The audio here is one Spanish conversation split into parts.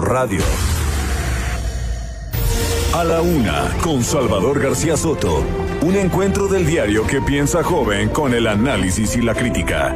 Radio. A la una, con Salvador García Soto. Un encuentro del diario que piensa joven con el análisis y la crítica.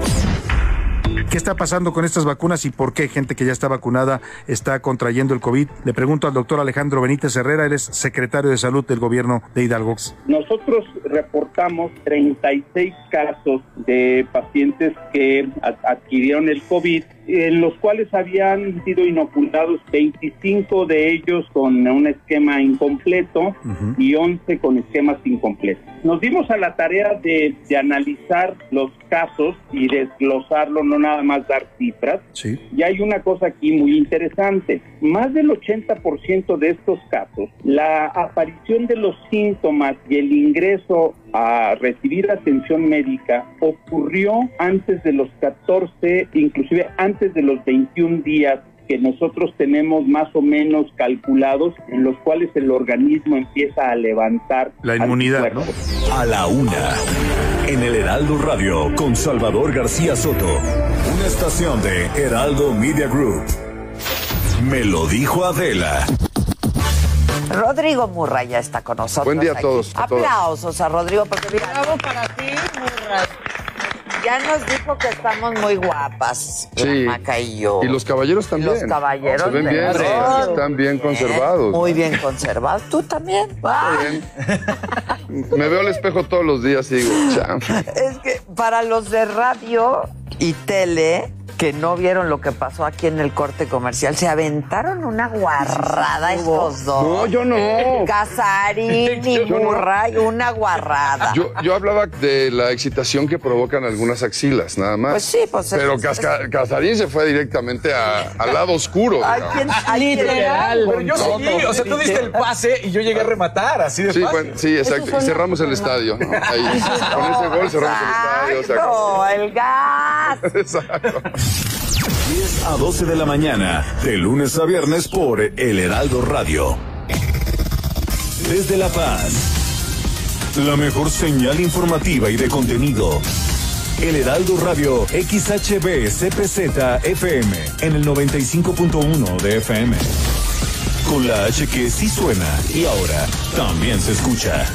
¿Qué está pasando con estas vacunas y por qué gente que ya está vacunada está contrayendo el COVID? Le pregunto al doctor Alejandro Benítez Herrera, él es secretario de salud del gobierno de Hidalgo. Nosotros reportamos 36 casos de pacientes que adquirieron el COVID en los cuales habían sido inoculados 25 de ellos con un esquema incompleto y 11 con esquemas incompletos. Nos dimos a la tarea de, analizar los casos y desglosarlo, no nada más dar cifras. Y hay una cosa aquí muy interesante. Más del 80% de estos casos, la aparición de los síntomas y el ingreso a recibir atención médica ocurrió antes de los 14, inclusive antes de los 21 días que nosotros tenemos más o menos calculados en los cuales el organismo empieza a levantar la inmunidad, A la una, en el Heraldo Radio con Salvador García Soto, una estación de Heraldo Media Group. Me lo dijo Adela. Rodrigo Murra ya está con nosotros. Buen día a todos. Aplausos a Rodrigo, porque mira, Bravo para ti, Murra. Ya nos dijo que estamos muy guapas, sí. Maca y yo. Y los caballeros también. Los caballeros Se ven bien, están bien conservados. Muy bien conservados. Tú también. Bien. Me veo al espejo todos los días y digo, cham. Es que para los de radio y tele, que no vieron lo que pasó aquí en el corte comercial, se aventaron una guarrada estos dos. No, yo no. Casarín y Murray, una guarrada. Yo, yo hablaba de la excitación que provocan algunas axilas, nada más. Pues sí, pues Pero Casarín se fue directamente al lado oscuro. Ay, ¿quién, Literal. Pero yo sí, o sea, tú diste el pase y yo llegué a rematar, así de sí, fácil. sí, exacto. Y cerramos el estadio. Ahí. Con ese gol cerramos el estadio. No, el gas. Exacto. 10 a 12 de la mañana, de lunes a viernes por El Heraldo Radio. Desde La Paz, la mejor señal informativa y de contenido. El Heraldo Radio XHB CPZ FM en el 95.1 de FM. Con la H que sí suena y ahora también se escucha.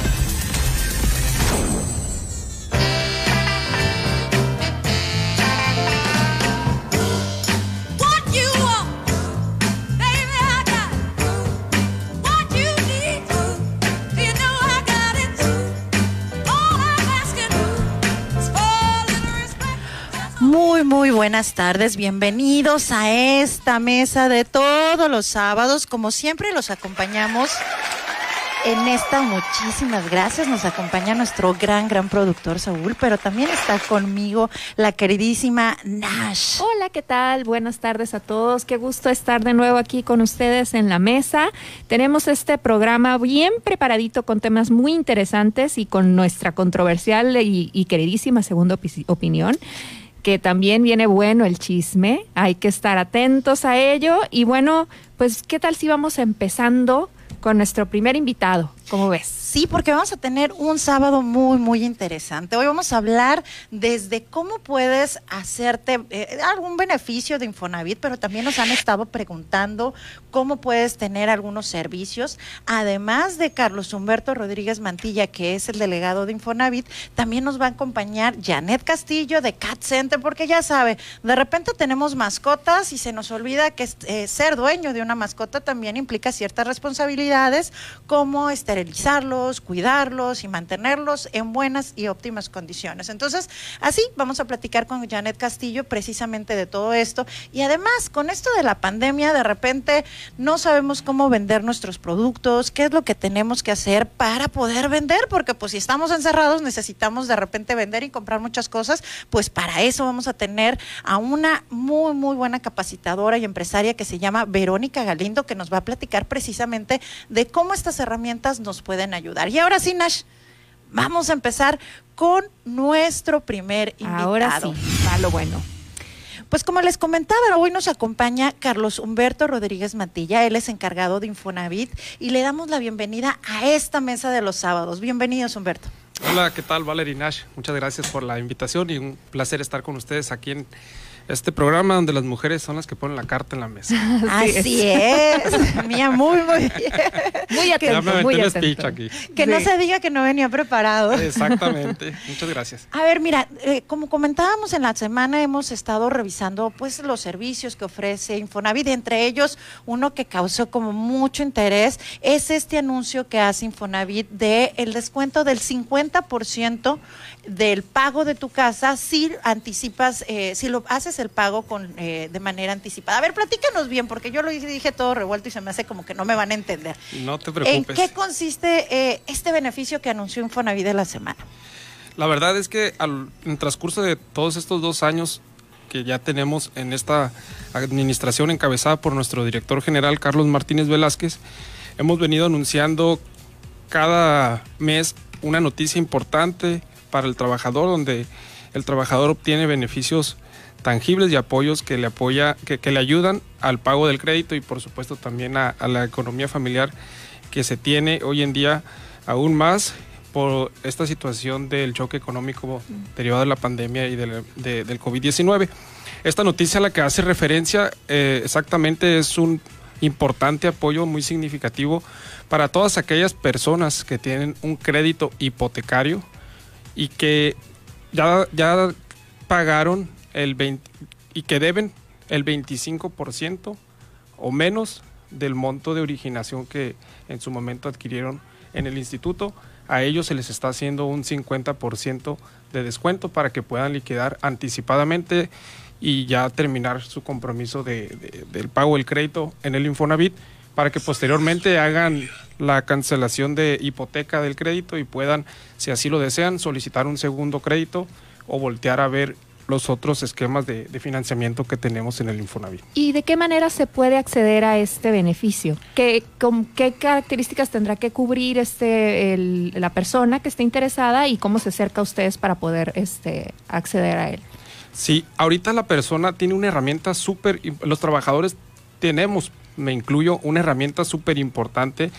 Muy buenas tardes. Bienvenidos a esta mesa de todos los sábados. Como siempre, los acompañamos en esta. Muchísimas gracias. Nos acompaña nuestro gran, gran productor Saúl, pero también está conmigo la queridísima Nash. Hola, ¿qué tal? Buenas tardes a todos. Qué gusto estar de nuevo aquí con ustedes en la mesa. Tenemos este programa bien preparadito con temas muy interesantes y con nuestra controversial y, queridísima segunda opinión también viene bueno el chisme, hay que estar atentos a ello. Y bueno, pues qué tal si vamos empezando con nuestro primer invitado, ¿cómo ves? Sí, porque vamos a tener un sábado muy, muy interesante. Hoy vamos a hablar desde cómo puedes hacerte eh, algún beneficio de Infonavit, pero también nos han estado preguntando cómo puedes tener algunos servicios. Además de Carlos Humberto Rodríguez Mantilla, que es el delegado de Infonavit, también nos va a acompañar Janet Castillo de Cat Center, porque ya sabe, de repente tenemos mascotas y se nos olvida que eh, ser dueño de una mascota también implica ciertas responsabilidades, como esterilizarlo cuidarlos y mantenerlos en buenas y óptimas condiciones. Entonces, así vamos a platicar con Janet Castillo precisamente de todo esto. Y además, con esto de la pandemia, de repente no sabemos cómo vender nuestros productos, qué es lo que tenemos que hacer para poder vender, porque pues si estamos encerrados necesitamos de repente vender y comprar muchas cosas, pues para eso vamos a tener a una muy, muy buena capacitadora y empresaria que se llama Verónica Galindo, que nos va a platicar precisamente de cómo estas herramientas nos pueden ayudar. Y ahora sí, Nash, vamos a empezar con nuestro primer invitado. Ahora sí, va lo bueno. Pues como les comentaba, hoy nos acompaña Carlos Humberto Rodríguez Matilla, él es encargado de Infonavit y le damos la bienvenida a esta mesa de los sábados. Bienvenidos, Humberto. Hola, ¿qué tal, Valerie Nash? Muchas gracias por la invitación y un placer estar con ustedes aquí en este programa donde las mujeres son las que ponen la carta en la mesa. Así es. Mía, muy, muy bien. Muy Ya atento, me muy atento. speech aquí. Que no se diga que no venía preparado. Exactamente. Muchas gracias. A ver, mira, eh, como comentábamos en la semana, hemos estado revisando pues los servicios que ofrece Infonavit, entre ellos uno que causó como mucho interés es este anuncio que hace Infonavit de el descuento del 50% del pago de tu casa si anticipas, eh, si lo haces el pago con eh, de manera anticipada. A ver, platícanos bien, porque yo lo dije, dije todo revuelto y se me hace como que no me van a entender. No te ¿En preocupes. qué consiste eh, este beneficio que anunció Infonavit de la semana? La verdad es que al, en transcurso de todos estos dos años que ya tenemos en esta administración encabezada por nuestro director general Carlos Martínez Velázquez, hemos venido anunciando cada mes una noticia importante para el trabajador donde el trabajador obtiene beneficios tangibles y apoyos que le apoya, que, que le ayudan al pago del crédito y por supuesto también a, la economía familiar que se tiene hoy en día aún más por esta situación del choque económico derivado de la pandemia y del, de- del COVID-19. Esta noticia a la que hace referencia eh, exactamente es un importante apoyo muy significativo para todas aquellas personas que tienen un crédito hipotecario y que ya, ya pagaron el 20 y que deben el 25% o menos del monto de originación que en su momento adquirieron en el instituto. A ellos se les está haciendo un 50% de descuento para que puedan liquidar anticipadamente y ya terminar su compromiso de- de- del pago del crédito en el Infonavit para que posteriormente hagan la cancelación de hipoteca del crédito y puedan, si así lo desean, solicitar un segundo crédito o voltear a ver los otros esquemas de, de financiamiento que tenemos en el Infonavit. ¿Y de qué manera se puede acceder a este beneficio? ¿Qué, con qué características tendrá que cubrir este, el- la persona que esté interesada y cómo se acerca a ustedes para poder este, acceder a él? Sí, ahorita la persona tiene una herramienta súper, los trabajadores tenemos, me incluyo, una herramienta súper importante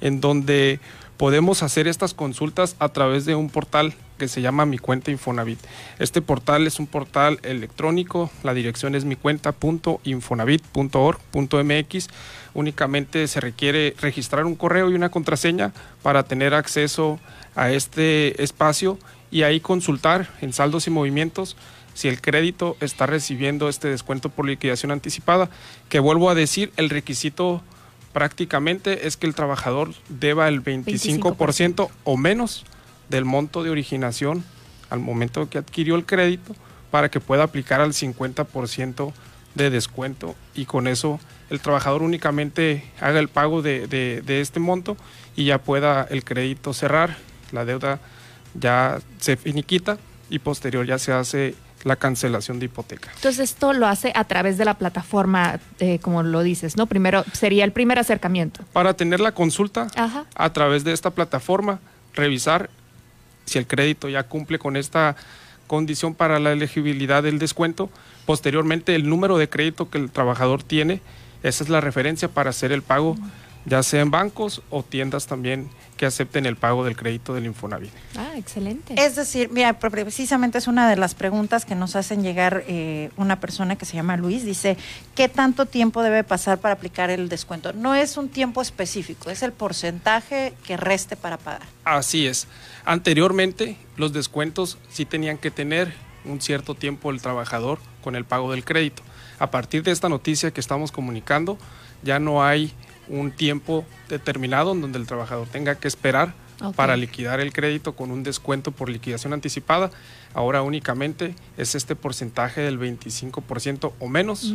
en donde podemos hacer estas consultas a través de un portal que se llama Mi Cuenta Infonavit. Este portal es un portal electrónico, la dirección es micuenta.infonavit.org.mx. Únicamente se requiere registrar un correo y una contraseña para tener acceso a este espacio y ahí consultar en saldos y movimientos si el crédito está recibiendo este descuento por liquidación anticipada, que vuelvo a decir, el requisito prácticamente es que el trabajador deba el 25% o menos del monto de originación al momento que adquirió el crédito para que pueda aplicar al 50% de descuento y con eso el trabajador únicamente haga el pago de, de- de este monto y ya pueda el crédito cerrar, la deuda ya se finiquita y posterior ya se hace la cancelación de hipoteca. Entonces esto lo hace a través de la plataforma, eh, como lo dices, ¿no? Primero sería el primer acercamiento. Para tener la consulta Ajá. a través de esta plataforma, revisar si el crédito ya cumple con esta condición para la elegibilidad del descuento. Posteriormente, el número de crédito que el trabajador tiene, esa es la referencia para hacer el pago, ya sea en bancos o tiendas también que acepten el pago del crédito del Infonavit. Ah, excelente. Es decir, mira, pre- precisamente es una de las preguntas que nos hacen llegar eh, una persona que se llama Luis. Dice, ¿qué tanto tiempo debe pasar para aplicar el descuento? No es un tiempo específico, es el porcentaje que reste para pagar. Así es. Anteriormente, los descuentos sí tenían que tener un cierto tiempo el trabajador con el pago del crédito. A partir de esta noticia que estamos comunicando, ya no hay un tiempo determinado en donde el trabajador tenga que esperar para liquidar el crédito con un descuento por liquidación anticipada. Ahora únicamente es este porcentaje del 25% o menos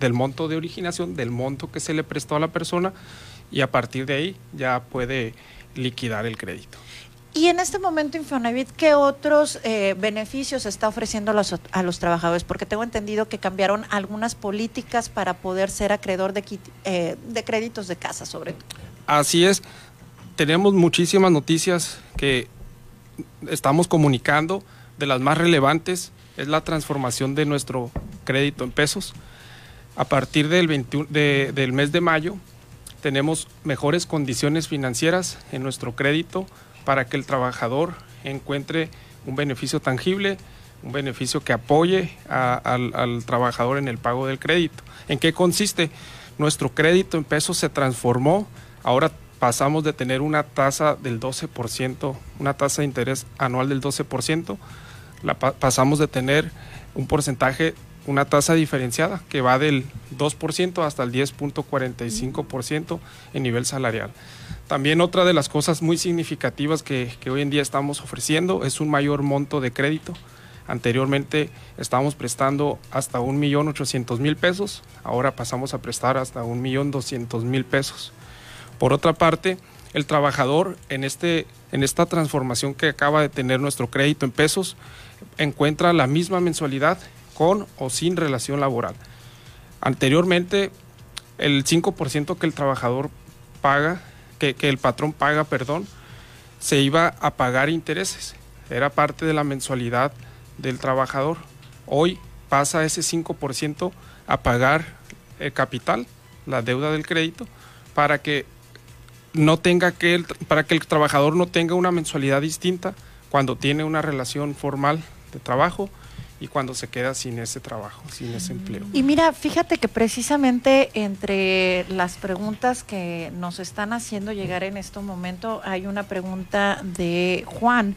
del monto de originación, del monto que se le prestó a la persona y a partir de ahí ya puede liquidar el crédito. Y en este momento, Infonavit, ¿qué otros eh, beneficios está ofreciendo a los, trabajadores? Porque tengo entendido que cambiaron algunas políticas para poder ser acreedor de, eh, de créditos de casa, sobre todo. Así es, tenemos muchísimas noticias que estamos comunicando. De las más relevantes es la transformación de nuestro crédito en pesos. A partir del, 21 de- del mes de mayo tenemos mejores condiciones financieras en nuestro crédito para que el trabajador encuentre un beneficio tangible, un beneficio que apoye al, trabajador en el pago del crédito. ¿En qué consiste? Nuestro crédito en pesos se transformó, ahora pasamos de tener una tasa del 12%, una tasa de interés anual del 12%, la pa- pasamos de tener un porcentaje, una tasa diferenciada que va del 2% hasta el 10.45% en nivel salarial. También otra de las cosas muy significativas que, que hoy en día estamos ofreciendo es un mayor monto de crédito. Anteriormente estábamos prestando hasta 1.800.000 pesos, ahora pasamos a prestar hasta 1.200.000 pesos. Por otra parte, el trabajador en, este, en esta transformación que acaba de tener nuestro crédito en pesos encuentra la misma mensualidad con o sin relación laboral. Anteriormente, el 5% que el trabajador paga, que, que el patrón paga, perdón, se iba a pagar intereses. Era parte de la mensualidad del trabajador. Hoy pasa ese 5% a pagar el capital, la deuda del crédito, para que no tenga que el, para que el trabajador no tenga una mensualidad distinta cuando tiene una relación formal de trabajo y cuando se queda sin ese trabajo, sin ese empleo. Y mira, fíjate que precisamente entre las preguntas que nos están haciendo llegar en este momento hay una pregunta de Juan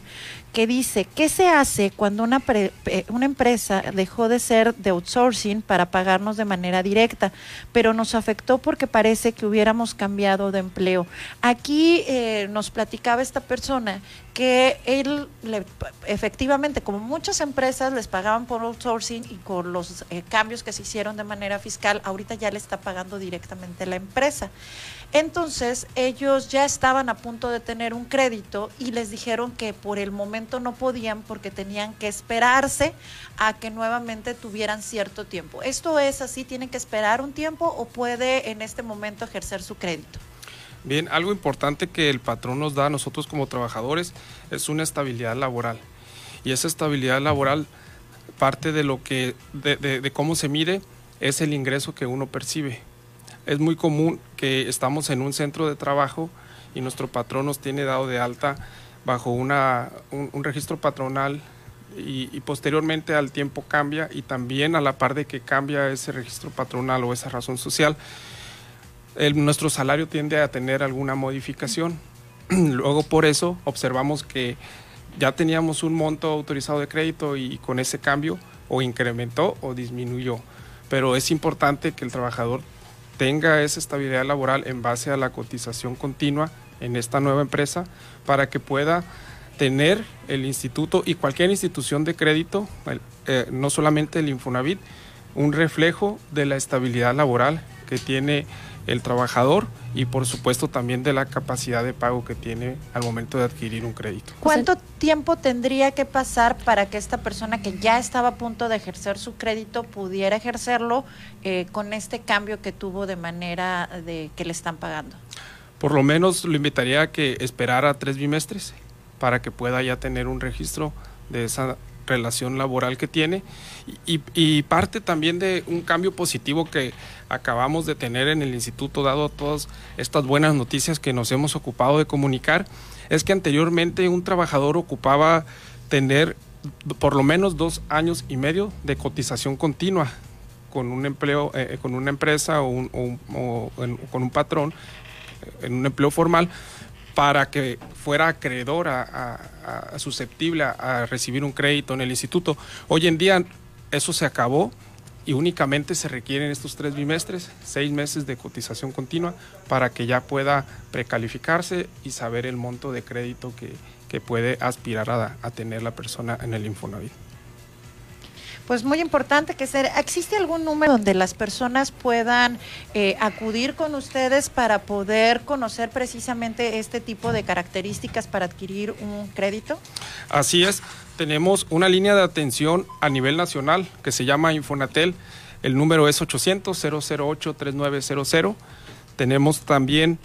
que dice, ¿qué se hace cuando una, pre- pe- una empresa dejó de ser de outsourcing para pagarnos de manera directa, pero nos afectó porque parece que hubiéramos cambiado de empleo? Aquí eh, nos platicaba esta persona que él le- efectivamente, como muchas empresas les pagaban por outsourcing y con los eh, cambios que se hicieron de manera fiscal, ahorita ya le está pagando directamente la empresa. Entonces, ellos ya estaban a punto de tener un crédito y les dijeron que por el momento no podían porque tenían que esperarse a que nuevamente tuvieran cierto tiempo. ¿Esto es así? ¿Tienen que esperar un tiempo o puede en este momento ejercer su crédito? Bien, algo importante que el patrón nos da a nosotros como trabajadores es una estabilidad laboral. Y esa estabilidad laboral, parte de lo que, de, de- de cómo se mide, es el ingreso que uno percibe. Es muy común que estamos en un centro de trabajo y nuestro patrón nos tiene dado de alta bajo una, un, un registro patronal y, y posteriormente al tiempo cambia y también a la par de que cambia ese registro patronal o esa razón social, el- nuestro salario tiende a tener alguna modificación. Luego por eso observamos que ya teníamos un monto autorizado de crédito y con ese cambio o incrementó o disminuyó. Pero es importante que el trabajador tenga esa estabilidad laboral en base a la cotización continua en esta nueva empresa para que pueda tener el instituto y cualquier institución de crédito, eh, no solamente el Infonavit, un reflejo de la estabilidad laboral que tiene el trabajador y por supuesto también de la capacidad de pago que tiene al momento de adquirir un crédito. ¿Cuánto tiempo tendría que pasar para que esta persona que ya estaba a punto de ejercer su crédito pudiera ejercerlo eh, con este cambio que tuvo de manera de que le están pagando? Por lo menos lo invitaría a que esperara tres bimestres para que pueda ya tener un registro de esa relación laboral que tiene y, parte también de un cambio positivo que acabamos de tener en el instituto dado todas estas buenas noticias que nos hemos ocupado de comunicar es que anteriormente un trabajador ocupaba tener por lo menos dos años y medio de cotización continua con un empleo eh, con una empresa o, con un patrón en un empleo formal para que fuera acreedor a, a- a- susceptible a, recibir un crédito en el instituto. Hoy en día eso se acabó y únicamente se requieren estos tres bimestres, seis meses de cotización continua para que ya pueda precalificarse y saber el monto de crédito que, que puede aspirar a, a tener la persona en el Infonavit. Pues muy importante que ser. ¿Existe algún número donde las personas puedan eh, acudir con ustedes para poder conocer precisamente este tipo de características para adquirir un crédito? Así es, tenemos una línea de atención a nivel nacional que se llama Infonatel. El número es 800-008-3900. Tenemos también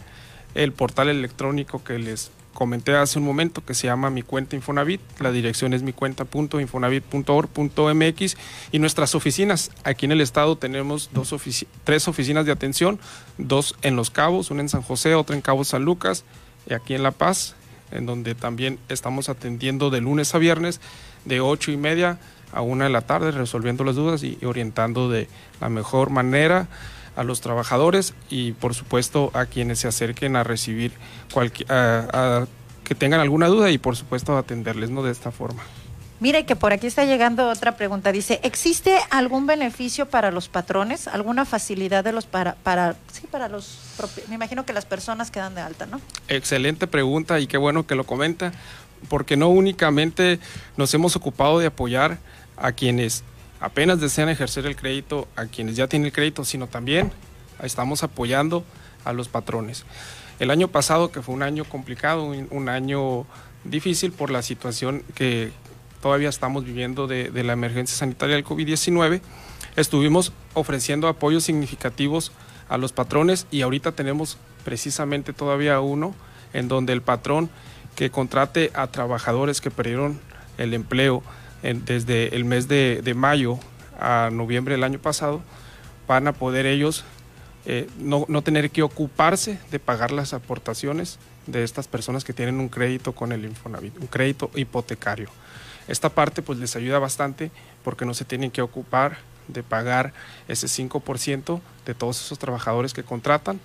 el portal electrónico que les comenté hace un momento que se llama Mi Cuenta Infonavit. La dirección es micuenta.infonavit.org.mx y nuestras oficinas. Aquí en el estado tenemos dos ofici- tres oficinas de atención, dos en Los Cabos, una en San José, otra en Cabo San Lucas y aquí en La Paz, en donde también estamos atendiendo de lunes a viernes de ocho y media a una de la tarde resolviendo las dudas y orientando de la mejor manera a los trabajadores y por supuesto a quienes se acerquen a recibir cualquier, a- a- que tengan alguna duda y por supuesto atenderles no de esta forma. Mire que por aquí está llegando otra pregunta. Dice, ¿existe algún beneficio para los patrones? ¿Alguna facilidad de los para, para, sí, para los, me imagino que las personas quedan de alta, ¿no? Excelente pregunta y qué bueno que lo comenta, porque no únicamente nos hemos ocupado de apoyar a quienes apenas desean ejercer el crédito, a quienes ya tienen el crédito, sino también estamos apoyando a los patrones. El año pasado, que fue un año complicado, un, año difícil por la situación que todavía estamos viviendo de, de la emergencia sanitaria del COVID-19, estuvimos ofreciendo apoyos significativos a los patrones y ahorita tenemos precisamente todavía uno en donde el patrón que contrate a trabajadores que perdieron el empleo en- desde el mes de, mayo a noviembre del año pasado, van a poder ellos eh, no, no tener que ocuparse de pagar las aportaciones de estas personas que tienen un crédito con el Infonavit, un crédito hipotecario. Esta parte pues les ayuda bastante porque no se tienen que ocupar de pagar ese 5% de todos esos trabajadores que contratan,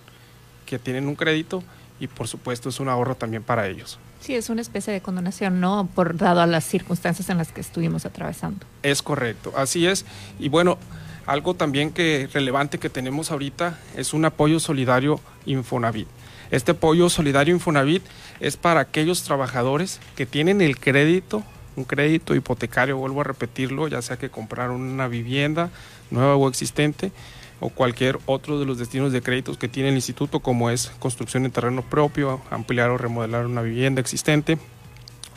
que tienen un crédito y por supuesto es un ahorro también para ellos. Sí, es una especie de condonación, ¿no? Por dado a las circunstancias en las que estuvimos atravesando. Es correcto, así es. Y bueno, algo también que relevante que tenemos ahorita es un apoyo solidario Infonavit. Este apoyo solidario Infonavit es para aquellos trabajadores que tienen el crédito, un crédito hipotecario, vuelvo a repetirlo, ya sea que compraron una vivienda nueva o existente o cualquier otro de los destinos de créditos que tiene el instituto, como es construcción en terreno propio, ampliar o remodelar una vivienda existente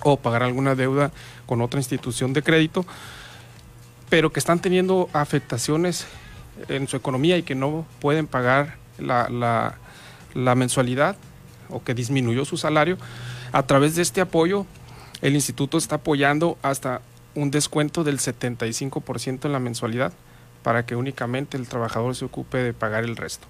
o pagar alguna deuda con otra institución de crédito pero que están teniendo afectaciones en su economía y que no pueden pagar la, la- la mensualidad o que disminuyó su salario, a través de este apoyo, el instituto está apoyando hasta un descuento del 75% en la mensualidad para que únicamente el trabajador se ocupe de pagar el resto.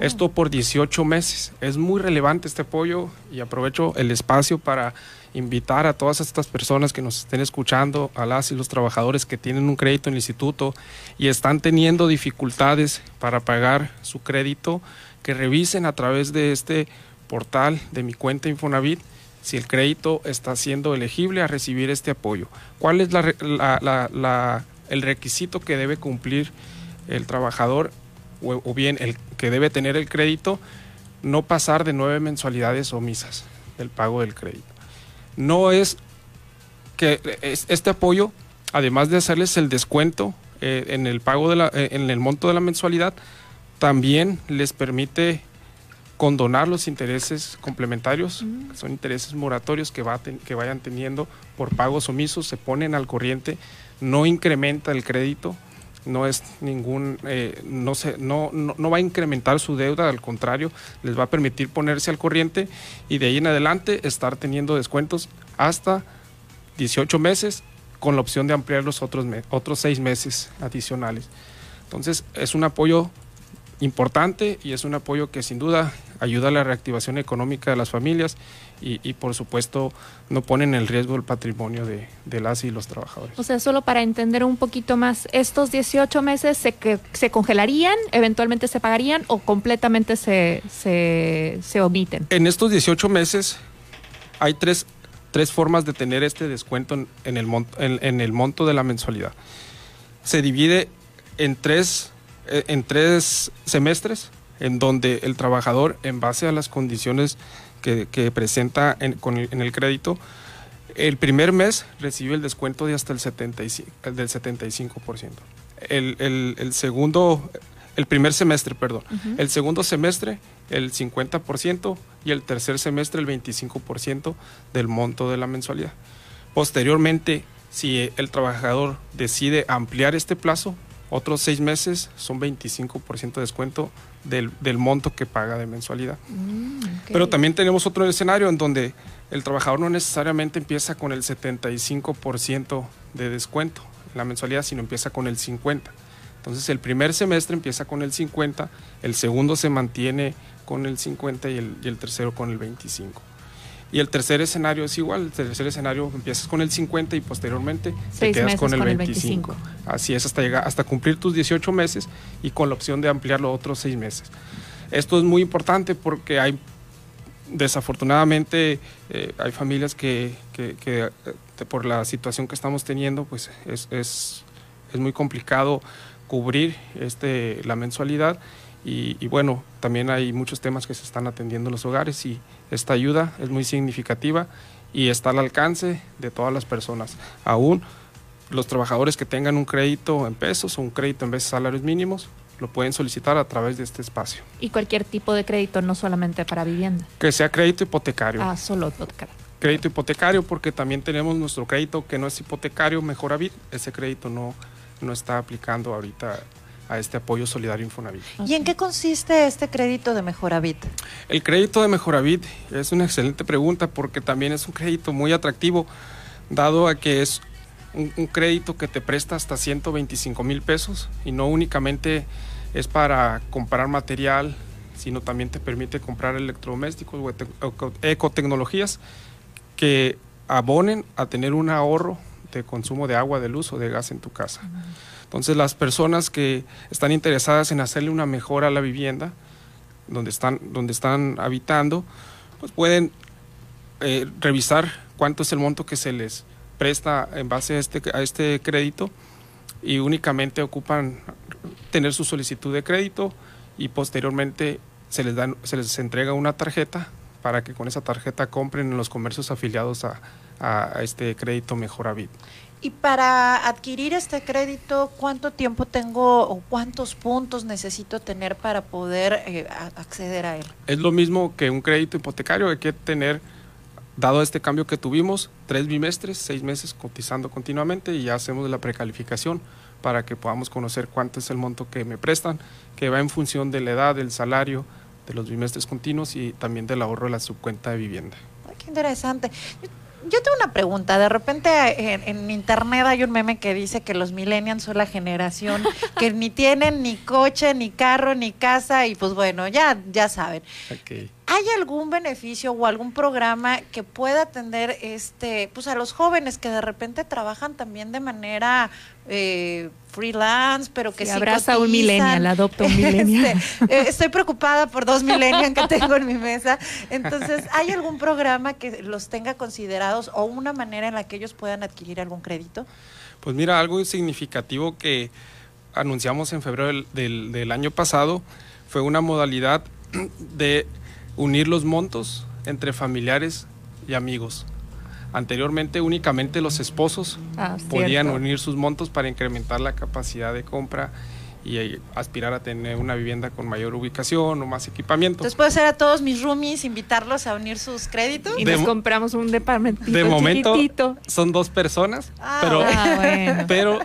Esto por 18 meses. Es muy relevante este apoyo y aprovecho el espacio para invitar a todas estas personas que nos estén escuchando, a las y los trabajadores que tienen un crédito en el instituto y están teniendo dificultades para pagar su crédito, que revisen a través de este portal de mi cuenta Infonavit si el crédito está siendo elegible a recibir este apoyo. ¿Cuál es la re- la- la- la- el requisito que debe cumplir el trabajador o, bien el que debe tener el crédito? No pasar de nueve mensualidades omisas del pago del crédito. No es que es- este apoyo, además de hacerles el descuento eh, en el pago de la, eh, en el monto de la mensualidad, también les permite condonar los intereses complementarios, que son intereses moratorios que, va ten- que vayan teniendo por pagos omisos, se ponen al corriente, no incrementa el crédito, no es ningún, eh, no, se, no, no, no va a incrementar su deuda, al contrario, les va a permitir ponerse al corriente y de ahí en adelante estar teniendo descuentos hasta 18 meses con la opción de ampliar los otros, otros seis meses adicionales. Entonces es un apoyo importante y es un apoyo que sin duda ayuda a la reactivación económica de las familias y, y, por supuesto no ponen en riesgo el patrimonio de, de las y los trabajadores. O sea, solo para entender un poquito más, ¿estos 18 meses se, que, se congelarían, eventualmente se pagarían o completamente se, se, se omiten? En estos 18 meses hay tres, tres formas de tener este descuento en, en el, monto, en, en el monto de la mensualidad. Se divide en tres, eh, en tres semestres en donde el trabajador, en base a las condiciones que, que presenta en, con el, en el crédito, el primer mes recibe el descuento de hasta el 75, el del 75%. El, el, el segundo, el primer semestre, perdón. El segundo semestre, el 50% y el tercer semestre, el 25% del monto de la mensualidad. Posteriormente, si el trabajador decide ampliar este plazo, otros seis meses son 25% de descuento del, del monto que paga de mensualidad. Pero también tenemos otro escenario en donde el trabajador no necesariamente empieza con el 75% de descuento en la mensualidad, sino empieza con el 50%. Entonces el primer semestre empieza con el 50, el segundo se mantiene con el 50 y el, y el tercero con el 25. Y el tercer escenario es igual, el tercer escenario empiezas con el 50 y posteriormente te Seis quedas meses con el con el 25. Así es, hasta, llegar, hasta cumplir tus 18 meses y con la opción de ampliarlo otros 6 meses. Esto es muy importante porque hay, desafortunadamente, eh, hay familias que, que- que, eh, por la situación que estamos teniendo, pues es, es, es muy complicado cubrir este, la mensualidad. Y, y bueno, también hay muchos temas que se están atendiendo en los hogares y esta ayuda es muy significativa y está al alcance de todas las personas. Aún los trabajadores que tengan un crédito en pesos o un crédito en veces salarios mínimos lo pueden solicitar a través de este espacio. Y cualquier tipo de crédito, no solamente para vivienda. Que sea crédito hipotecario. Ah, solo hipotecario. Crédito hipotecario porque también tenemos nuestro crédito que no es hipotecario, Mejoravit. Ese crédito no, no está aplicando ahorita a este apoyo solidario Infonavit. ¿Y en qué consiste este crédito de Mejoravit? El crédito de Mejoravit es una excelente pregunta porque también es un crédito muy atractivo, dado a que es un, un crédito que te presta hasta 125 mil pesos y no únicamente es para comprar material, sino también te permite comprar electrodomésticos o ecotecnologías que abonen a tener un ahorro de consumo de agua, de luz o de gas en tu casa. Entonces las personas que están interesadas en hacerle una mejora a la vivienda, donde están, donde están habitando, pues pueden eh, revisar cuánto es el monto que se les presta en base a este, a este crédito y únicamente ocupan tener su solicitud de crédito y posteriormente se les, dan, se les entrega una tarjeta para que con esa tarjeta compren en los comercios afiliados a, a- a este crédito Mejoravit. Y para adquirir este crédito, ¿cuánto tiempo tengo o cuántos puntos necesito tener para poder eh, acceder a él? Es lo mismo que un crédito hipotecario, hay que tener, dado este cambio que tuvimos, tres bimestres, seis meses cotizando continuamente y ya hacemos la precalificación para que podamos conocer cuánto es el monto que me prestan, que va en función de la edad, del salario, de los bimestres continuos y también del ahorro de la subcuenta de vivienda. Ay, qué interesante. Yo, tengo una pregunta. De repente en, en internet hay un meme que dice que los millennials son la generación que ni tienen ni coche, ni carro, ni casa y pues bueno, ya, ya saben. ¿Hay algún beneficio o algún programa que pueda atender este, pues a los jóvenes que de repente trabajan también de manera eh, freelance, pero que Sí, sí abraza a un cotizan? millennial, adopta un millennial. Este, eh, estoy preocupada por dos millennials que tengo en mi mesa. Entonces, ¿hay algún programa que los tenga considerados o una manera en la que ellos puedan adquirir algún crédito? Pues mira, algo significativo que anunciamos en febrero del, del- del año pasado fue una modalidad de unir los montos entre familiares y amigos. Anteriormente únicamente los esposos Ah, podían unir sus montos para incrementar la capacidad de compra y eh, aspirar a tener una vivienda con mayor ubicación o más equipamiento. Entonces, ¿puedo ser a todos mis roomies, invitarlos a unir sus créditos? Y De nos mo- compramos un departamentito de momento chiquitito. son dos personas, Ah, pero, Ah, bueno. pero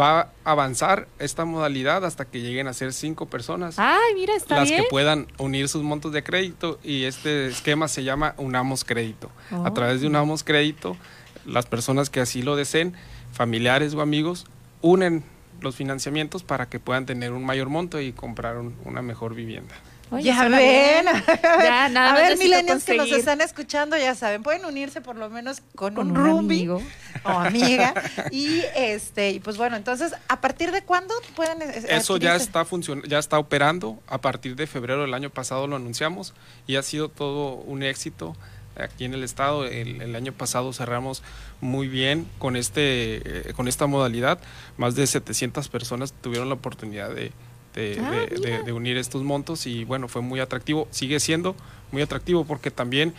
va a avanzar esta modalidad hasta que lleguen a ser cinco personas. Ay, mira, está las bien. que puedan unir sus montos de crédito y este esquema se llama Unamos Crédito. Oh. A través de Unamos Crédito, las personas que así lo deseen, familiares o amigos, unen los financiamientos para que puedan tener un mayor monto y comprar un- una mejor vivienda. Oye, ya ven. bien. Ya, nada a ver, millennials que nos están escuchando, ya saben, pueden unirse por lo menos con, con un un roomie amigo. o amiga. y este, y pues bueno, entonces, ¿a partir de cuándo pueden eh, Eso ya está funcion- ya está operando. A partir de febrero del año pasado lo anunciamos y ha sido todo un éxito aquí en el estado. El, el año pasado cerramos muy bien con este eh, con esta modalidad. Más de 700 personas tuvieron la oportunidad de, de- Ah, de- de- mira. de unir estos montos y bueno, fue muy atractivo. Sigue siendo muy atractivo porque también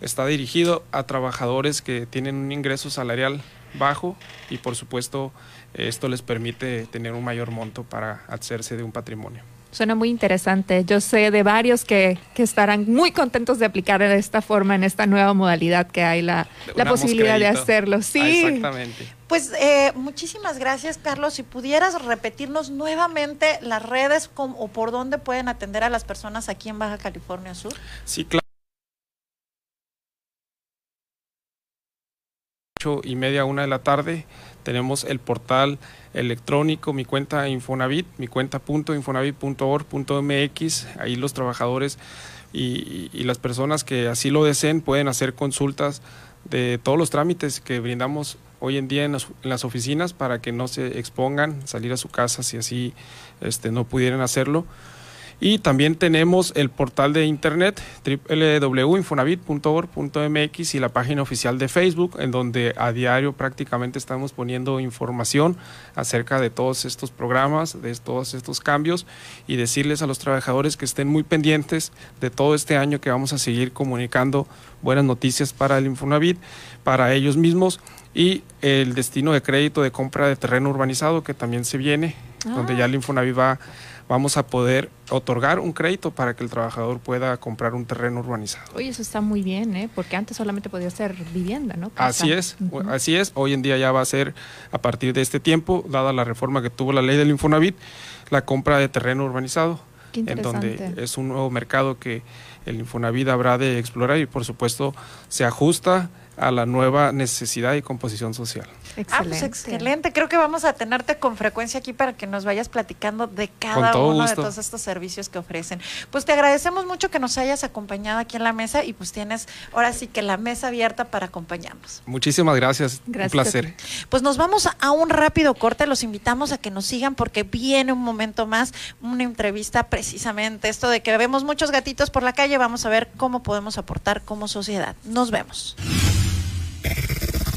está dirigido a trabajadores que tienen un ingreso salarial bajo y por supuesto esto les permite tener un mayor monto para hacerse de un patrimonio. Suena muy interesante. Yo sé de varios que, que estarán muy contentos de aplicar de esta forma, en esta nueva modalidad que hay, la, posibilidad de hacerlo. Ah, Sí. exactamente. Pues eh, muchísimas gracias, Carlos. Si pudieras repetirnos nuevamente las redes com- o por dónde pueden atender a las personas aquí en Baja California Sur. Sí, claro. 8 y media a 1 de la tarde. Tenemos el portal electrónico, mi cuenta Infonavit, mi cuenta infonavit.org.mx. Ahí los trabajadores y, y las personas que así lo deseen pueden hacer consultas de todos los trámites que brindamos hoy en día en las, en las oficinas para que no se expongan, salir a su casa si así este, no pudieran hacerlo. Y también tenemos el portal de internet www.infonavit.org.mx y la página oficial de Facebook, en donde a diario prácticamente estamos poniendo información acerca de todos estos programas, de todos estos cambios y decirles a los trabajadores que estén muy pendientes de todo este año que vamos a seguir comunicando buenas noticias para el Infonavit, para ellos mismos y el destino de crédito de compra de terreno urbanizado que también se viene, donde ya el Infonavit va vamos a poder otorgar un crédito para que el trabajador pueda comprar un terreno urbanizado. Oye, eso está muy bien, ¿eh? Porque antes solamente podía ser vivienda, ¿no? Casa. Así es, así es. Hoy en día ya va a ser, a partir de este tiempo, dada la reforma que tuvo la ley del Infonavit, la compra de terreno urbanizado, en donde es un nuevo mercado que el Infonavit habrá de explorar y, por supuesto, se ajusta a la nueva necesidad y composición social. Ah, pues excelente. Creo que vamos a tenerte con frecuencia aquí para que nos vayas platicando de cada uno de todos estos servicios que ofrecen. Pues te agradecemos mucho que nos hayas acompañado aquí en la mesa y pues tienes ahora sí que la mesa abierta para acompañarnos. Muchísimas gracias, Gracias un placer. Pues nos vamos a un rápido corte, los invitamos a que nos sigan porque viene un momento más, una entrevista precisamente, esto de que vemos muchos gatitos por la calle, vamos a ver cómo podemos aportar como sociedad. Nos vemos.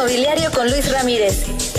Inmobiliario con Luis Ramírez,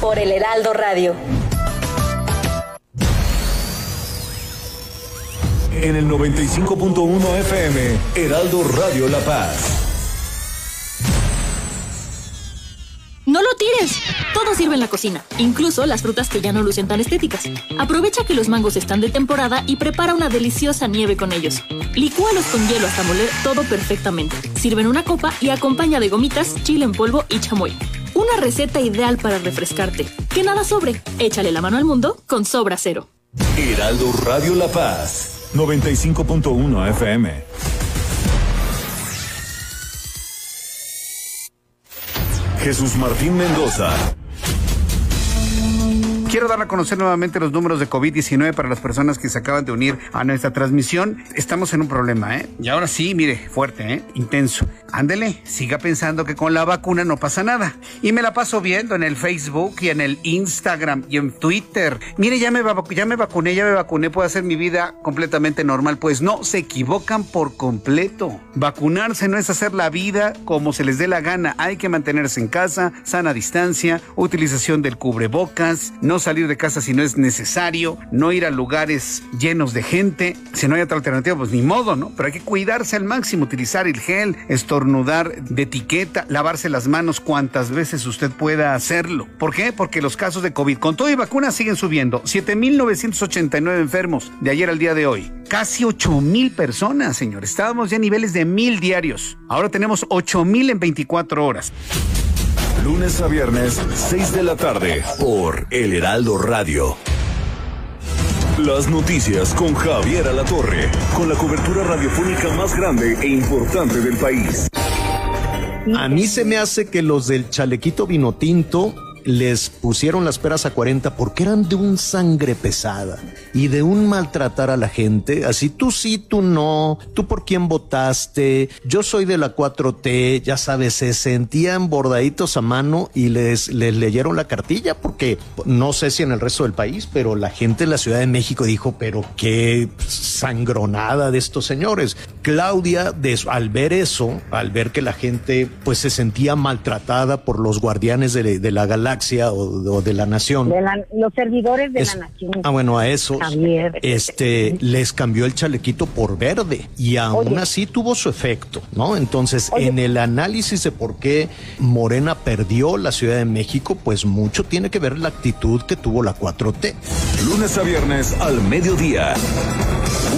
Por el Heraldo Radio. En el 95.1 FM, Heraldo Radio La Paz. No lo tires. Todo sirve en la cocina, incluso las frutas que ya no lucen tan estéticas. Aprovecha que los mangos están de temporada y prepara una deliciosa nieve con ellos. Licúalos con hielo hasta moler todo perfectamente. Sirve en una copa y acompaña de gomitas, chile en polvo y chamoy. Una receta ideal para refrescarte. Que nada sobre. Échale la mano al mundo con Sobra Cero. Heraldo Radio La Paz, 95.1 FM. Jesús Martín Mendoza. Quiero dar a conocer nuevamente los números de COVID-19 para las personas que se acaban de unir a nuestra transmisión. Estamos en un problema, ¿eh? Y ahora sí, mire, fuerte, ¿eh? Intenso. ándele, siga pensando que con la vacuna no pasa nada. Y me la paso viendo en el Facebook y en el Instagram y en Twitter. Mire, ya me, ya me vacuné, ya me vacuné, puedo hacer mi vida completamente normal. Pues no, se equivocan por completo. Vacunarse no es hacer la vida como se les dé la gana. Hay que mantenerse en casa, sana distancia, utilización del cubrebocas, no salir de casa si no es necesario, no ir a lugares llenos de gente. Si no hay otra alternativa, pues ni modo, ¿no? Pero hay que cuidarse al máximo, utilizar el gel, estornudar de etiqueta, lavarse las manos cuantas veces usted pueda hacerlo. ¿Por qué? Porque los casos de COVID con todo y vacunas siguen subiendo. 7.989 enfermos de ayer al día de hoy. Casi 8.000 personas, señor. Estábamos ya a niveles de mil diarios. Ahora tenemos 8.000 en 24 horas. Lunes a viernes, 6 de la tarde, por El Heraldo Radio. Las noticias con Javier Alatorre, con la cobertura radiofónica más grande e importante del país. A mí se me hace que los del chalequito vino tinto les pusieron las peras a 40 porque eran de un sangre pesada y de un maltratar a la gente. Así tú sí, tú no, tú por quién votaste, yo soy de la 4T, ya sabes, se sentían bordaditos a mano y les, les leyeron la cartilla porque no sé si en el resto del país, pero la gente de la Ciudad de México dijo, pero qué sangronada de estos señores. Claudia, de- al ver eso, al ver que la gente pues se sentía maltratada por los guardianes de, de la galaxia o, o de la nación. De la- los servidores de Es- la nación. Ah, bueno, a esos, Javier. este, les cambió el chalequito por verde y aún Oye. así tuvo su efecto, ¿no? Entonces, Oye. en el análisis de por qué Morena perdió la Ciudad de México, pues mucho tiene que ver la actitud que tuvo la 4T. Lunes a viernes al mediodía.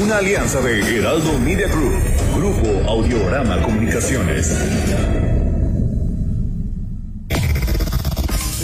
Una alianza de Heraldo Media Group, Grupo Audiorama Comunicaciones.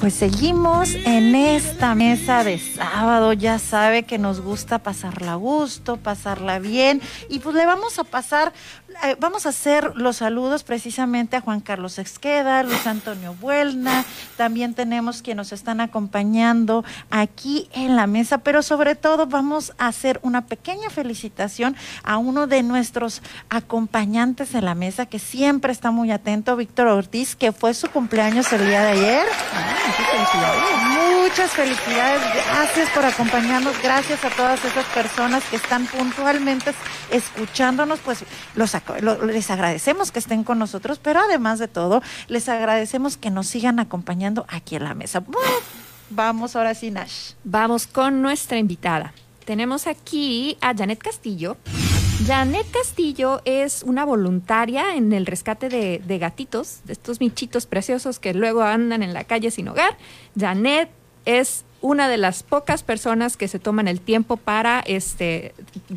Pues seguimos en esta mesa de sábado, ya sabe que nos gusta pasarla a gusto, pasarla bien. Y pues le vamos a pasar, vamos a hacer los saludos precisamente a Juan Carlos Esqueda, Luis Antonio Buelna, también tenemos quienes nos están acompañando aquí en la mesa, pero sobre todo vamos a hacer una pequeña felicitación a uno de nuestros acompañantes en la mesa que siempre está muy atento, Víctor Ortiz, que fue su cumpleaños el día de ayer. Muchas felicidades. Muchas felicidades. Gracias por acompañarnos. Gracias a todas esas personas que están puntualmente escuchándonos. Pues los, les agradecemos que estén con nosotros, pero además de todo, les agradecemos que nos sigan acompañando aquí en la mesa. Vamos ahora sí, Nash. Vamos con nuestra invitada. Tenemos aquí a Janet Castillo. Janet Castillo es una voluntaria en el rescate de gatitos, de estos michitos preciosos que luego andan en la calle sin hogar. Janet es una de las pocas personas que se toman el tiempo para este,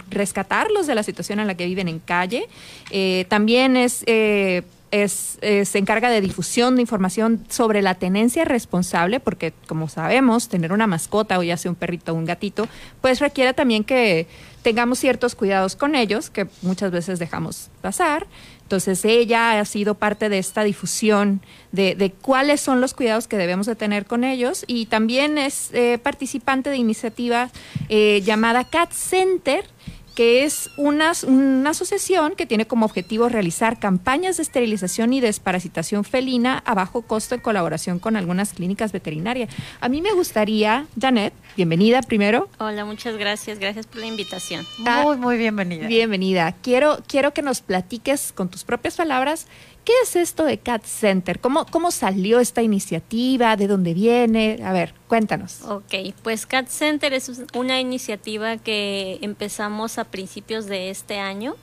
rescatarlos de la situación en la que viven en calle. Eh, también es, eh, es, eh, se encarga de difusión de información sobre la tenencia responsable, porque como sabemos, tener una mascota o ya sea un perrito o un gatito, pues requiere también que tengamos ciertos cuidados con ellos, que muchas veces dejamos pasar. Entonces ella ha sido parte de esta difusión de, de cuáles son los cuidados que debemos de tener con ellos. Y también es eh, participante de iniciativa eh, llamada Cat Center, que es una, una asociación que tiene como objetivo realizar campañas de esterilización y desparasitación felina a bajo costo en colaboración con algunas clínicas veterinarias. A mí me gustaría, Janet, bienvenida primero. Hola, muchas gracias. Gracias por la invitación. Muy, muy bienvenida. Bienvenida. Quiero, quiero que nos platiques con tus propias palabras qué es esto de Cat Center, cómo, cómo salió esta iniciativa, de dónde viene. A ver, cuéntanos. Ok, pues Cat Center es una iniciativa que empezamos a principios de este año.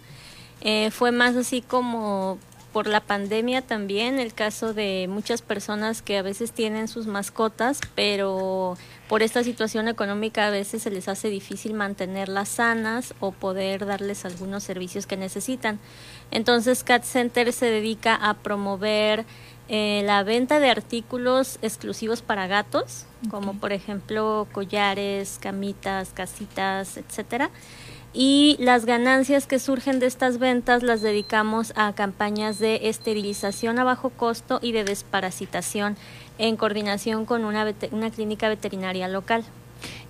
Eh, fue más así como por la pandemia también, el caso de muchas personas que a veces tienen sus mascotas, pero por esta situación económica a veces se les hace difícil mantenerlas sanas o poder darles algunos servicios que necesitan. Entonces Cat Center se dedica a promover eh, la venta de artículos exclusivos para gatos, como por ejemplo collares, camitas, casitas, etcétera. Y las ganancias que surgen de estas ventas las dedicamos a campañas de esterilización a bajo costo y de desparasitación en coordinación con una, una clínica veterinaria local.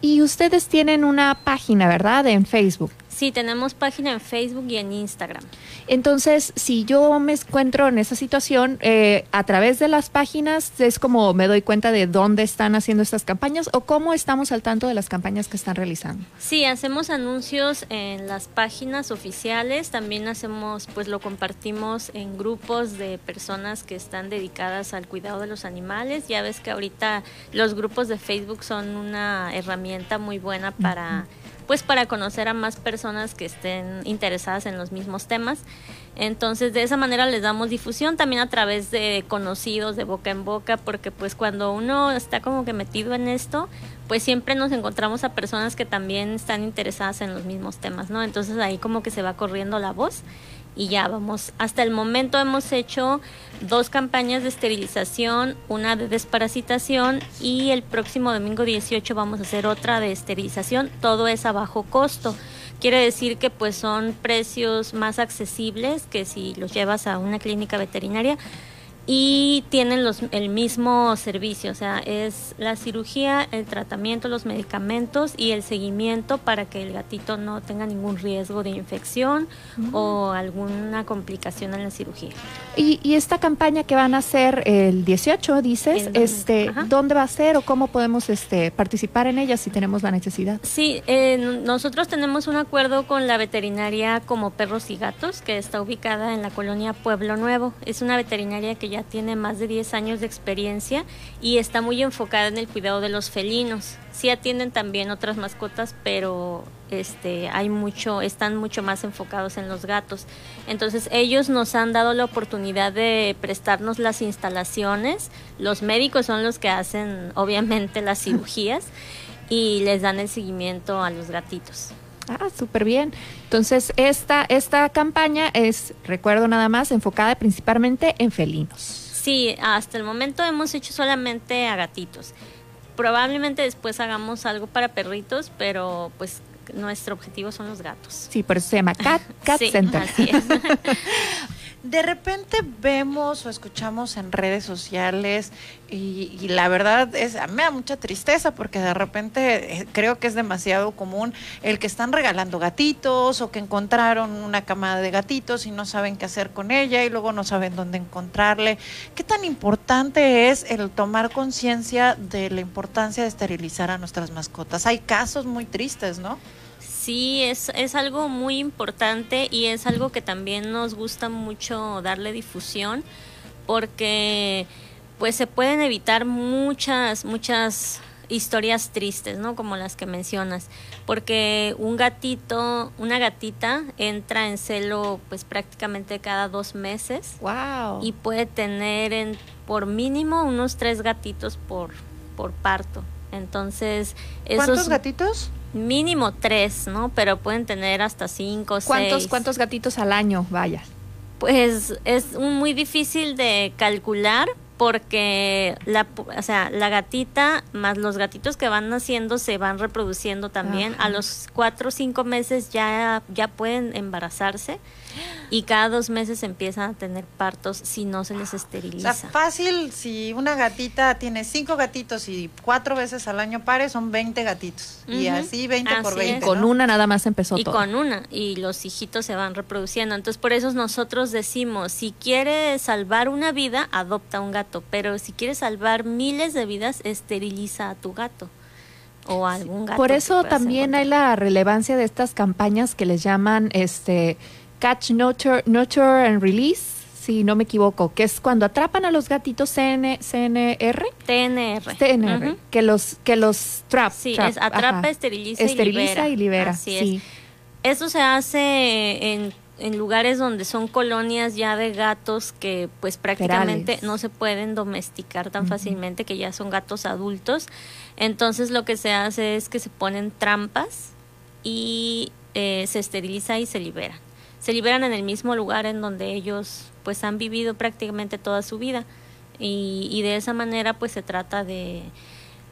Y ustedes tienen una página, ¿verdad? En Facebook. Sí, tenemos página en Facebook y en Instagram. Entonces, si yo me encuentro en esa situación, eh, a través de las páginas es como me doy cuenta de dónde están haciendo estas campañas o cómo estamos al tanto de las campañas que están realizando. Sí, hacemos anuncios en las páginas oficiales, también hacemos, pues lo compartimos en grupos de personas que están dedicadas al cuidado de los animales. Ya ves que ahorita los grupos de Facebook son una herramienta muy buena para, pues para conocer a más personas que estén interesadas en los mismos temas. Entonces, de esa manera les damos difusión también a través de conocidos, de boca en boca, porque pues cuando uno está como que metido en esto, pues siempre nos encontramos a personas que también están interesadas en los mismos temas, ¿no? Entonces ahí como que se va corriendo la voz y ya vamos. Hasta el momento hemos hecho dos campañas de esterilización, una de desparasitación y el próximo domingo 18 vamos a hacer otra de esterilización. Todo es a bajo costo. Quiere decir que pues son precios más accesibles que si los llevas a una clínica veterinaria y tienen los, el mismo servicio, o sea, es la cirugía, el tratamiento, los medicamentos y el seguimiento para que el gatito no tenga ningún riesgo de infección o alguna complicación en la cirugía. Y, y esta campaña que van a hacer el 18, dices, El este, ¿dónde va a ser o cómo podemos este, participar en ella si tenemos la necesidad? Sí, eh, nosotros tenemos un acuerdo con la veterinaria como Perros y Gatos, que está ubicada en la colonia Pueblo Nuevo. Es una veterinaria que ya tiene más de 10 años de experiencia y está muy enfocada en el cuidado de los felinos. Sí atienden también otras mascotas, pero este hay mucho están mucho más enfocados en los gatos. Entonces, ellos nos han dado la oportunidad de prestarnos las instalaciones. Los médicos son los que hacen obviamente las cirugías y les dan el seguimiento a los gatitos. Ah, súper bien. Entonces, esta, esta campaña es, recuerdo nada más, enfocada principalmente en felinos. Sí, hasta el momento hemos hecho solamente a gatitos. Probablemente después hagamos algo para perritos, pero pues nuestro objetivo son los gatos. Sí, por eso se llama Cat, Cat Sí, Center. así es. De repente vemos o escuchamos en redes sociales y, y la verdad es, a me da mucha tristeza porque de repente eh, creo que es demasiado común el que están regalando gatitos o que encontraron una camada de gatitos y no saben qué hacer con ella y luego no saben dónde encontrarle. ¿Qué tan importante es el tomar conciencia de la importancia de esterilizar a nuestras mascotas? Hay casos muy tristes, ¿no? Sí, es, es algo muy importante y es algo que también nos gusta mucho darle difusión porque pues se pueden evitar muchas, muchas historias tristes, ¿no? Como las que mencionas, porque un gatito, una gatita entra en celo pues prácticamente cada dos meses. Wow. Y puede tener en, por mínimo unos tres gatitos por, por parto. Entonces, ¿Cuántos esos gatitos? Mínimo tres, ¿no? Pero pueden tener hasta cinco, ¿Cuántos, seis. ¿Cuántos gatitos al año? Vaya. Pues es muy difícil de calcular porque la, o sea, la gatita más los gatitos que van naciendo se van reproduciendo también. Ajá. A los cuatro o cinco meses ya, ya pueden embarazarse y cada dos meses empiezan a tener partos si no se les O esteriliza. sea, fácil, si una gatita tiene cinco gatitos y cuatro veces al año pare, son 20 gatitos. Y así 20 por Así 20. es. Con ¿no? una nada más empezó y todo. con una y los hijitos se van reproduciendo entonces por eso nosotros decimos si quieres salvar una vida adopta un gato pero si quieres salvar miles de vidas esteriliza a tu gato o a algún gato Por eso también hay la relevancia de estas campañas que les llaman este Catch, Nurture, Nurture and Release, si no me equivoco, que es cuando atrapan a los gatitos CN, CNR. TNR. TNR, Ujú. que los que los trap, Sí, trap, es atrapa, ajá. esteriliza, Esteriliza y libera. y libera, Así sí. es. Eso se hace en, en lugares donde son colonias ya de gatos que pues prácticamente Ferales. no se pueden domesticar tan fácilmente, que ya son gatos adultos. Entonces lo que se hace es que se ponen trampas y eh, se esteriliza y se libera. Se liberan en el mismo lugar en donde ellos pues han vivido prácticamente toda su vida. y, y de esa manera pues se trata de,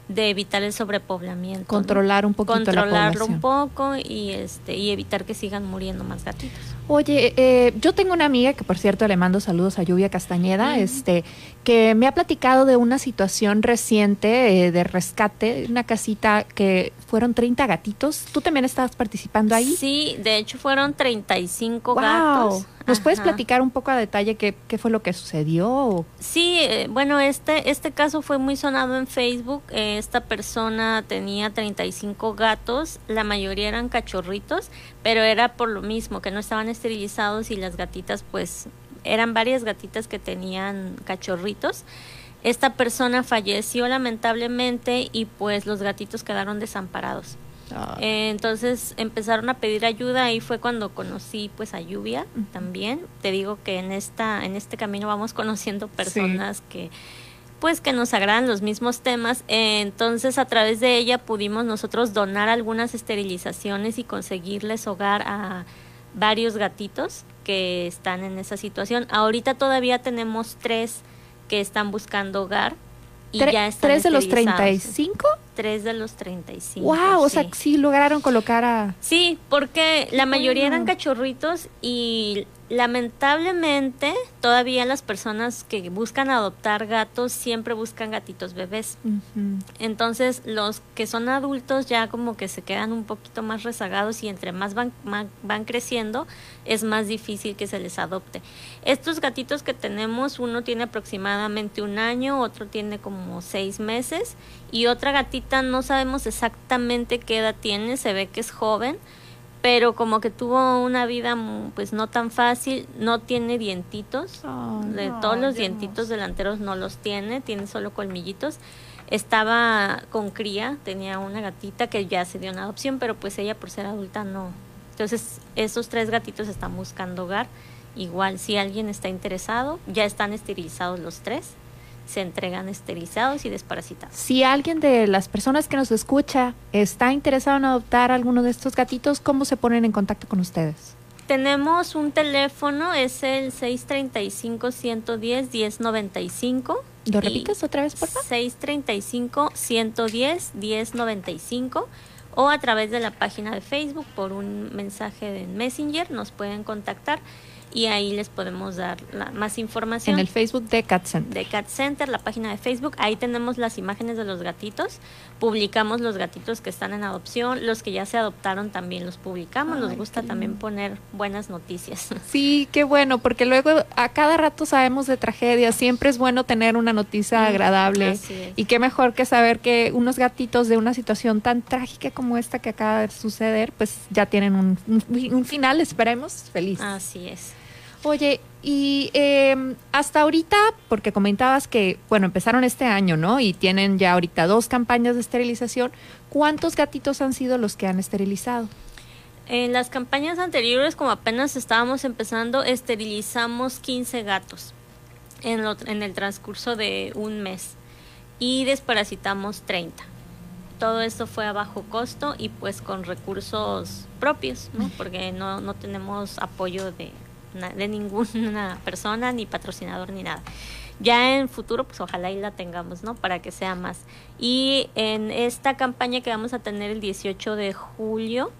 de evitar el sobrepoblamiento. Controlar un poquito la Controlarlo población. un poco y, este, y evitar que sigan muriendo más gatitos. Oye, eh, yo tengo una amiga que por cierto le mando saludos a Lluvia Castañeda, este, que me ha platicado de una situación reciente eh, de rescate, una casita que fueron 30 gatitos. ¿Tú también estabas participando ahí? Sí, de hecho fueron 35 Wow. gatos. ¿Nos puedes platicar un poco a detalle qué, qué fue lo que sucedió? Sí, eh, bueno, este, este caso fue muy sonado en Facebook. Eh, esta persona tenía 35 gatos, la mayoría eran cachorritos, pero era por lo mismo, que no estaban esterilizados y las gatitas, pues, eran varias gatitas que tenían cachorritos. Esta persona falleció lamentablemente y pues los gatitos quedaron desamparados. Eh, entonces empezaron a pedir ayuda. Ahí fue cuando conocí pues a Lluvia también. Te digo que en esta en este camino vamos conociendo personas que pues que nos agradan los mismos temas. Eh, entonces a través de ella pudimos nosotros donar algunas esterilizaciones y conseguirles hogar a varios gatitos que están en esa situación ahorita todavía tenemos tres que están buscando hogar y ya están ¿Tres de los esterilizados. 35? Tres de los 35. wow, o sea, sí lograron colocar a... Sí, porque la mayoría bueno. eran cachorritos y lamentablemente todavía las personas que buscan adoptar gatos siempre buscan gatitos bebés. Entonces los que son adultos ya como que se quedan un poquito más rezagados y entre más van, ma- van creciendo es más difícil que se les adopte. Estos gatitos que tenemos, uno tiene aproximadamente un año, otro tiene como seis meses y otra gatita no sabemos exactamente qué edad tiene, se ve que es joven pero como que tuvo una vida pues no tan fácil, no tiene dientitos, de no, todos los dientitos delanteros no los tiene, tiene solo colmillitos. Estaba con cría, tenía una gatita que ya se dio en adopción, pero pues ella por ser adulta no. Entonces, esos tres gatitos están buscando hogar. Igual, si alguien está interesado, ya están esterilizados los tres, se entregan esterilizados y desparasitados. Si alguien de las personas que nos escucha está interesado en adoptar alguno de estos gatitos, ¿cómo se ponen en contacto con ustedes? Tenemos un teléfono, es el 635-110-1095. ¿Lo Y repites otra vez, por favor? 635-110-1095 o a través de la página de Facebook por un mensaje de Messenger nos pueden contactar y ahí les podemos dar la- más información. En el Facebook de Cat Center. de Cat Center, la página de Facebook. Ahí tenemos las imágenes de los gatitos. Publicamos los gatitos que están en adopción. Los que ya se adoptaron también los publicamos. Nos gusta también poner buenas noticias. Sí, qué bueno, porque luego a cada rato sabemos de tragedias. Siempre es bueno tener una noticia agradable. Y qué mejor que saber que unos gatitos de una situación tan trágica como esta que acaba de suceder, pues ya tienen un, un- un final, esperemos, feliz. Así es. Oye, y eh, hasta ahorita, porque comentabas que, bueno, empezaron este año, ¿no? Y tienen ya ahorita dos campañas de esterilización. ¿Cuántos gatitos han sido los que han esterilizado? En las campañas anteriores, como apenas estábamos empezando, esterilizamos 15 gatos en, lo- en el transcurso de un mes y desparasitamos 30. Todo esto fue a bajo costo y pues con recursos propios, ¿no? Porque no, no tenemos apoyo de, de ninguna persona, ni patrocinador, ni nada. Ya en futuro, pues ojalá y la tengamos, ¿no? Para que sea más. Y en esta campaña que vamos a tener el 18 de julio,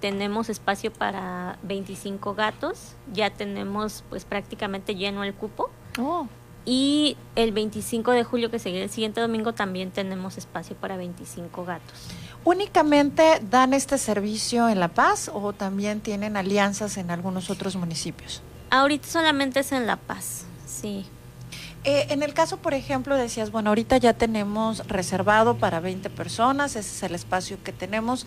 tenemos espacio para 25 gatos, ya tenemos pues prácticamente lleno el cupo. Oh. Y el 25 de julio, que sería el siguiente domingo, también tenemos espacio para 25 gatos. ¿Únicamente dan este servicio en La Paz o también tienen alianzas en algunos otros municipios? Ahorita solamente es en La Paz, sí. Eh, en el caso, por ejemplo, decías, bueno, ahorita ya tenemos reservado para 20 personas, ese es el espacio que tenemos.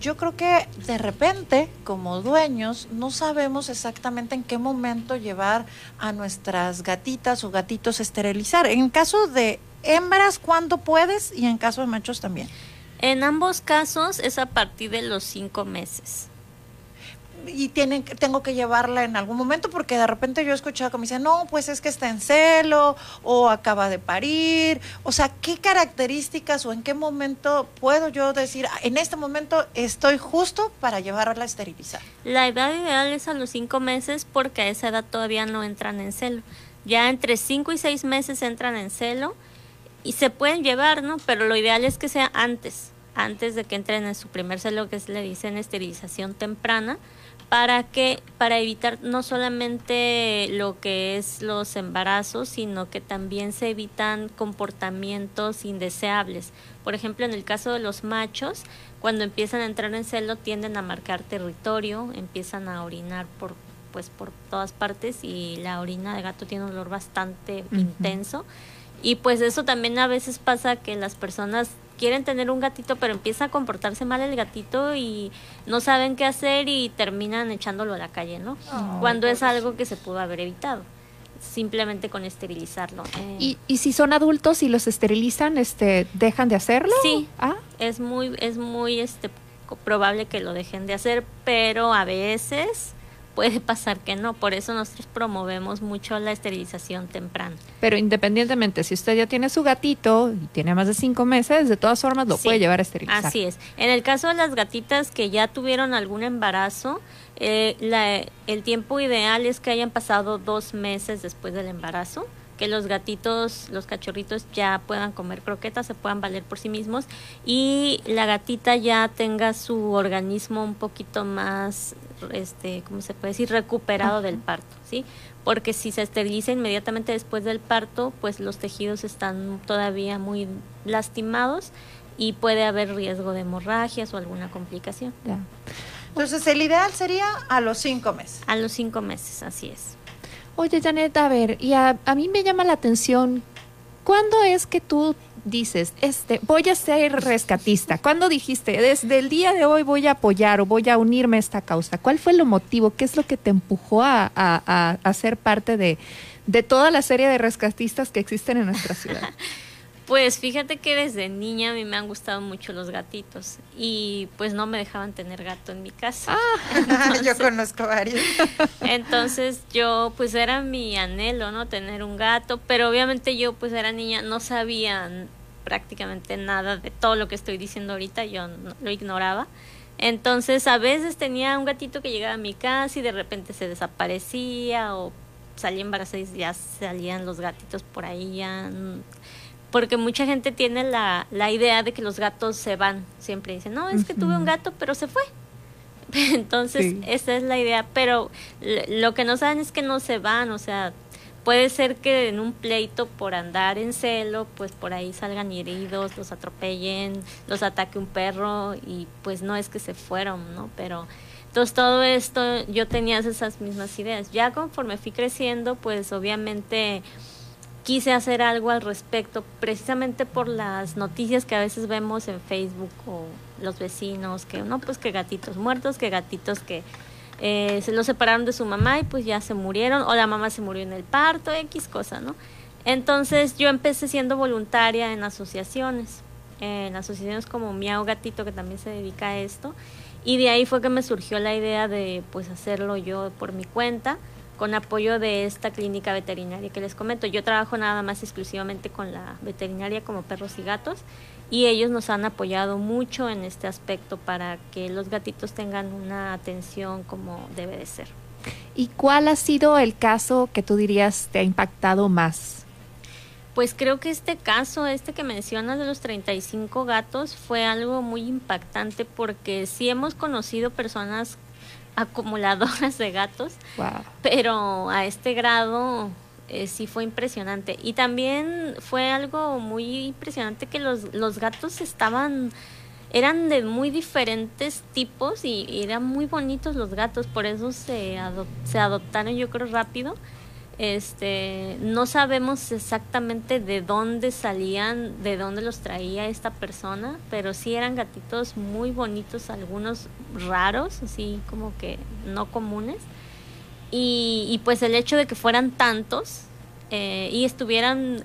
Yo creo que de repente, como dueños, no sabemos exactamente en qué momento llevar a nuestras gatitas o gatitos a esterilizar. En caso de hembras, ¿cuándo puedes? Y en caso de machos también. En ambos casos es a partir de los cinco meses. Y tienen, tengo que llevarla en algún momento porque de repente yo he escuchado que me dicen, no, pues es que está en celo o acaba de parir. O sea, ¿qué características o en qué momento puedo yo decir, "Ah, en este momento estoy justo para llevarla a esterilizar? La edad ideal es a los cinco meses porque a esa edad todavía no entran en celo. Ya entre 5 y 6 meses entran en celo y se pueden llevar, ¿no? Pero lo ideal es que sea antes, antes de que entren en su primer celo, que es, le dicen esterilización temprana, para que para evitar no solamente lo que es los embarazos, sino que también se evitan comportamientos indeseables. Por ejemplo, en el caso de los machos, cuando empiezan a entrar en celo tienden a marcar territorio, empiezan a orinar por pues por todas partes y la orina de gato tiene un olor bastante intenso. Y pues eso también a veces pasa que las personas quieren tener un gatito, pero empieza a comportarse mal el gatito y no saben qué hacer y terminan echándolo a la calle, ¿no? Cuando es algo que se pudo haber evitado, simplemente con esterilizarlo. Eh, Y, y si son adultos y los esterilizan, este, ¿dejan de hacerlo? Sí, Ah, es muy, es muy este, probable que lo dejen de hacer, pero a veces puede pasar que no. Por eso nosotros promovemos mucho la esterilización temprana. pero independientemente, si usted ya tiene su gatito y tiene más de cinco meses, de todas formas lo Sí, puede llevar a esterilizar. Así es. En el caso de las gatitas que ya tuvieron algún embarazo, eh, la- el tiempo ideal es que hayan pasado dos meses después del embarazo, que los gatitos, los cachorritos ya puedan comer croquetas, se puedan valer por sí mismos y la gatita ya tenga su organismo un poquito más, este, ¿cómo se puede decir? Recuperado del parto, ¿sí? Porque si se esteriliza inmediatamente después del parto, pues los tejidos están todavía muy lastimados y puede haber riesgo de hemorragias o alguna complicación. Entonces, el ideal sería a los cinco meses. A los cinco meses, así es. Oye, Janet, a ver, y a, a mí me llama la atención, ¿cuándo es que tú dices, este, voy a ser rescatista? ¿Cuándo dijiste, desde el día de hoy voy a apoyar o voy a unirme a esta causa? ¿Cuál fue lo motivo? ¿Qué es lo que te empujó a, a- a- a ser parte de, de toda la serie de rescatistas que existen en nuestra ciudad? Pues fíjate que desde niña a mí me han gustado mucho los gatitos y pues no me dejaban tener gato en mi casa. Yo conozco varios. Entonces yo pues era mi anhelo, ¿no? Tener un gato, pero obviamente yo pues era niña, no sabía prácticamente nada de todo lo que estoy diciendo ahorita, yo no- lo ignoraba. Entonces a veces tenía un gatito que llegaba a mi casa y de repente se desaparecía o salía embarazada y ya salían los gatitos por ahí ya mm, porque mucha gente tiene la, la idea de que los gatos se van. Siempre dicen, no, es que tuve un gato, pero se fue. Entonces, Sí. esa es la idea. Pero lo que no saben es que no se van. O sea, puede ser que en un pleito por andar en celo, pues por ahí salgan heridos, los atropellen, los ataque un perro y pues no es que se fueron, ¿no? Pero entonces todo esto yo tenía esas mismas ideas. Ya conforme fui creciendo, pues obviamente quise hacer algo al respecto, precisamente por las noticias que a veces vemos en Facebook o los vecinos, que no, pues que gatitos muertos, que gatitos que eh, se los separaron de su mamá y pues ya se murieron, o la mamá se murió en el parto, X cosa, ¿no? Entonces yo empecé siendo voluntaria en asociaciones, en asociaciones como Miau Gatito, que también se dedica a esto, y de ahí fue que me surgió la idea de pues hacerlo yo por mi cuenta con apoyo de esta clínica veterinaria que les comento. Yo trabajo nada más exclusivamente con la veterinaria como perros y gatos y ellos nos han apoyado mucho en este aspecto para que los gatitos tengan una atención como debe de ser. ¿Y cuál ha sido el caso que tú dirías te ha impactado más? Pues creo que este caso, este que mencionas de los 35 gatos, fue algo muy impactante porque sí hemos conocido personas acumuladoras de gatos, Wow. pero a este grado eh, sí fue impresionante. Y también fue algo muy impresionante que los, los gatos estaban, eran de muy diferentes tipos y, y eran muy bonitos los gatos, por eso se, adop- se adoptaron yo creo rápido. Este, no sabemos exactamente de dónde salían, de dónde los traía esta persona, pero sí eran gatitos muy bonitos, algunos raros, así como que no comunes. Y, y pues el hecho de que fueran tantos eh, y estuvieran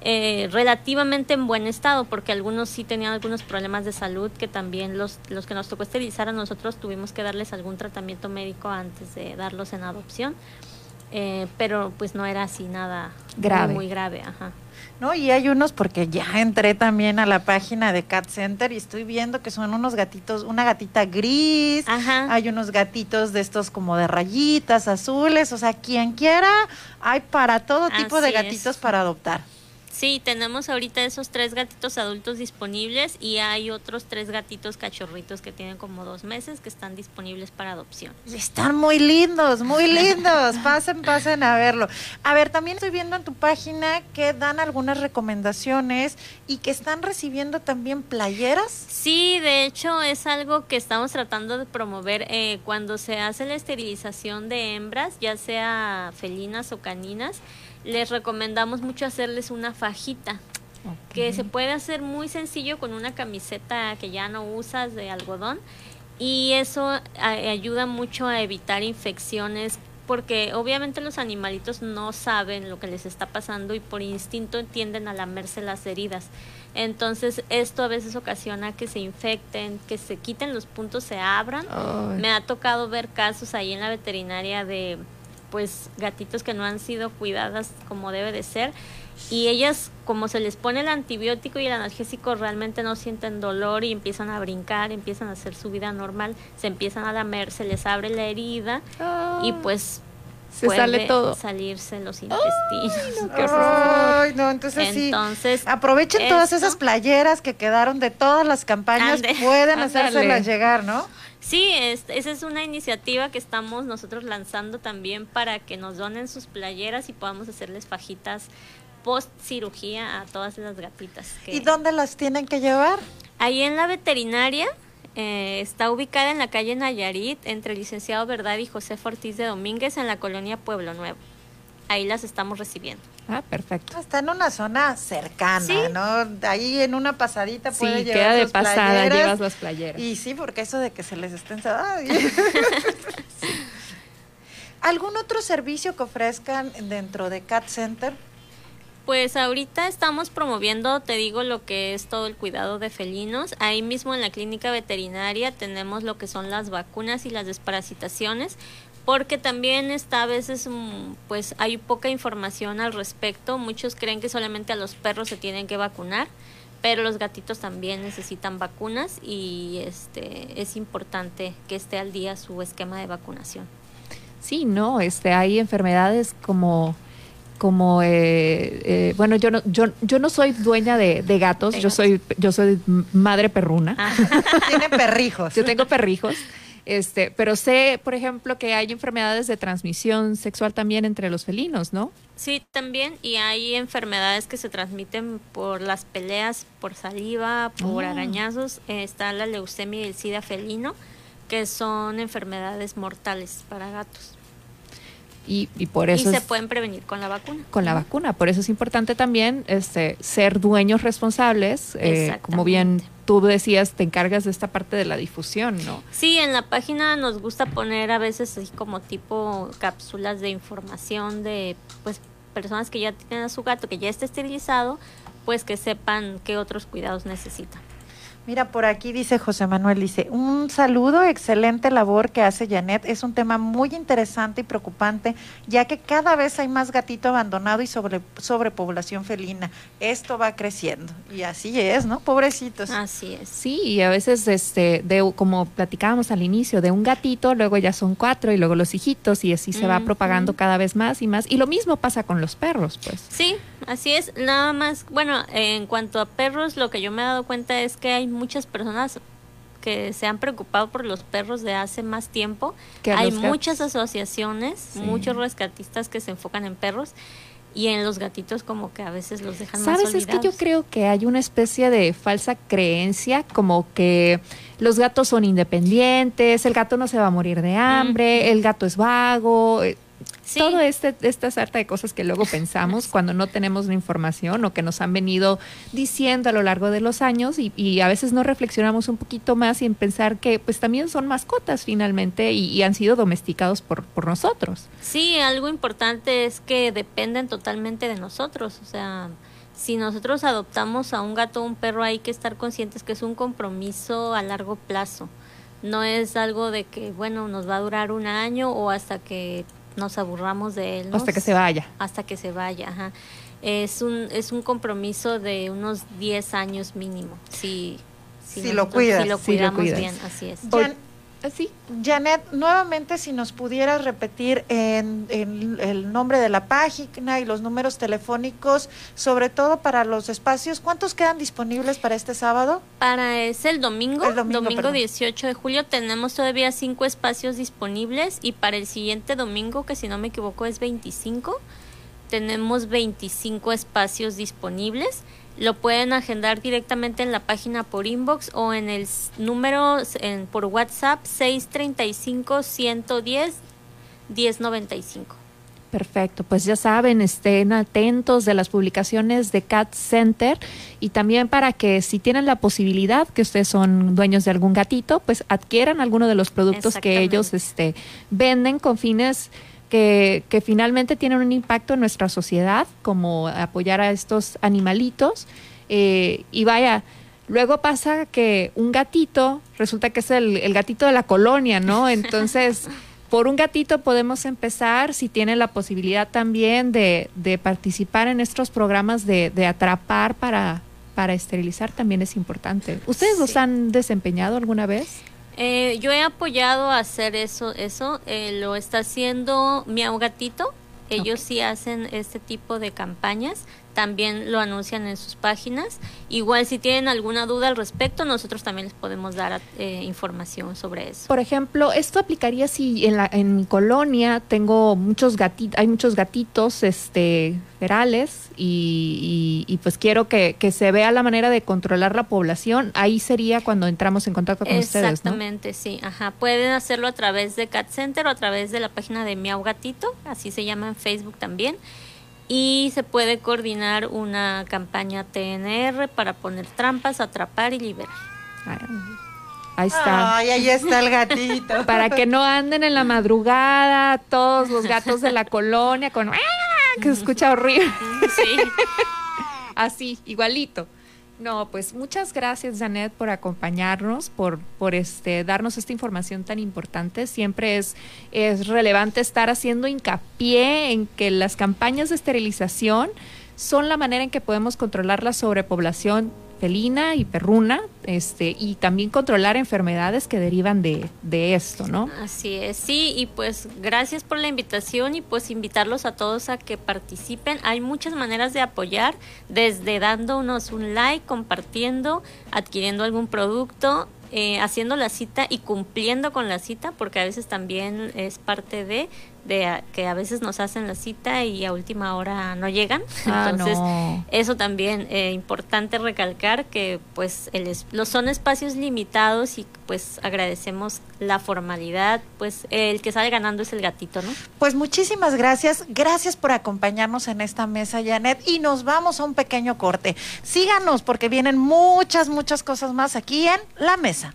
eh, relativamente en buen estado, porque algunos sí tenían algunos problemas de salud que también los, los que nos tocó esterilizar a nosotros tuvimos que darles algún tratamiento médico antes de darlos en adopción. Eh, pero pues no era así nada Grave. Muy, muy grave, ajá. ¿no? Y hay unos porque ya entré también a la página de Cat Center y estoy viendo que son unos gatitos, una gatita gris, hay unos gatitos de estos como de rayitas azules, o sea, quien quiera, hay para todo tipo de es. gatitos para adoptar. Sí, tenemos ahorita esos tres gatitos adultos disponibles y hay otros tres gatitos cachorritos que tienen como dos meses que están disponibles para adopción. Están muy lindos, muy lindos. Pasen, pasen a verlo. A ver, también estoy viendo en tu página que dan algunas recomendaciones y que están recibiendo también playeras. Sí, de hecho es algo que estamos tratando de promover eh, cuando se hace la esterilización de hembras, ya sea felinas o caninas. Les recomendamos mucho hacerles una fajita que se puede hacer muy sencillo con una camiseta que ya no usas de algodón y eso ayuda mucho a evitar infecciones porque obviamente los animalitos no saben lo que les está pasando y por instinto tienden a lamerse las heridas. Entonces esto a veces ocasiona que se infecten, que se quiten los puntos, se abran. Me ha tocado ver casos ahí en la veterinaria de pues gatitos que no han sido cuidadas como debe de ser. Y ellas como se les pone el antibiótico y el analgésico realmente no sienten dolor y empiezan a brincar, empiezan a hacer su vida normal, se empiezan a lamer, se les abre la herida y pues Se puede sale todo. salirse los intestinos. Ay, no, entonces sí. Entonces, Aprovechen todas esas playeras que quedaron de todas las campañas, Ande. pueden hacérselas llegar, ¿no? Sí, es- esa es una iniciativa que estamos nosotros lanzando también para que nos donen sus playeras y podamos hacerles fajitas post cirugía a todas las gatitas. que- ¿Y dónde las tienen que llevar? Ahí en la veterinaria eh, está ubicada en la calle Nayarit entre Licenciado Verdad y José Ortiz de Domínguez en la colonia Pueblo Nuevo. Ahí las estamos recibiendo. Ah, perfecto. Está en una zona cercana, ¿no? Ahí en una pasadita Sí, puede llevar queda de pasada, playeras. llevas las playeras. Y sí, porque eso de que se les estén... ¿Algún otro servicio que ofrezcan dentro de Cat Center? Pues ahorita estamos promoviendo, te digo, lo que es todo el cuidado de felinos. Ahí mismo en la clínica veterinaria tenemos lo que son las vacunas y las desparasitaciones, porque también está a veces, mm, pues hay poca información al respecto. Muchos creen que solamente a los perros se tienen que vacunar, pero los gatitos también necesitan vacunas y este es importante que esté al día su esquema de vacunación. Sí, no, este, hay enfermedades como, como, eh, eh, bueno, yo no, yo, yo no soy dueña de, de gatos, yo soy, yo soy madre perruna. Tiene perrijos. Yo tengo perrijos. Este, pero sé, por ejemplo, que hay enfermedades de transmisión sexual también entre los felinos, ¿no? Sí, también, y hay enfermedades que se transmiten por las peleas, por saliva, por Ah. arañazos. Está la leucemia y el sida felino, que son enfermedades mortales para gatos. Y, y por eso y se es- pueden prevenir con la vacuna. con la vacuna. Por eso es importante también este, ser dueños responsables. eh, como bien tú decías, te encargas de esta parte de la difusión, ¿no? Sí, en la página nos gusta poner a veces así como tipo cápsulas de información de pues personas que ya tienen a su gato que ya está esterilizado, pues que sepan qué otros cuidados necesitan. Mira, por aquí dice José Manuel, dice, un saludo, excelente labor que hace Janet. Es un tema muy interesante y preocupante, ya que cada vez hay más gatito abandonado y sobre, sobrepoblación felina. Esto va creciendo. Y así es, ¿no? Pobrecitos. Así es. Sí, y a veces, este, de, como platicábamos al inicio, de un gatito, luego ya son cuatro y luego los hijitos y así se va propagando cada vez más y más. Y lo mismo pasa con los perros, pues. Sí, así es. Nada más, bueno, en cuanto a perros, lo que yo me he dado cuenta es que hay muchas personas que se han preocupado por los perros de hace más tiempo. Hay muchas asociaciones, Sí. muchos rescatistas que se enfocan en perros y en los gatitos como que a veces los dejan más ¿Sabes? Es que yo creo que hay una especie de falsa creencia, como que los gatos son independientes, el gato no se va a morir de hambre, el gato es vago. Todo este, esta sarta de cosas que luego pensamos cuando no tenemos la información o que nos han venido diciendo a lo largo de los años y, y a veces no reflexionamos un poquito más y en pensar que pues también son mascotas finalmente y, y han sido domesticados por, por nosotros. Sí, algo importante es que dependen totalmente de nosotros. O sea, si nosotros adoptamos a un gato o un perro, hay que estar conscientes que es un compromiso a largo plazo. No es algo de que, bueno, nos va a durar un año o hasta que nos aburramos de él. ¿no? Hasta que se vaya. Hasta que se vaya, ajá. Es un, es un compromiso de unos 10 años mínimo. Si, Si nosotros- lo cuidas. Si lo Si lo cuidamos cuidas. bien, así es. Jan- Janet, nuevamente si nos pudieras repetir en, en el nombre de la página y los números telefónicos, sobre todo para los espacios, ¿cuántos quedan disponibles para este sábado? Para es el domingo, El domingo, domingo, perdón. 18 de julio tenemos todavía cinco espacios disponibles y para el siguiente domingo, que si no me equivoco es 25, tenemos 25 espacios disponibles. Lo pueden agendar directamente en la página por inbox o en el número en, por WhatsApp 635 110 1095. Perfecto, pues ya saben, estén atentos de las publicaciones de Cat Center y también para que si tienen la posibilidad que ustedes son dueños de algún gatito, pues adquieran alguno de los productos que ellos este, venden con fines que, que finalmente tienen un impacto en nuestra sociedad, como apoyar a estos animalitos. Eh, y vaya, luego pasa que un gatito resulta que es el, el gatito de la colonia, ¿no? Entonces... Por un gatito podemos empezar si tienen la posibilidad también de, de participar en estos programas de, de atrapar para, para esterilizar también es importante. ¿Ustedes los han desempeñado alguna vez? Eh, yo he apoyado a hacer eso, eso eh, lo está haciendo Miau Gatito. Ellos sí hacen este tipo de campañas, también lo anuncian en sus páginas. Igual si tienen alguna duda al respecto, nosotros también les podemos dar eh, información sobre eso. Por ejemplo, esto aplicaría si en, la, en mi colonia tengo muchos gatitos, hay muchos gatitos este, ferales y, y- y pues quiero que, que se vea la manera de controlar la población. Ahí sería cuando entramos en contacto con ustedes, ¿no? Exactamente, sí, ajá. Pueden hacerlo a través de Cat Center o a través de la página de Miau Gatito, así se llama en Facebook también. Y se puede coordinar una campaña TNR para poner trampas, atrapar y liberar. Ahí está. Ay, ahí está el gatito. Para que no anden en la madrugada todos los gatos de la colonia con ¡ah! que se escucha horrible. Así, igualito. No, pues muchas gracias, Janet, por acompañarnos, por, por este, darnos esta información tan importante. Siempre es, es relevante estar haciendo hincapié en que las campañas de esterilización son la manera en que podemos controlar la sobrepoblación felina y perruna, este, y también controlar enfermedades que derivan de, de esto, ¿no? Así es, sí, y pues gracias por la invitación y pues invitarlos a todos a que participen. Hay muchas maneras de apoyar, desde dándonos un like, compartiendo, adquiriendo algún producto, eh, haciendo la cita y cumpliendo con la cita, porque a veces también es parte de, de a- que a veces nos hacen la cita y a última hora no llegan. Ah, Entonces, no. eso también eh, importante recalcar que pues el es- los son espacios limitados y pues agradecemos la formalidad, pues el que sale ganando es el gatito, ¿no? Pues muchísimas gracias. Gracias por acompañarnos en esta mesa, Janet. Y nos vamos a un pequeño corte. Síganos porque vienen muchas, muchas cosas más aquí en La Mesa.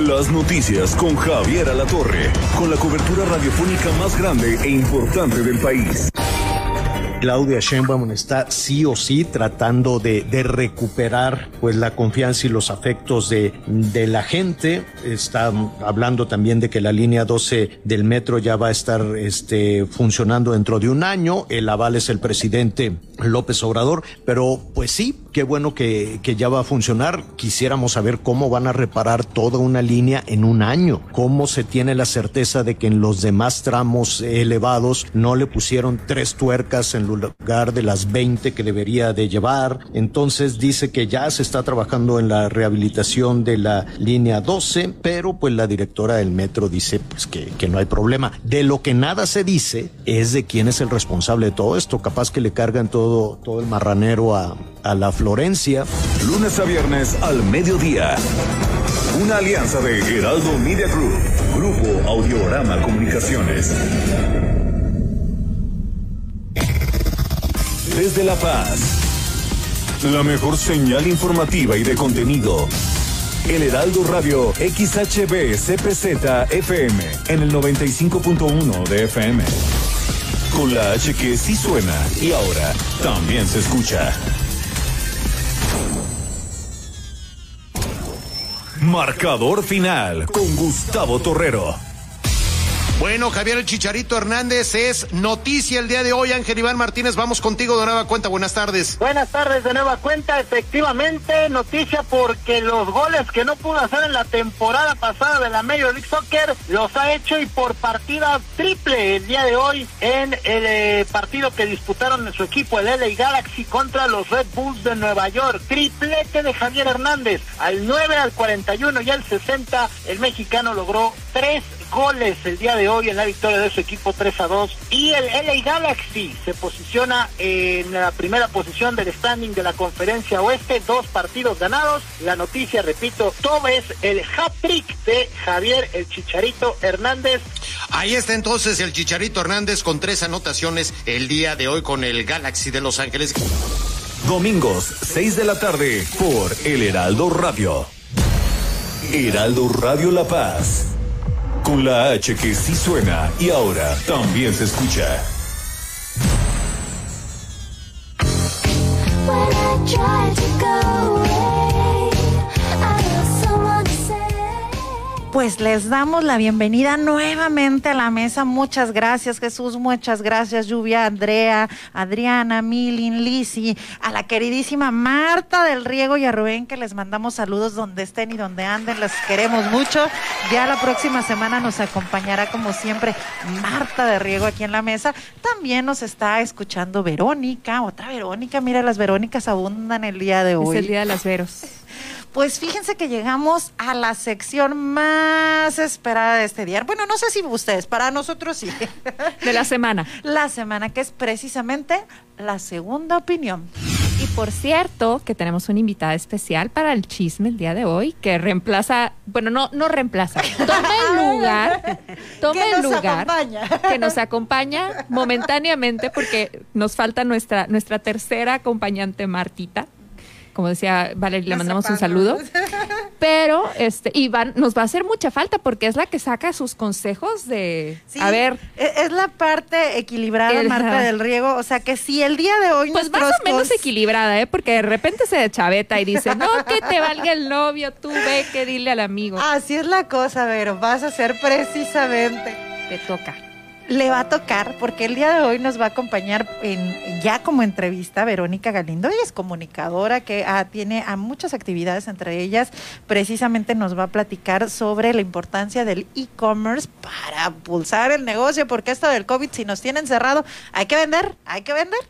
Las noticias con Javier Alatorre, con la cobertura radiofónica más grande e importante del país. Claudia Sheinbaum está sí o sí tratando de, recuperar pues la confianza y los afectos de, de, la gente. Está hablando también de que la línea 12 del metro ya va a estar este, funcionando dentro de un año. El aval es el presidente López Obrador, pero pues sí, qué bueno que, que ya va a funcionar. Quisiéramos saber cómo van a reparar toda una línea en un año, cómo se tiene la certeza de que en los demás tramos elevados no le pusieron tres tuercas en lugar de las 20 que debería de llevar. Entonces dice que ya se está trabajando en la rehabilitación de la línea 12, pero pues la directora del metro dice pues que, que no hay problema. De lo que nada se dice es de quién es el responsable de todo esto. Capaz que le cargan todo, todo el marranero a, la Florencia. Lunes a viernes al mediodía. Una alianza de Heraldo Media Group, Grupo Audiorama Comunicaciones. Desde La Paz, la mejor señal informativa y de contenido. El Heraldo Radio XHB CPZ FM en el 95.1 de FM. Con la H que sí suena y ahora también se escucha. Marcador final con Gustavo Torrero. Bueno, Javier el Chicharito Hernández es noticia el día de hoy. Ángel Iván Martínez, vamos contigo de nueva cuenta. Buenas tardes. Buenas tardes de nueva cuenta. Efectivamente, noticia porque los goles que no pudo hacer en la temporada pasada de la Major League Soccer los ha hecho y por partida triple el día de hoy en el eh, partido que disputaron en su equipo, el LA Galaxy, contra los Red Bulls de Nueva York. Triplete de Javier Hernández. Al 9, al 41 y al 60, el mexicano logró tres goles el día de hoy en la victoria de su equipo 3 a 2 y el LA Galaxy se posiciona en la primera posición del standing de la conferencia oeste, dos partidos ganados. La noticia, repito, todo es el hat-trick de Javier el Chicharito Hernández. Ahí está entonces el Chicharito Hernández con tres anotaciones el día de hoy con el Galaxy de Los Ángeles. Domingos, 6 de la tarde, por El Heraldo Radio. Heraldo Radio La Paz. Con la H que sí suena y ahora también se escucha. Pues les damos la bienvenida nuevamente a la mesa. Muchas gracias, Jesús. Muchas gracias, Lluvia, Andrea, Adriana, Milin, Lisi, a la queridísima Marta del Riego y a Rubén, que les mandamos saludos donde estén y donde anden. Las queremos mucho. Ya la próxima semana nos acompañará, como siempre, Marta de Riego aquí en la mesa. También nos está escuchando Verónica, otra Verónica. Mira, las Verónicas abundan el día de hoy. Es el día de las Veros. Pues fíjense que llegamos a la sección más esperada de este día. Bueno, no sé si ustedes, para nosotros sí. De la semana. La semana, que es precisamente la segunda opinión. Y por cierto, que tenemos una invitada especial para el chisme el día de hoy, que reemplaza, bueno, no, no reemplaza, toma el lugar, toma Que el nos lugar, acompaña. que nos acompaña momentáneamente porque nos falta nuestra, nuestra tercera acompañante Martita. Como decía Valeria, le mandamos un saludo. Pero, este, Iván, nos va a hacer mucha falta porque es la que saca sus consejos de, Sí, a ver, e- Es la parte equilibrada, El- Marta del Riego. O sea, que si el día de hoy pues más o menos equilibrada, ¿eh? Porque de repente se chaveta y dice, no, que te valga el novio, tú ve que dile al amigo. Así es la cosa, Vero. Vas a ser precisamente. Te toca. Le va a tocar porque el día de hoy nos va a acompañar en, ya como entrevista Verónica Galindo. Ella es comunicadora que ah, tiene a muchas actividades, entre ellas precisamente nos va a platicar sobre la importancia del e-commerce para pulsar el negocio, porque esto del COVID, si nos tienen cerrado, hay que vender, hay que vender.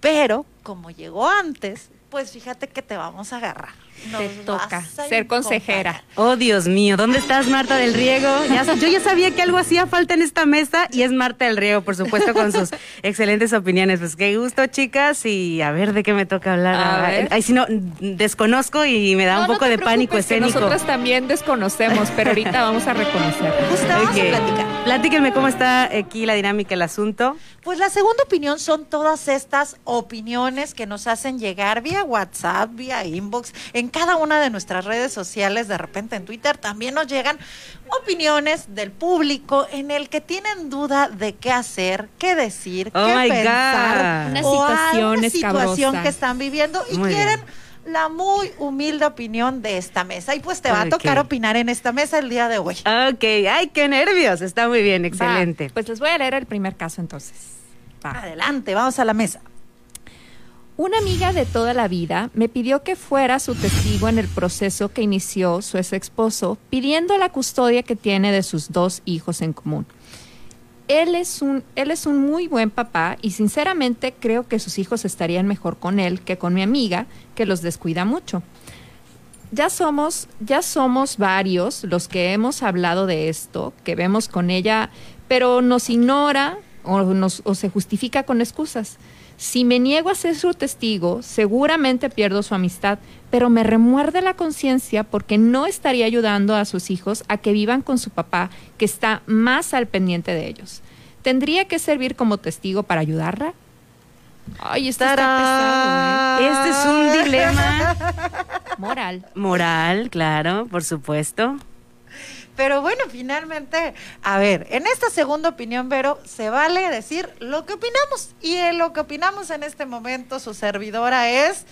Pero como llegó antes, pues fíjate que te vamos a agarrar. Nos Te toca ser consejera. Oh, Dios mío, ¿dónde estás, Marta del Riego? Ya- yo ya sabía que algo hacía falta en esta mesa y es Marta del Riego, por supuesto, con sus excelentes opiniones. Pues qué gusto, chicas, y a ver de qué me toca hablar. A Ay, ver. Ay, si no, desconozco y me da No, un no poco te de pánico escénico. Nosotros también desconocemos, pero ahorita vamos a reconocer. Ok. Platíquenme cómo está aquí la dinámica, el asunto. Pues la segunda opinión son todas estas opiniones que nos hacen llegar vía WhatsApp, vía inbox, en cada una de nuestras redes sociales, de repente en Twitter también nos llegan opiniones del público en el que tienen duda de qué hacer, qué decir, Oh qué my pensar, God. Una o situación alguna escabrosa. situación que están viviendo y Muy quieren la muy humilde opinión de esta mesa. Y pues te va a tocar opinar en esta mesa el día de hoy. Ok, ay, qué nervios. Está muy bien, Va, excelente. pues les voy a leer el primer caso entonces. Va. Adelante, vamos a la mesa. Una amiga de toda la vida me pidió que fuera su testigo en el proceso que inició su ex esposo, pidiendo la custodia que tiene de sus dos hijos en común. Él es, un, él es un muy buen papá y sinceramente creo que sus hijos estarían mejor con él que con mi amiga, que los descuida mucho. Ya somos, ya somos varios los que hemos hablado de esto, que vemos con ella, pero nos ignora o, nos, o se justifica con excusas. Si me niego a ser su testigo, seguramente pierdo su amistad, pero me remuerde la conciencia porque no estaría ayudando a sus hijos a que vivan con su papá, que está más al pendiente de ellos. ¿Tendría que servir como testigo para ayudarla? Ay, esto está pesado, ¿eh? Este es un dilema Moral. moral, claro, por supuesto. Pero bueno, finalmente, a ver, en esta segunda opinión, Vero, se vale decir lo que opinamos. Y en lo que opinamos en este momento, su servidora es,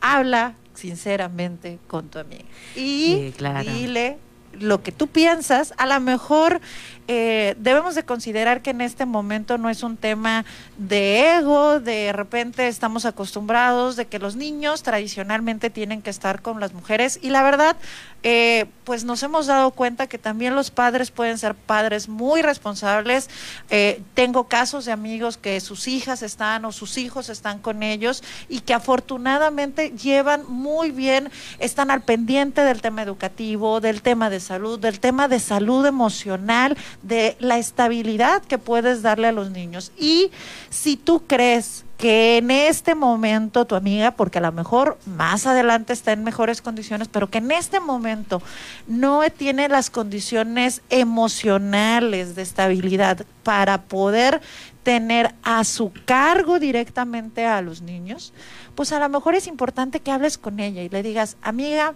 habla sinceramente con tu amiga. Y Sí, claro. dile lo que tú piensas. A lo mejor eh, debemos de considerar que en este momento no es un tema de ego, de repente estamos acostumbrados de que los niños tradicionalmente tienen que estar con las mujeres y la verdad, eh, pues nos hemos dado cuenta que también los padres pueden ser padres muy responsables. Eh, tengo casos de amigos que sus hijas están o sus hijos están con ellos y que afortunadamente llevan muy bien, están al pendiente del tema educativo, del tema de salud, del tema de salud emocional, de la estabilidad que puedes darle a los niños. Y si tú crees que en este momento tu amiga, porque a lo mejor más adelante está en mejores condiciones, pero que en este momento no tiene las condiciones emocionales de estabilidad para poder tener a su cargo directamente a los niños, pues a lo mejor es importante que hables con ella y le digas, amiga,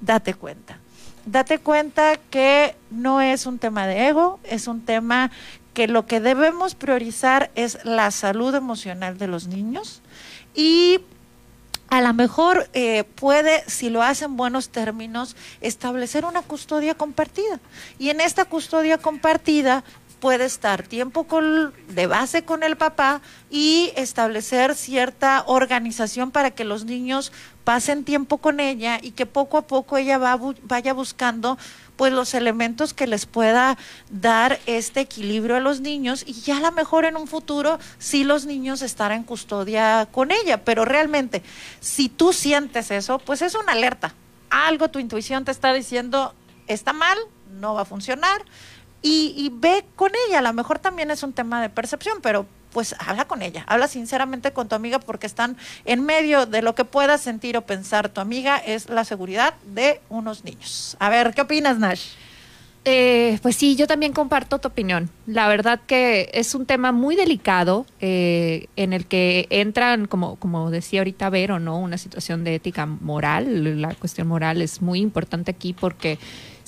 date cuenta. Date cuenta que no es un tema de ego, es un tema que lo que debemos priorizar es la salud emocional de los niños y a lo mejor eh, puede, si lo hace en buenos términos, establecer una custodia compartida. Y en esta custodia compartida puede estar tiempo de base con el papá y establecer cierta organización para que los niños pasen tiempo con ella y que poco a poco ella va, vaya buscando pues los elementos que les pueda dar este equilibrio a los niños y ya a lo mejor en un futuro sí los niños estar en custodia con ella, pero realmente si tú sientes eso, pues es una alerta. Algo tu intuición te está diciendo está mal, no va a funcionar y, y ve con ella. A lo mejor también es un tema de percepción, pero pues habla con ella, habla sinceramente con tu amiga porque están en medio de lo que puedas sentir o pensar tu amiga es la seguridad de unos niños. A ver, ¿qué opinas, Nash? Eh, pues sí, yo también comparto tu opinión. La verdad que es un tema muy delicado eh, en el que entran, como, como decía ahorita Vero, ¿no? Una situación de ética moral. La cuestión moral es muy importante aquí porque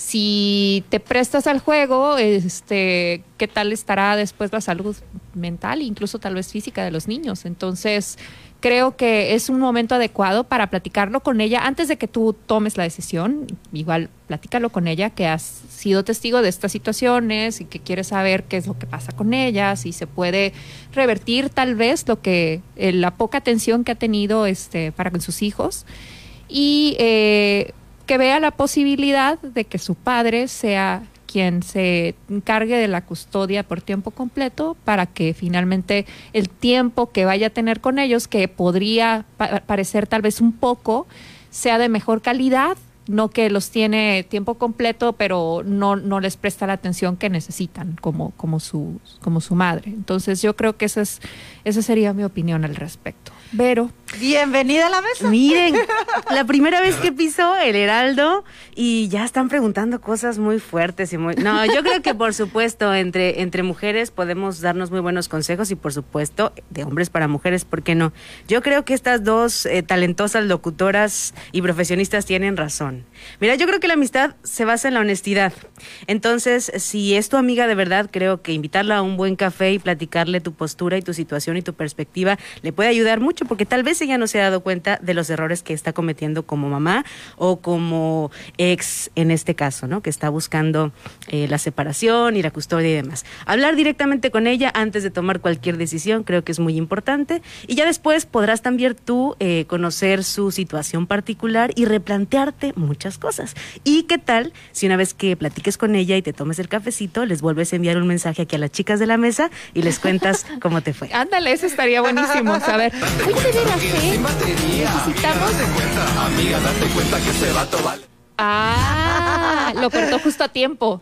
si te prestas al juego, este, ¿qué tal estará después la salud mental, incluso tal vez física de los niños? Entonces, creo que es un momento adecuado para platicarlo con ella antes de que tú tomes la decisión. Igual, platícalo con ella, que has sido testigo de estas situaciones y que quieres saber qué es lo que pasa con ella, si se puede revertir tal vez lo que eh, la poca atención que ha tenido este para con sus hijos y eh, que vea la posibilidad de que su padre sea quien se encargue de la custodia por tiempo completo para que finalmente el tiempo que vaya a tener con ellos, que podría pa- parecer tal vez un poco, sea de mejor calidad, no que los tiene tiempo completo, pero no, no les presta la atención que necesitan como, como, su, como su madre. Entonces yo creo que esa, es, esa sería mi opinión al respecto. Vero. Bienvenida a la mesa. Miren, la primera vez que piso el Heraldo y ya están preguntando cosas muy fuertes y muy... No, yo creo que por supuesto entre, entre mujeres podemos darnos muy buenos consejos y por supuesto de hombres para mujeres, ¿por qué no? Yo creo que estas dos eh, talentosas locutoras y profesionistas tienen razón. Mira, yo creo que la amistad se basa en la honestidad. Entonces, si es tu amiga de verdad, creo que invitarla a un buen café y platicarle tu postura y tu situación y tu perspectiva le puede ayudar mucho porque tal vez ella no se ha dado cuenta de los errores que está cometiendo como mamá o como ex en este caso, ¿no? Que está buscando eh, la separación y la custodia y demás. Hablar directamente con ella antes de tomar cualquier decisión creo que es muy importante y ya después podrás también tú eh, conocer su situación particular y replantearte muchas cosas. ¿Y qué tal si una vez que platiques con ella y te tomes el cafecito, les vuelves a enviar un mensaje aquí a las chicas de la mesa y les cuentas cómo te fue? Ándale, eso estaría buenísimo. saber. Oye, de veras, ¿eh? Necesitamos. Amiga, date cuenta que ese vato vale. Ah, lo cortó justo a tiempo.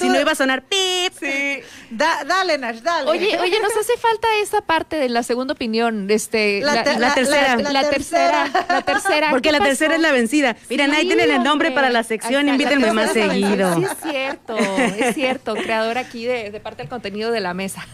si no iba a sonar pip. Sí. Da- dale, Nash, dale. Oye, oye, nos hace falta esa parte de la segunda opinión, este, La te- la- tercera. la, la tercera, la tercera. Porque ¿Qué la pasó? tercera es la vencida. Miren, ahí tienen el nombre hombre. para la sección, invítenme la más seguido. Sí, es cierto, es cierto, creador aquí de, de parte del contenido de la mesa.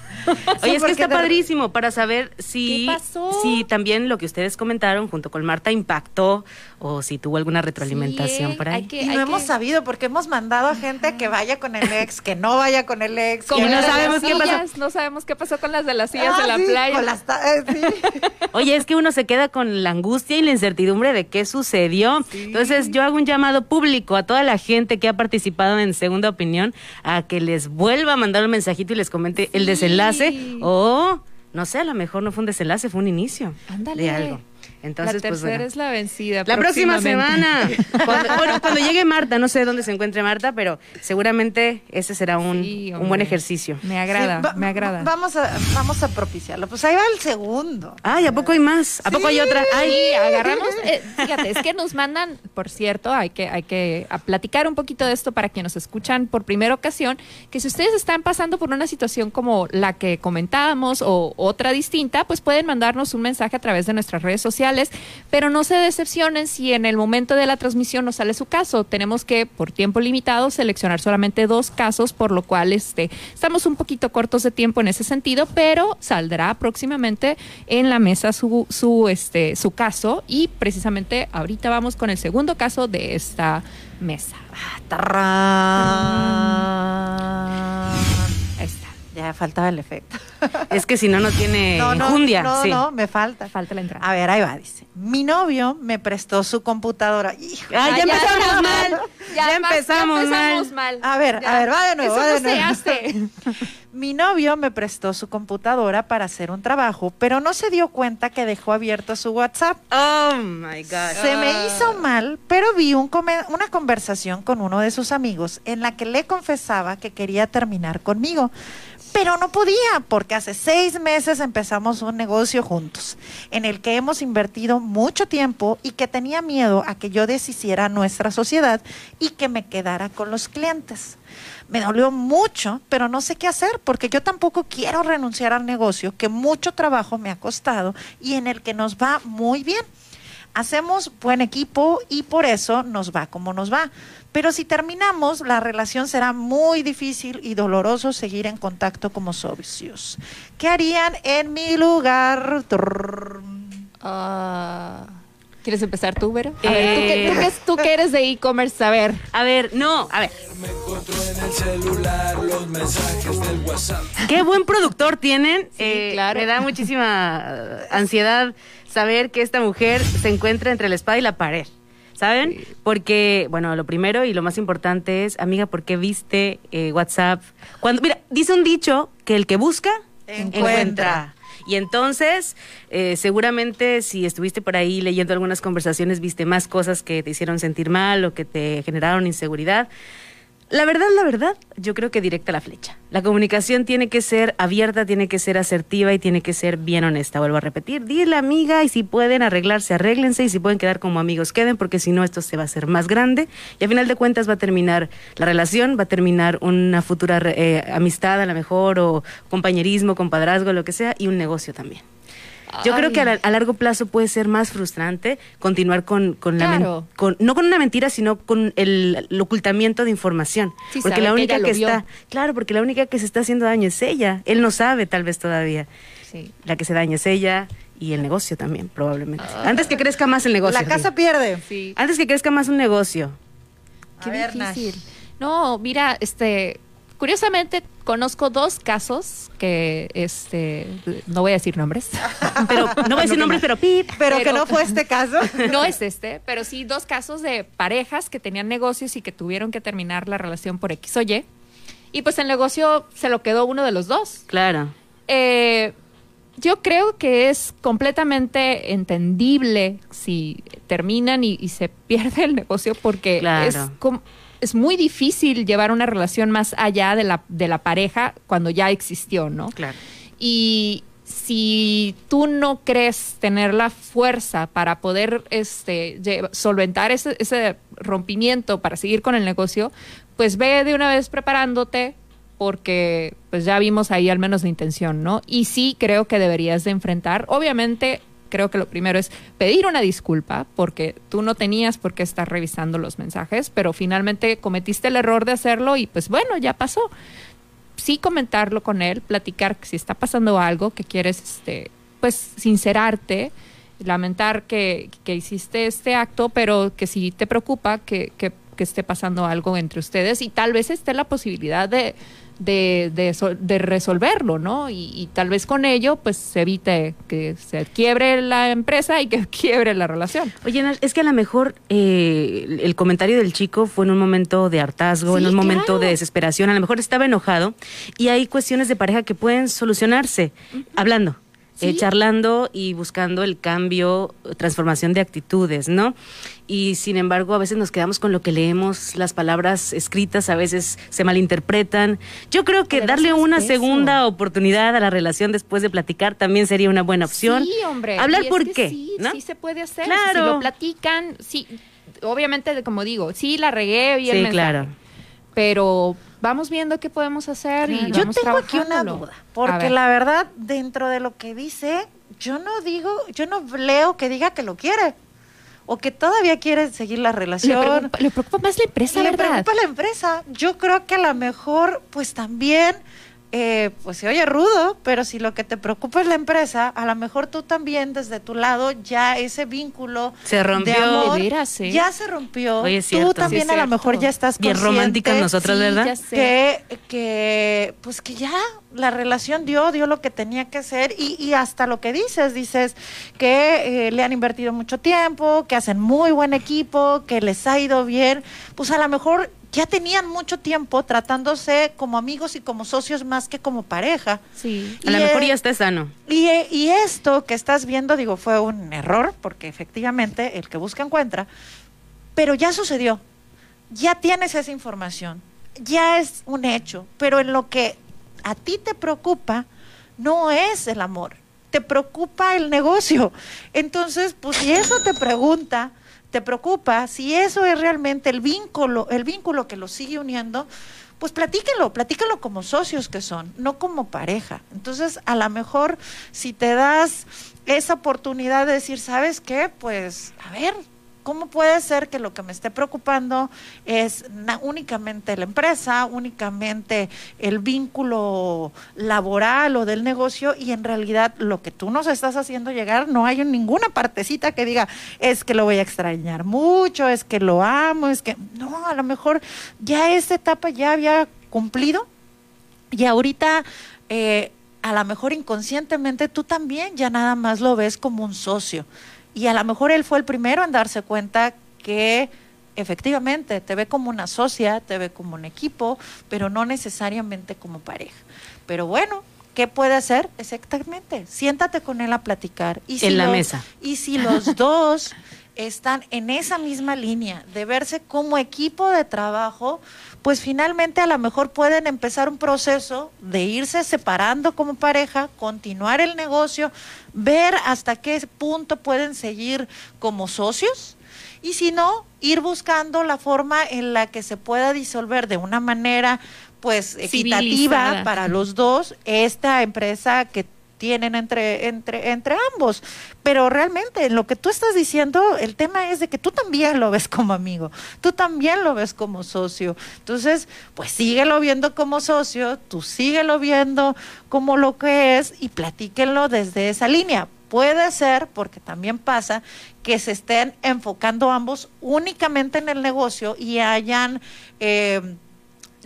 Oye, es que está de- padrísimo para saber si, ¿Qué pasó? si también lo que ustedes comentaron junto con Marta impactó o si tuvo alguna retroalimentación Sí, por ahí. que- Y no hemos que- sabido porque hemos mandado a gente que vaya con el ex, que no vaya con el ex. Como Y no sabemos qué pasó. sillas, No sabemos qué pasó con las de las sillas Ah, de la sí, playa. con las ta- eh, sí. Oye, es que uno se queda con la angustia y la incertidumbre de qué sucedió. Entonces, yo hago un llamado público a toda la gente que ha participado en Segunda Opinión a que les vuelva a mandar un mensajito y les comente el desenlace o, no sé, a lo mejor no fue un desenlace, fue un inicio Ándale. de algo. Entonces, la pues tercera bueno. es la vencida. La próxima semana. Cuando- bueno, cuando llegue Marta, no sé dónde se encuentre Marta, pero seguramente ese será un, Sí, un buen ejercicio. Me agrada, Sí, va- me agrada. Vamos a, vamos a propiciarlo. Pues ahí va el segundo. Ay, ¿a poco hay más? ¿A poco hay otra? Ay, Sí, agarramos, eh, fíjate, es que nos mandan, por cierto, hay que, hay que a platicar un poquito de esto para quienes nos escuchan por primera ocasión, que si ustedes están pasando por una situación como la que comentábamos o otra distinta, pues pueden mandarnos un mensaje a través de nuestras redes sociales, pero no se decepcionen si en el momento de la transmisión no sale su caso. Tenemos que, por tiempo limitado, seleccionar solamente dos casos, por lo cual este, estamos un poquito cortos de tiempo en ese sentido, pero saldrá próximamente en la mesa su, su, este, su caso y precisamente ahorita vamos con el segundo caso de esta mesa. Ahí está. Ya faltaba el efecto. es que si no, no tiene No, no, no, sí. no, me falta. Falta la entrada. A ver, ahí va, dice. Mi novio me prestó su computadora. Hijo, Ay, ya Ah, ya empezamos mal. Ya, empezamos, empezamos mal. mal. A ver, Ya. a ver, va de nuevo, Eso va de no se nuevo. hace. Mi novio me prestó su computadora para hacer un trabajo, pero no se dio cuenta que dejó abierto su WhatsApp. Oh my God. Se me hizo mal, pero vi un una conversación con uno de sus amigos en la que le confesaba que quería terminar conmigo, pero no podía porque hace seis meses empezamos un negocio juntos en el que hemos invertido mucho tiempo y que tenía miedo a que yo deshiciera nuestra sociedad y que me quedara con los clientes. Me dolió mucho, pero no sé qué hacer porque yo tampoco quiero renunciar al negocio que mucho trabajo me ha costado y en el que nos va muy bien. Hacemos buen equipo y por eso nos va como nos va. Pero si terminamos, la relación será muy difícil y doloroso seguir en contacto como socios. ¿Qué harían en mi lugar? ¿Quieres empezar tú, Vero? A ver, ¿tú, Eh. que, tú, que eres de e-commerce, a ver. A ver, no, a ver. Me encuentro en el celular los mensajes del WhatsApp. Qué buen productor tienen. Sí, Eh, claro. Me da muchísima ansiedad saber que esta mujer se encuentra entre la espada y la pared. ¿Saben? Porque, bueno, lo primero y lo más importante es, amiga, ¿por qué viste eh, WhatsApp? Cuando, mira, dice un dicho que el que busca, Encuentra. encuentra. Y entonces, eh, seguramente si estuviste por ahí leyendo algunas conversaciones, viste más cosas que te hicieron sentir mal o que te generaron inseguridad. La verdad, la verdad, yo creo que directa la flecha. La comunicación tiene que ser abierta, tiene que ser asertiva y tiene que ser bien honesta. Vuelvo a repetir, dile amiga y si pueden arreglarse, arréglense y si pueden quedar como amigos, queden porque si no esto se va a hacer más grande y a final de cuentas va a terminar la relación, va a terminar una futura eh, amistad a lo mejor o compañerismo, compadrazgo, lo que sea y un negocio también. Yo creo que a, la- a largo plazo puede ser más frustrante continuar con, con la Claro. con, no con una mentira, sino con el, el ocultamiento de información. Sí, porque la única ella que, está, claro, porque la única que se está haciendo daño es ella. Él no sabe tal vez todavía. La que se daña es ella y el negocio también, probablemente. Antes que crezca más el negocio. La casa sí. pierde. Antes que crezca más un negocio. Qué A ver, Nash. difícil. No, mira, este, curiosamente conozco dos casos que, este, no voy a decir nombres. Pero no voy a decir nombres, pero pip. Pero que no fue este caso. No es este, pero sí dos casos de parejas que tenían negocios y que tuvieron que terminar la relación por X o Y. Y pues el negocio se lo quedó uno de los dos. Claro. Eh, yo creo que es completamente entendible si terminan y, y se pierde el negocio porque Claro. es, com- es muy difícil llevar una relación más allá de la, de la pareja cuando ya existió, ¿no? Claro. Y si tú no crees tener la fuerza para poder este, solventar ese, ese rompimiento para seguir con el negocio, pues ve de una vez preparándote porque pues ya vimos ahí al menos la intención, ¿no? Y sí creo que deberías de enfrentar, obviamente creo que lo primero es pedir una disculpa porque tú no tenías por qué estar revisando los mensajes, pero finalmente cometiste el error de hacerlo y pues bueno, ya pasó. Sí comentarlo con él, platicar si está pasando algo, que quieres, este, pues, sincerarte, lamentar que, que hiciste este acto, pero que si te preocupa que, que, que esté pasando algo entre ustedes y tal vez esté la posibilidad de, de, de, de resolverlo, ¿no? Y, y tal vez con ello, pues, se evite que se quiebre la empresa y que quiebre la relación. Oye, es que a lo mejor eh, el comentario del chico fue en un momento de hartazgo, Sí, en un momento de desesperación, a lo mejor estaba enojado y hay cuestiones de pareja que pueden solucionarse hablando. Eh, charlando y buscando el cambio, transformación de actitudes, ¿no? Y sin embargo, a veces nos quedamos con lo que leemos, las palabras escritas a veces se malinterpretan. Yo creo que darle una eso. segunda oportunidad a la relación después de platicar también sería una buena opción. Sí, hombre. Hablar y es por que qué, Sí, ¿no? sí se puede hacer. Claro. Si lo platican, sí. Obviamente, como digo, sí la regué y el Sí, mensaje, claro. Pero vamos viendo qué podemos hacer y Yo vamos tengo aquí una duda, A porque ver. la verdad, dentro de lo que dice, yo no digo, yo no leo que diga que lo quiere o que todavía quiere seguir la le, relación. preocupa, le preocupa más la empresa, le ¿verdad? preocupa la empresa. Yo creo que a lo mejor, pues también, eh, pues se oye rudo, pero si lo que te preocupa es la empresa, a lo mejor tú también desde tu lado ya ese vínculo Se rompió. de amor ¿eh? ya se rompió. Oye, tú también Sí, a lo mejor ya estás Bien románticas nosotras, Sí, ¿verdad? que, que pues que ya la relación dio, dio lo que tenía que ser y, y hasta lo que dices, dices que eh, le han invertido mucho tiempo, que hacen muy buen equipo, que les ha ido bien, pues a lo mejor ya tenían mucho tiempo tratándose como amigos y como socios más que como pareja. Sí. A lo mejor eh, ya está sano. Y, eh, y esto que estás viendo, digo, fue un error, porque efectivamente el que busca encuentra, pero ya sucedió, ya tienes esa información, ya es un hecho, pero en lo que a ti te preocupa no es el amor, te preocupa el negocio. Entonces, pues si eso te pregunta, te preocupa, si eso es realmente el vínculo, el vínculo que los sigue uniendo, pues platíquenlo, platíquenlo como socios que son, no como pareja. Entonces, a lo mejor si te das esa oportunidad de decir, ¿sabes qué? Pues, a ver, ¿cómo puede ser que lo que me esté preocupando es únicamente la empresa, únicamente el vínculo laboral o del negocio y en realidad lo que tú nos estás haciendo llegar no hay en ninguna partecita que diga, es que lo voy a extrañar mucho, es que lo amo, es que no, a lo mejor ya esa etapa ya había cumplido y ahorita eh, a lo mejor inconscientemente tú también ya nada más lo ves como un socio. Y a lo mejor él fue el primero en darse cuenta que efectivamente te ve como una socia, te ve como un equipo, pero no necesariamente como pareja. Pero bueno, ¿qué puede hacer? Exactamente, siéntate con él a platicar. Y En la los- mesa. Y si los dos están en esa misma línea de verse como equipo de trabajo, pues finalmente a lo mejor pueden empezar un proceso de irse separando como pareja, continuar el negocio, ver hasta qué punto pueden seguir como socios y si no, ir buscando la forma en la que se pueda disolver de una manera pues equitativa para los dos esta empresa que tienen entre, entre, entre ambos. Pero realmente en lo que tú estás diciendo, el tema es de que tú también lo ves como amigo, tú también lo ves como socio. Entonces, pues síguelo viendo como socio, tú síguelo viendo como lo que es y platíquenlo desde esa línea. Puede ser, porque también pasa, que se estén enfocando ambos únicamente en el negocio y hayan eh,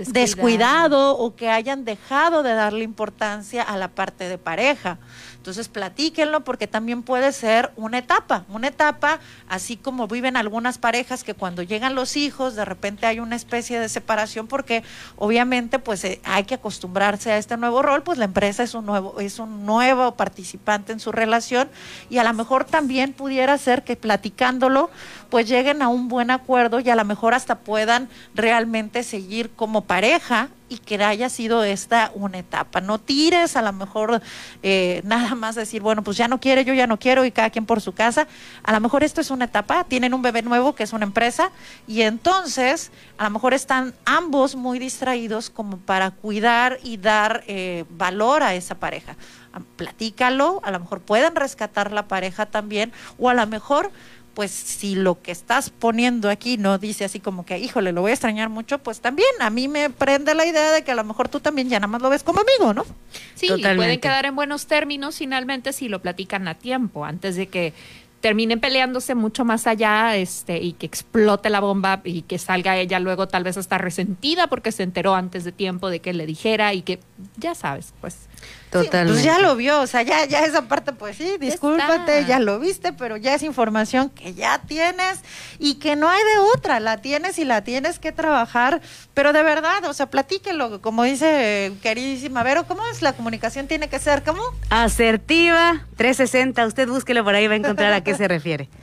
descuidado o que hayan dejado de darle importancia a la parte de pareja. Entonces platíquenlo porque también puede ser una etapa, una etapa así como viven algunas parejas que cuando llegan los hijos de repente hay una especie de separación porque obviamente pues eh, hay que acostumbrarse a este nuevo rol, pues la empresa es un nuevo es un nuevo participante en su relación y a lo mejor también pudiera ser que platicándolo pues lleguen a un buen acuerdo y a lo mejor hasta puedan realmente seguir como pareja y que haya sido esta una etapa. No tires a lo mejor eh, nada más decir, bueno, pues ya no quiere, yo ya no quiero y cada quien por su casa. A lo mejor esto es una etapa, tienen un bebé nuevo que es una empresa y entonces a lo mejor están ambos muy distraídos como para cuidar y dar eh, valor a esa pareja. Platícalo, a lo mejor pueden rescatar la pareja también o a lo mejor pues si lo que estás poniendo aquí no dice así como que, híjole, lo voy a extrañar mucho, pues también a mí me prende la idea de que a lo mejor tú también ya nada más lo ves como amigo, ¿no? Sí, pueden quedar en buenos términos finalmente si lo platican a tiempo, antes de que terminen peleándose mucho más allá este y que explote la bomba y que salga ella luego tal vez hasta resentida porque se enteró antes de tiempo de que le dijera y que ya sabes, pues Totalmente. pues ya lo vio, o sea, ya, ya esa parte, pues sí, discúlpate, está. ya lo viste, pero ya es información que ya tienes y que no hay de otra, la tienes y la tienes que trabajar, pero de verdad, o sea, platíquelo, como dice queridísima Vero, ¿cómo es la comunicación? Tiene que ser, ¿cómo? Asertiva, 360, usted búsquelo por ahí, va a encontrar a qué se refiere.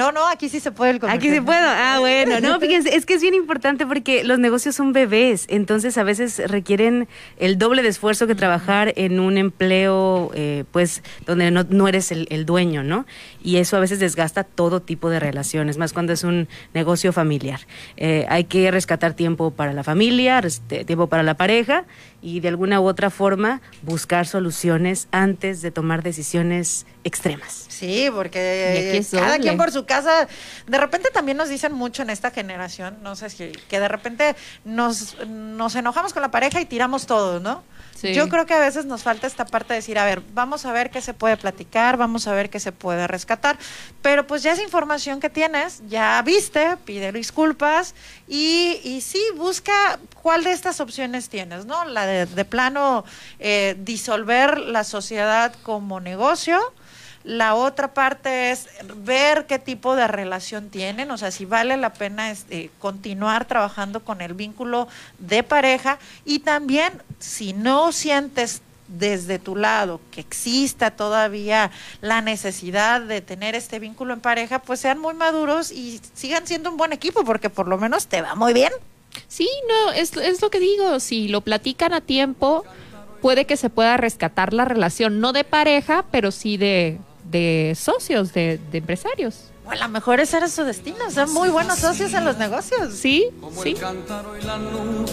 No, no, aquí sí se puede el Aquí sí puedo. Ah, bueno. No, fíjense, es que es bien importante porque los negocios son bebés, entonces a veces requieren el doble de esfuerzo que trabajar en un empleo, eh, pues, donde no, no eres el, el dueño, ¿no? Y eso a veces desgasta todo tipo de relaciones, más cuando es un negocio familiar. Eh, hay que rescatar tiempo para la familia, te- tiempo para la pareja y de alguna u otra forma buscar soluciones antes de tomar decisiones extremas. Sí, porque cada quien por su casa, de repente también nos dicen mucho en esta generación, no sé si, que de repente nos, nos enojamos con la pareja y tiramos todo, ¿no? Yo creo que a veces nos falta esta parte de decir, a ver, vamos a ver qué se puede platicar, vamos a ver qué se puede rescatar, pero pues ya esa información que tienes, ya viste, pide disculpas y, y sí, busca cuál de estas opciones tienes, ¿no? La de, de plano eh, disolver la sociedad como negocio, la otra parte es ver qué tipo de relación tienen, o sea, si vale la pena este, continuar trabajando con el vínculo de pareja y también si no sientes desde tu lado que exista todavía la necesidad de tener este vínculo en pareja, pues sean muy maduros y sigan siendo un buen equipo porque por lo menos te va muy bien. Sí, no, es, es lo que digo, si lo platican a tiempo, puede que se pueda rescatar la relación, no de pareja, pero sí de, de socios, de, de empresarios. O a lo mejor ese era su destino, son muy buenos socios en los negocios. Sí, Como el cántaro y la nube,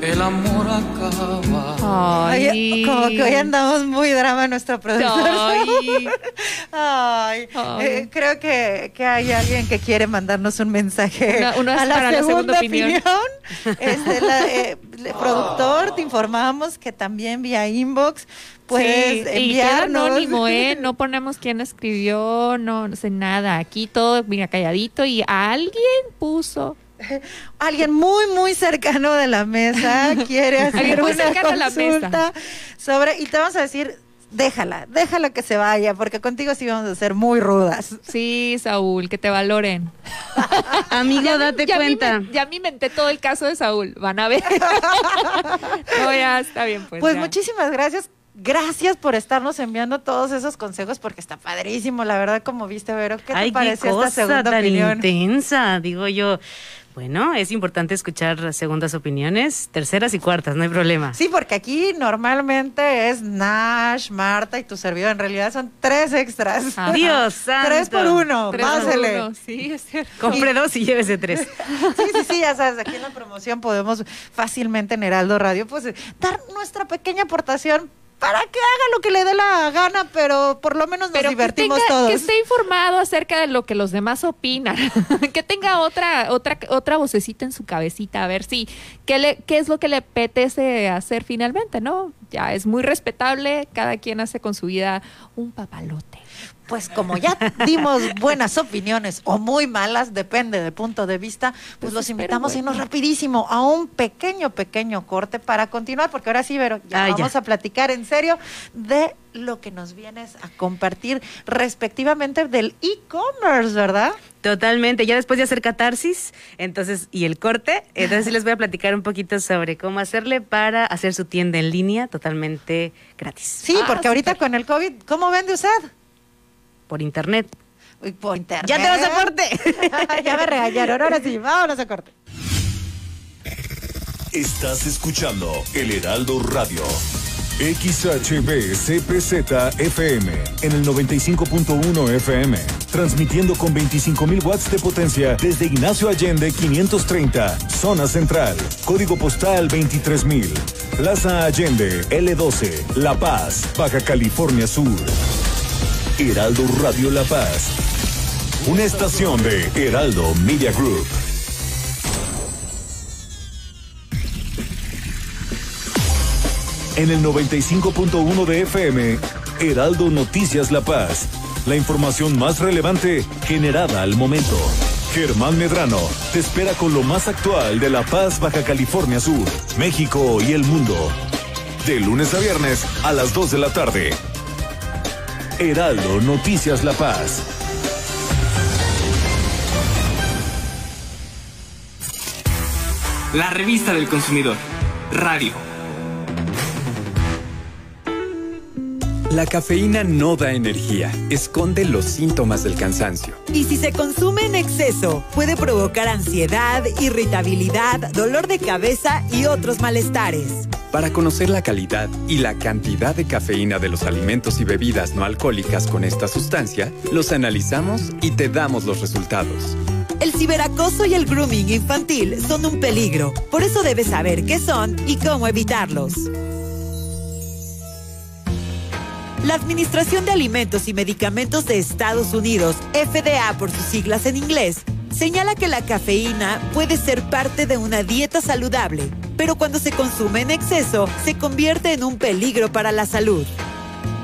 el amor acaba. Ay, como que hoy andamos muy drama nuestro productor. Ay. Ay, Ay. eh, creo que, que hay alguien que quiere mandarnos un mensaje Una- una a la para la segunda, segunda opinión. opinión. Este, la, eh, le- productor, te informamos que también vía inbox puedes Sí, y queda anónimo, ¿eh? No ponemos quién escribió, no, no sé nada. Aquí todo, mira, calladito y alguien puso. Alguien muy, muy cercano de la mesa quiere hacer una cercano a la mesa. consulta sobre, y te vamos a decir, déjala, déjala que se vaya, porque contigo sí vamos a ser muy rudas. Sí, Saúl, que te valoren. Amigo, date ya me cuenta. inven- ya me inventé todo el caso de Saúl, van a ver. no, ya está bien, pues. Pues ya. muchísimas gracias. Gracias por estarnos enviando todos esos consejos porque está padrísimo, la verdad, como viste, Vero. ¿Qué te Ay, qué pareció cosa esta segunda tan opinión? intensa, digo yo. Bueno, es importante escuchar segundas opiniones, terceras y cuartas, no hay problema. Sí, porque aquí normalmente es Nash, Marta y tu servidor. En realidad son tres extras. Dios santo. Tres por uno, Tres por pásele. uno, Sí, es cierto. Compre dos y llévese tres. Sí, sí, sí, ya sabes, aquí en la promoción podemos fácilmente en Heraldo Radio, pues dar nuestra pequeña aportación para que haga lo que le dé la gana, pero por lo menos nos Pero que, divertimos tenga- todos. que esté informado acerca de lo que los demás opinan, que tenga otra otra otra vocecita en su cabecita a ver si qué le qué es lo que le apetece hacer finalmente, ¿no? Ya es muy respetable, cada quien hace con su vida un papalote. Pues como ya dimos buenas opiniones o muy malas, depende del punto de vista, pues, los invitamos a irnos rapidísimo a un pequeño, pequeño corte para continuar, porque ahora sí, Vero, ya Ah, ya. vamos a platicar en serio de lo que nos vienes a compartir respectivamente del e-commerce, ¿verdad? Totalmente, ya después de hacer catarsis, entonces, y el corte, entonces sí les voy a platicar un poquito sobre cómo hacerle para hacer su tienda en línea totalmente gratis. Sí, porque ahorita con el COVID, ¿cómo vende usted? Por internet. Uy, Por internet. Ya te vas a corte. ya me regañaron, ahora sí, vámonos a corte. Estás escuchando El Heraldo Radio. XHB CPZ FM en el 95.1 FM, transmitiendo con 25.000 watts de potencia desde Ignacio Allende 530, zona central, código postal 23.000, Plaza Allende L12, La Paz, Baja California Sur. Heraldo Radio La Paz, una estación de Heraldo Media Group. En el 95.1 de FM, Heraldo Noticias La Paz. La información más relevante generada al momento. Germán Medrano te espera con lo más actual de La Paz, Baja California Sur, México y el mundo. De lunes a viernes a las 2 de la tarde. Heraldo Noticias La Paz. La revista del consumidor. Radio. La cafeína no da energía, esconde los síntomas del cansancio. Y si se consume en exceso, puede provocar ansiedad, irritabilidad, dolor de cabeza y otros malestares. Para conocer la calidad y la cantidad de cafeína de los alimentos y bebidas no alcohólicas con esta sustancia, los analizamos y te damos los resultados. El ciberacoso y el grooming infantil son un peligro, por eso debes saber qué son y cómo evitarlos. La Administración de Alimentos y Medicamentos de Estados Unidos, FDA por sus siglas en inglés, señala que la cafeína puede ser parte de una dieta saludable, pero cuando se consume en exceso se convierte en un peligro para la salud.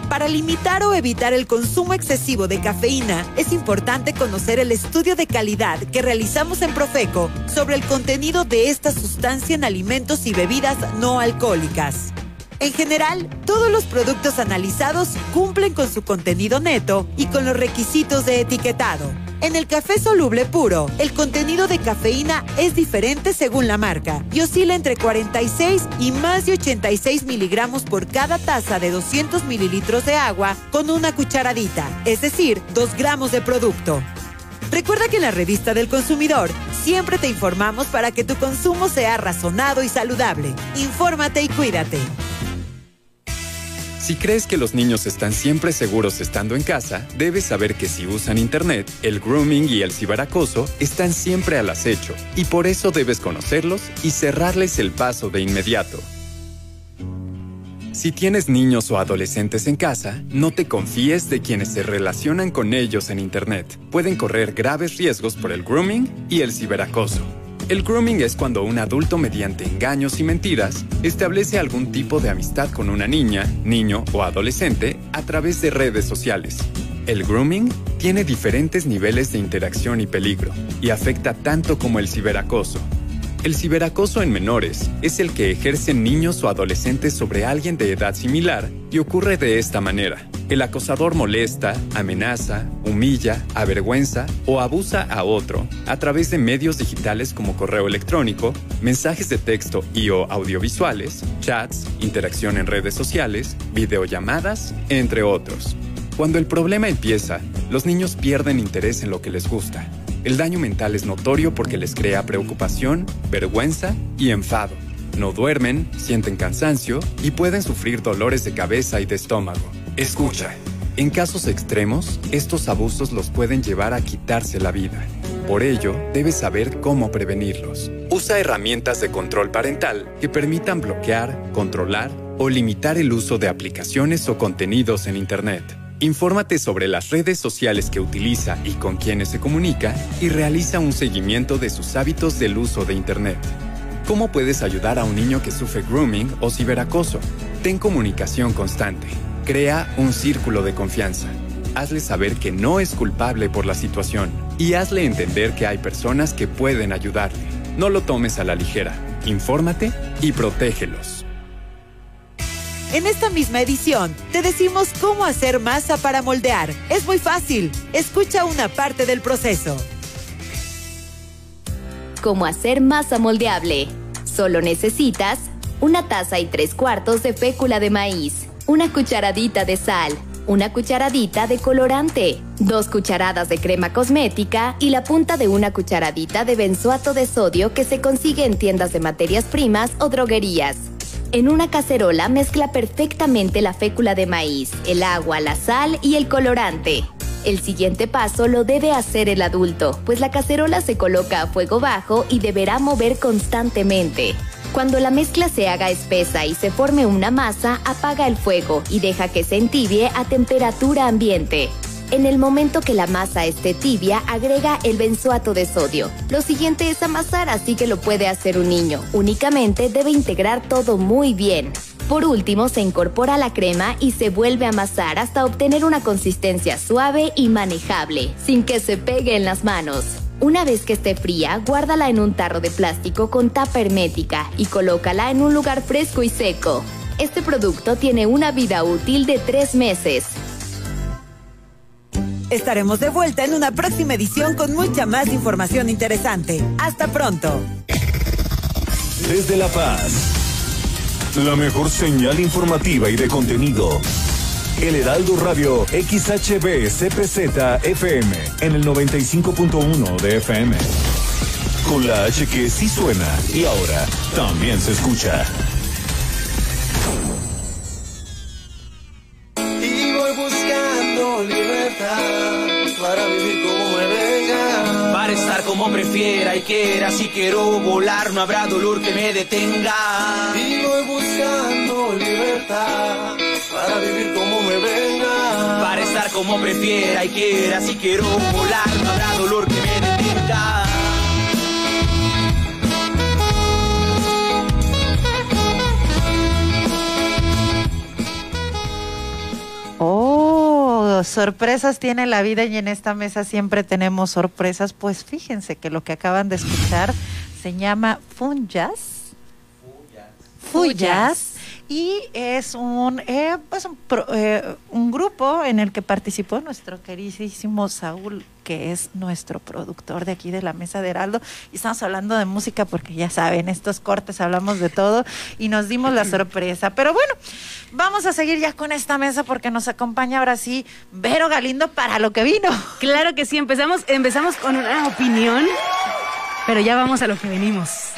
Para limitar o evitar el consumo excesivo de cafeína, es importante conocer el estudio de calidad que realizamos en Profeco sobre el contenido de esta sustancia en alimentos y bebidas no alcohólicas. En general, todos los productos analizados cumplen con su contenido neto y con los requisitos de etiquetado. En el café soluble puro, el contenido de cafeína es diferente según la marca y oscila entre 46 y más de 86 miligramos por cada taza de 200 mililitros de agua con una cucharadita, es decir, 2 gramos de producto. Recuerda que en la revista del consumidor siempre te informamos para que tu consumo sea razonado y saludable. Infórmate y cuídate. Si crees que los niños están siempre seguros estando en casa, debes saber que si usan Internet, el grooming y el ciberacoso están siempre al acecho, y por eso debes conocerlos y cerrarles el paso de inmediato. Si tienes niños o adolescentes en casa, no te confíes de quienes se relacionan con ellos en Internet. Pueden correr graves riesgos por el grooming y el ciberacoso. El grooming es cuando un adulto mediante engaños y mentiras establece algún tipo de amistad con una niña, niño o adolescente a través de redes sociales. El grooming tiene diferentes niveles de interacción y peligro y afecta tanto como el ciberacoso. El ciberacoso en menores es el que ejercen niños o adolescentes sobre alguien de edad similar y ocurre de esta manera. El acosador molesta, amenaza, humilla, avergüenza o abusa a otro a través de medios digitales como correo electrónico, mensajes de texto y o audiovisuales, chats, interacción en redes sociales, videollamadas, entre otros. Cuando el problema empieza, los niños pierden interés en lo que les gusta. El daño mental es notorio porque les crea preocupación, vergüenza y enfado. No duermen, sienten cansancio y pueden sufrir dolores de cabeza y de estómago. Escucha. En casos extremos, estos abusos los pueden llevar a quitarse la vida. Por ello, debes saber cómo prevenirlos. Usa herramientas de control parental que permitan bloquear, controlar o limitar el uso de aplicaciones o contenidos en Internet. Infórmate sobre las redes sociales que utiliza y con quienes se comunica y realiza un seguimiento de sus hábitos del uso de Internet. ¿Cómo puedes ayudar a un niño que sufre grooming o ciberacoso? Ten comunicación constante. Crea un círculo de confianza. Hazle saber que no es culpable por la situación y hazle entender que hay personas que pueden ayudarle. No lo tomes a la ligera. Infórmate y protégelos. En esta misma edición, te decimos cómo hacer masa para moldear. Es muy fácil. Escucha una parte del proceso. Cómo hacer masa moldeable. Solo necesitas una taza y tres cuartos de fécula de maíz, una cucharadita de sal, una cucharadita de colorante, dos cucharadas de crema cosmética y la punta de una cucharadita de benzoato de sodio que se consigue en tiendas de materias primas o droguerías. En una cacerola mezcla perfectamente la fécula de maíz, el agua, la sal y el colorante. El siguiente paso lo debe hacer el adulto, pues la cacerola se coloca a fuego bajo y deberá mover constantemente. Cuando la mezcla se haga espesa y se forme una masa, apaga el fuego y deja que se entibie a temperatura ambiente. En el momento que la masa esté tibia, agrega el benzoato de sodio. Lo siguiente es amasar, así que lo puede hacer un niño. Únicamente debe integrar todo muy bien. Por último, se incorpora la crema y se vuelve a amasar hasta obtener una consistencia suave y manejable, sin que se pegue en las manos. Una vez que esté fría, guárdala en un tarro de plástico con tapa hermética y colócala en un lugar fresco y seco. Este producto tiene una vida útil de tres meses. Estaremos de vuelta en una próxima edición con mucha más información interesante. Hasta pronto. Desde La Paz, la mejor señal informativa y de contenido. El Heraldo Radio XHB CPZ FM en el 95.1 de FM. Con la H que sí suena y ahora también se escucha. Estar como prefiera y quiera. Si quiero volar, no habrá dolor que me detenga. Y voy buscando libertad para vivir como me venga. Para estar como prefiera y quiera. Si quiero volar, no habrá dolor que me detenga. Oh, sorpresas tiene la vida y en esta mesa siempre tenemos sorpresas. Pues fíjense que lo que acaban de escuchar se llama Funjas. Fuyas. Y es un, eh, pues un, pro- eh, un grupo en el que participó nuestro queridísimo Saúl, que es nuestro productor de aquí de la Mesa de Heraldo. Y estamos hablando de música porque ya saben, estos cortes hablamos de todo y nos dimos la sorpresa. Pero bueno, vamos a seguir ya con esta mesa porque nos acompaña ahora sí Vero Galindo para lo que vino. Claro que sí, empezamos, empezamos con una opinión, pero ya vamos a lo que venimos.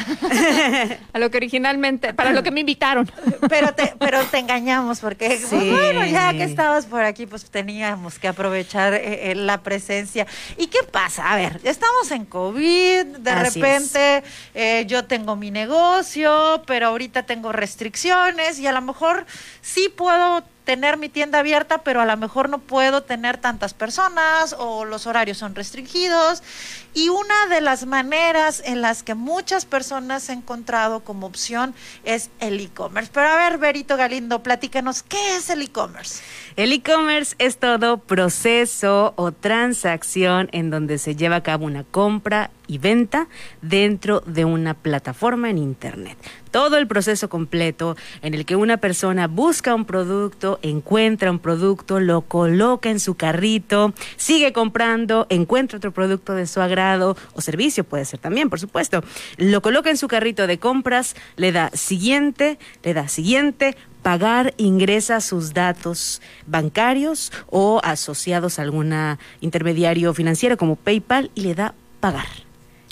A lo que originalmente, para lo que me invitaron. Pero te, pero te engañamos porque, Sí. pues, bueno, ya que estabas por aquí, pues teníamos que aprovechar eh, eh, la presencia. ¿Y qué pasa? A ver, estamos en COVID, de Así repente eh, yo tengo mi negocio, pero ahorita tengo restricciones y a lo mejor sí puedo tener mi tienda abierta, pero a lo mejor no puedo tener tantas personas o los horarios son restringidos. Y una de las maneras en las que muchas personas han encontrado como opción es el e-commerce. Pero a ver, Berito Galindo, platícanos, ¿qué es el e-commerce? El e-commerce es todo proceso o transacción en donde se lleva a cabo una compra y venta dentro de una plataforma en Internet. Todo el proceso completo en el que una persona busca un producto, encuentra un producto, lo coloca en su carrito, sigue comprando, encuentra otro producto de su agrado o servicio, puede ser también, por supuesto. Lo coloca en su carrito de compras, le da siguiente, le da siguiente, pagar ingresa sus datos bancarios o asociados a algún intermediario financiero como PayPal y le da pagar.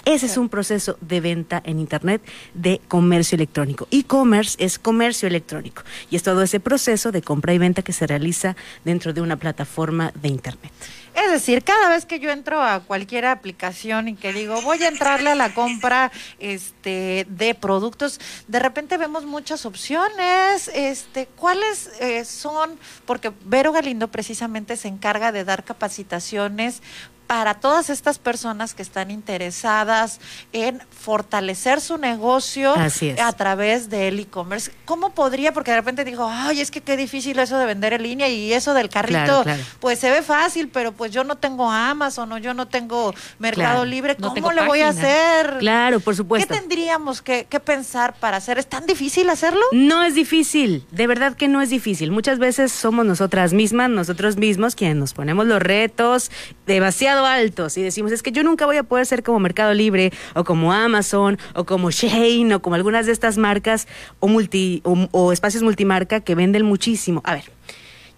Ese es un proceso de venta en Internet de comercio electrónico. E-commerce es comercio electrónico y es todo ese proceso de compra y venta que se realiza dentro de una plataforma de Internet. Es decir, cada vez que yo entro a cualquier aplicación y que digo, voy a entrarle a la compra este, de productos, de repente vemos muchas opciones. Este, ¿Cuáles eh, son? Porque Vero Galindo precisamente se encarga de dar capacitaciones para todas estas personas que están interesadas en fortalecer su negocio a través del e-commerce. ¿Cómo podría? Porque de repente digo, ay, es que qué difícil eso de vender en línea y eso del carrito, pues se ve fácil, pero pues yo no tengo Amazon o yo no tengo Mercado Libre, ¿cómo le voy a hacer? Claro, por supuesto. ¿Qué tendríamos que, que pensar para hacer? ¿Es tan difícil hacerlo? No es difícil, de verdad que no es difícil. Muchas veces somos nosotras mismas, nosotros mismos quienes nos ponemos los retos demasiado altos y decimos, es que yo nunca voy a poder ser como Mercado Libre o como Amazon o como Shane o como algunas de estas marcas o, multi, o espacios multimarca que venden muchísimo. A ver,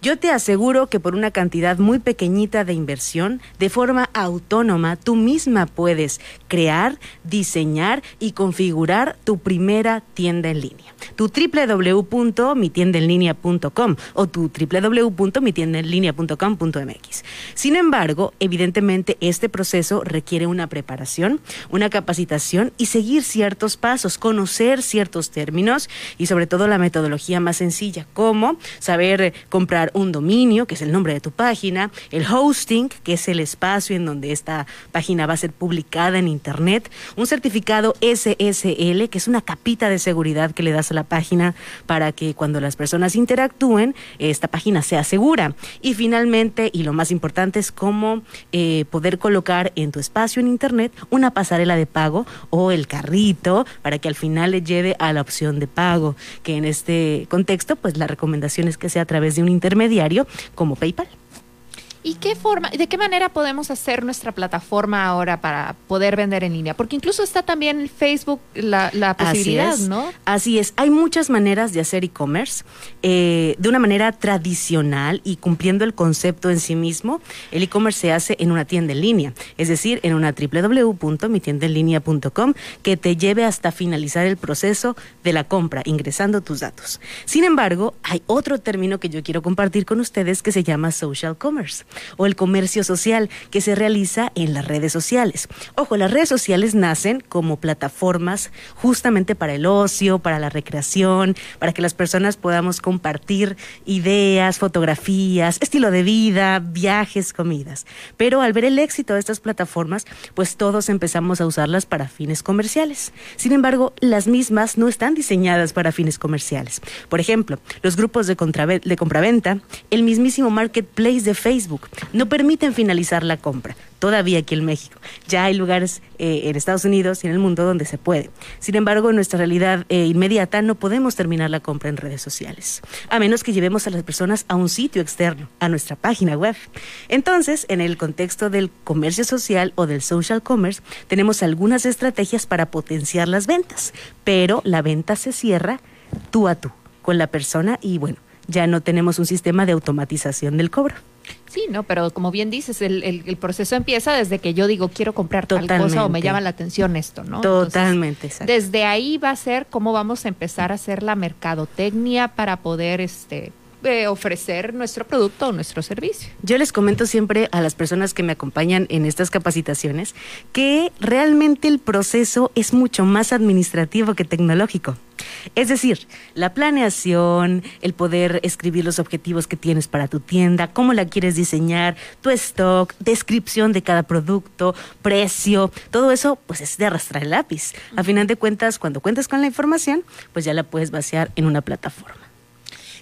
yo te aseguro que por una cantidad muy pequeñita de inversión, de forma autónoma, tú misma puedes crear, diseñar y configurar tu primera tienda en línea. Tu www.mitiendaenlinea.com o tu www.mitiendaenlinea.com.mx. Sin embargo, evidentemente este proceso requiere una preparación, una capacitación y seguir ciertos pasos, conocer ciertos términos y sobre todo la metodología más sencilla, como saber comprar un dominio, que es el nombre de tu página, el hosting, que es el espacio en donde esta página va a ser publicada en Internet, un certificado SSL, que es una capita de seguridad que le das la página para que cuando las personas interactúen, esta página sea segura. Y finalmente, y lo más importante, es cómo eh, poder colocar en tu espacio en Internet una pasarela de pago o el carrito para que al final le lleve a la opción de pago, que en este contexto, pues la recomendación es que sea a través de un internet diario como PayPal. ¿Y qué forma, de qué manera podemos hacer nuestra plataforma ahora para poder vender en línea? Porque incluso está también Facebook la, la posibilidad, Así es. ¿no? Así es. Hay muchas maneras de hacer e-commerce eh, de una manera tradicional y cumpliendo el concepto en sí mismo. El e-commerce se hace en una tienda en línea, es decir, en una www.mitiendaenlinea.com que te lleve hasta finalizar el proceso de la compra, ingresando tus datos. Sin embargo, hay otro término que yo quiero compartir con ustedes que se llama social commerce o el comercio social que se realiza en las redes sociales. Ojo, las redes sociales nacen como plataformas justamente para el ocio, para la recreación, para que las personas podamos compartir ideas, fotografías, estilo de vida, viajes, comidas. Pero al ver el éxito de estas plataformas, pues todos empezamos a usarlas para fines comerciales. Sin embargo, las mismas no están diseñadas para fines comerciales. Por ejemplo, los grupos de, compraventa, el mismísimo marketplace de Facebook, no permiten finalizar la compra. Todavía aquí en México. Ya hay lugares eh, en Estados Unidos y en el mundo donde se puede. Sin embargo, en nuestra realidad eh, inmediata no podemos terminar la compra en redes sociales, a menos que llevemos a las personas a un sitio externo, a nuestra página web. Entonces, en el contexto del comercio social o del social commerce, tenemos algunas estrategias para potenciar las ventas, pero la venta se cierra tú a tú con la persona y bueno, ya no tenemos un sistema de automatización del cobro. Sí, no, pero como bien dices, el, el- el proceso empieza desde que yo digo quiero comprar tal cosa o me llama la atención esto, ¿no? Entonces, Totalmente, exacto. desde ahí va a ser cómo vamos a empezar a hacer la mercadotecnia para poder este eh, ofrecer nuestro producto o nuestro servicio. Yo les comento siempre a las personas que me acompañan en estas capacitaciones que realmente el proceso es mucho más administrativo que tecnológico. Es decir, la planeación, el poder escribir los objetivos que tienes para tu tienda, cómo la quieres diseñar, tu stock, descripción de cada producto, precio, todo eso pues es de arrastrar el lápiz. A final de cuentas, cuando cuentas con la información, pues ya la puedes vaciar en una plataforma.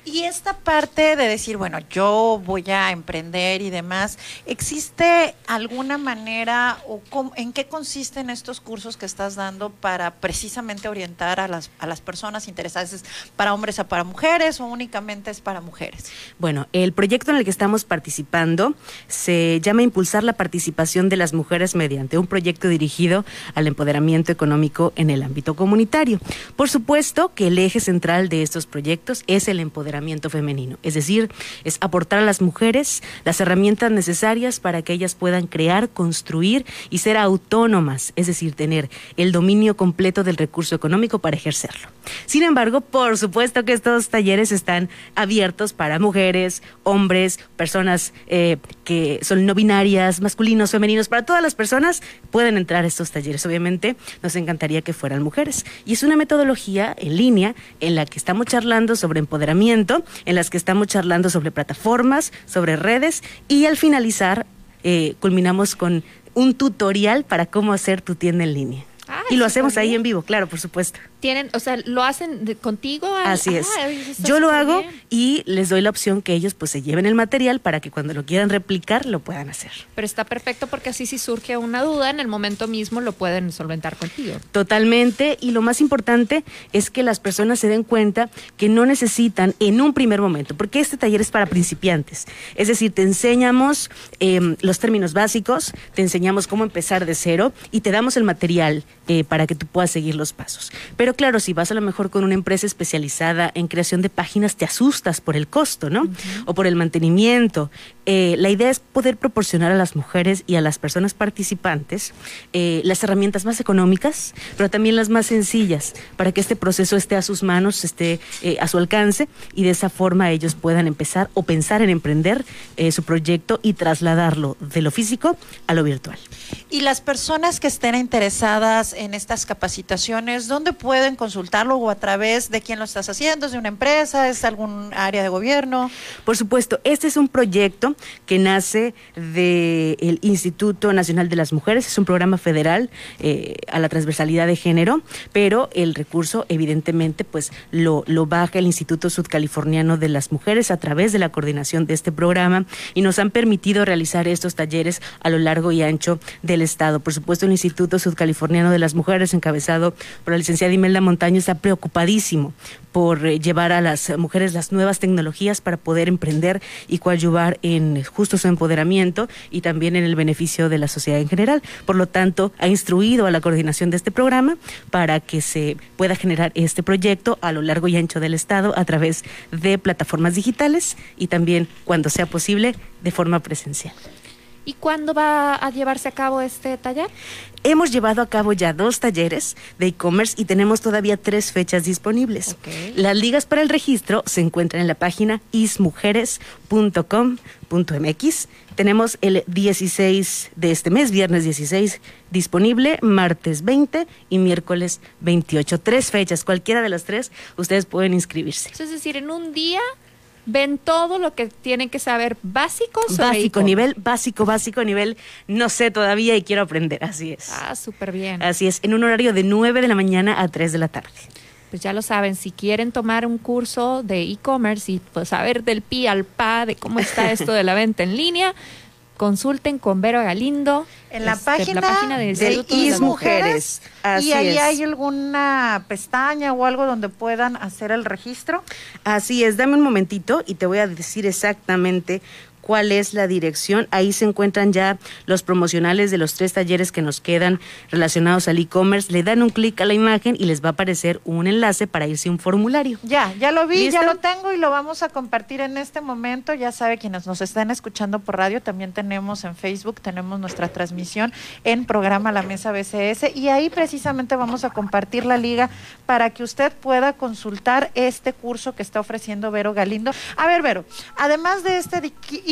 Y esta parte de decir, bueno, yo voy a emprender y demás, ¿existe alguna manera o en qué consisten estos cursos que estás dando para precisamente orientar a las, a las personas interesadas? ¿Es para hombres o para mujeres o únicamente es para mujeres? Bueno, el proyecto en el que estamos participando se llama Impulsar la participación de las mujeres mediante un proyecto dirigido al empoderamiento económico en el ámbito comunitario. Por supuesto que el eje central de estos proyectos es el empoderamiento femenino, es decir, es aportar a las mujeres las herramientas necesarias para que ellas puedan crear, construir y ser autónomas, es decir, tener el dominio completo del recurso económico para ejercerlo. Sin embargo, por supuesto que estos talleres están abiertos para mujeres, hombres, personas eh, que son no binarias, masculinos, femeninos, para todas las personas pueden entrar a estos talleres. Obviamente nos encantaría que fueran mujeres. Y es una metodología en línea en la que estamos charlando sobre empoderamiento, en las que estamos charlando sobre plataformas, sobre redes y al finalizar eh, culminamos con un tutorial para cómo hacer tu tienda en línea. Ay, y lo hacemos ahí en vivo, claro, por supuesto. Tienen, o sea, lo hacen de- contigo. al- Así es. Ah, Yo lo hago bien. y les doy la opción que ellos pues se lleven el material para que cuando lo quieran replicar lo puedan hacer. Pero está perfecto porque así si surge una duda, en el momento mismo lo pueden solventar contigo. Totalmente. Y lo más importante es que las personas se den cuenta que no necesitan en un primer momento, porque este taller es para principiantes. Es decir, te enseñamos em, los términos básicos, te enseñamos cómo empezar de cero y te damos el material eh, para que tú puedas seguir los pasos. Pero claro, si vas a lo mejor con una empresa especializada en creación de páginas, te asustas por el costo, ¿no? O por el mantenimiento. Eh, la idea es poder proporcionar a las mujeres y a las personas participantes eh, las herramientas más económicas, pero también las más sencillas, para que este proceso esté a sus manos, esté eh, a su alcance y de esa forma ellos puedan empezar o pensar en emprender su proyecto y trasladarlo de lo físico a lo virtual. Y las personas que estén interesadas en estas capacitaciones, ¿dónde pueden consultarlo o a través de quién lo estás haciendo? ¿Es de una empresa? ¿Es algún área de gobierno? Por supuesto, este es un proyecto que nace del Instituto Nacional de las Mujeres, es un programa federal eh, a la transversalidad de género, pero el recurso evidentemente pues lo, lo baja el Instituto Sudcaliforniano de las Mujeres a través de la coordinación de este programa y nos han permitido realizar estos talleres a lo largo y ancho del estado. Por supuesto, el Instituto Sudcaliforniano de las Mujeres, encabezado por la licenciada Imelda Montaño, está preocupadísimo por eh, llevar a las mujeres las nuevas tecnologías para poder emprender y coadyuvar en justo su empoderamiento y también en el beneficio de la sociedad en general. Por lo tanto, ha instruido a la coordinación de este programa para que se pueda generar este proyecto a lo largo y ancho del Estado a través de plataformas digitales y también, cuando sea posible, de forma presencial. ¿Y cuándo va a llevarse a cabo este taller? Hemos llevado a cabo ya dos talleres de e-commerce y tenemos todavía tres fechas disponibles. Las ligas para el registro se encuentran en la página ismujeres.com.mx. Tenemos el 16 de este mes, viernes 16, disponible, martes 20 y miércoles 28. Tres fechas, cualquiera de las tres, ustedes pueden inscribirse. Es decir, en un día ven todo lo que tienen que saber básico sobre Básico, nivel básico, básico, nivel no sé todavía y quiero aprender. Así es. Ah, súper bien. Así es, en un horario de 9 de la mañana a 3 de la tarde. Pues ya lo saben, si quieren tomar un curso de e-commerce y pues, saber del pi al pa de cómo está esto de la venta en línea, consulten con Vero Galindo En la este, página, página del de de las Is Mujeres. Así y ahí es. hay alguna pestaña o algo donde puedan hacer el registro. Así es, dame un momentito y te voy a decir exactamente cuál es la dirección. Ahí se encuentran ya los promocionales de los tres talleres que nos quedan relacionados al e-commerce. Le dan un clic a la imagen y les va a aparecer un enlace para irse a un formulario. Ya, ya lo vi, ya lo tengo y lo vamos a compartir en este momento. Ya sabe quienes nos están escuchando por radio, también tenemos en Facebook, tenemos nuestra transmisión en programa La Mesa BCS y ahí precisamente vamos a compartir la liga para que usted pueda consultar este curso que está ofreciendo Vero Galindo. A ver, Vero, además de este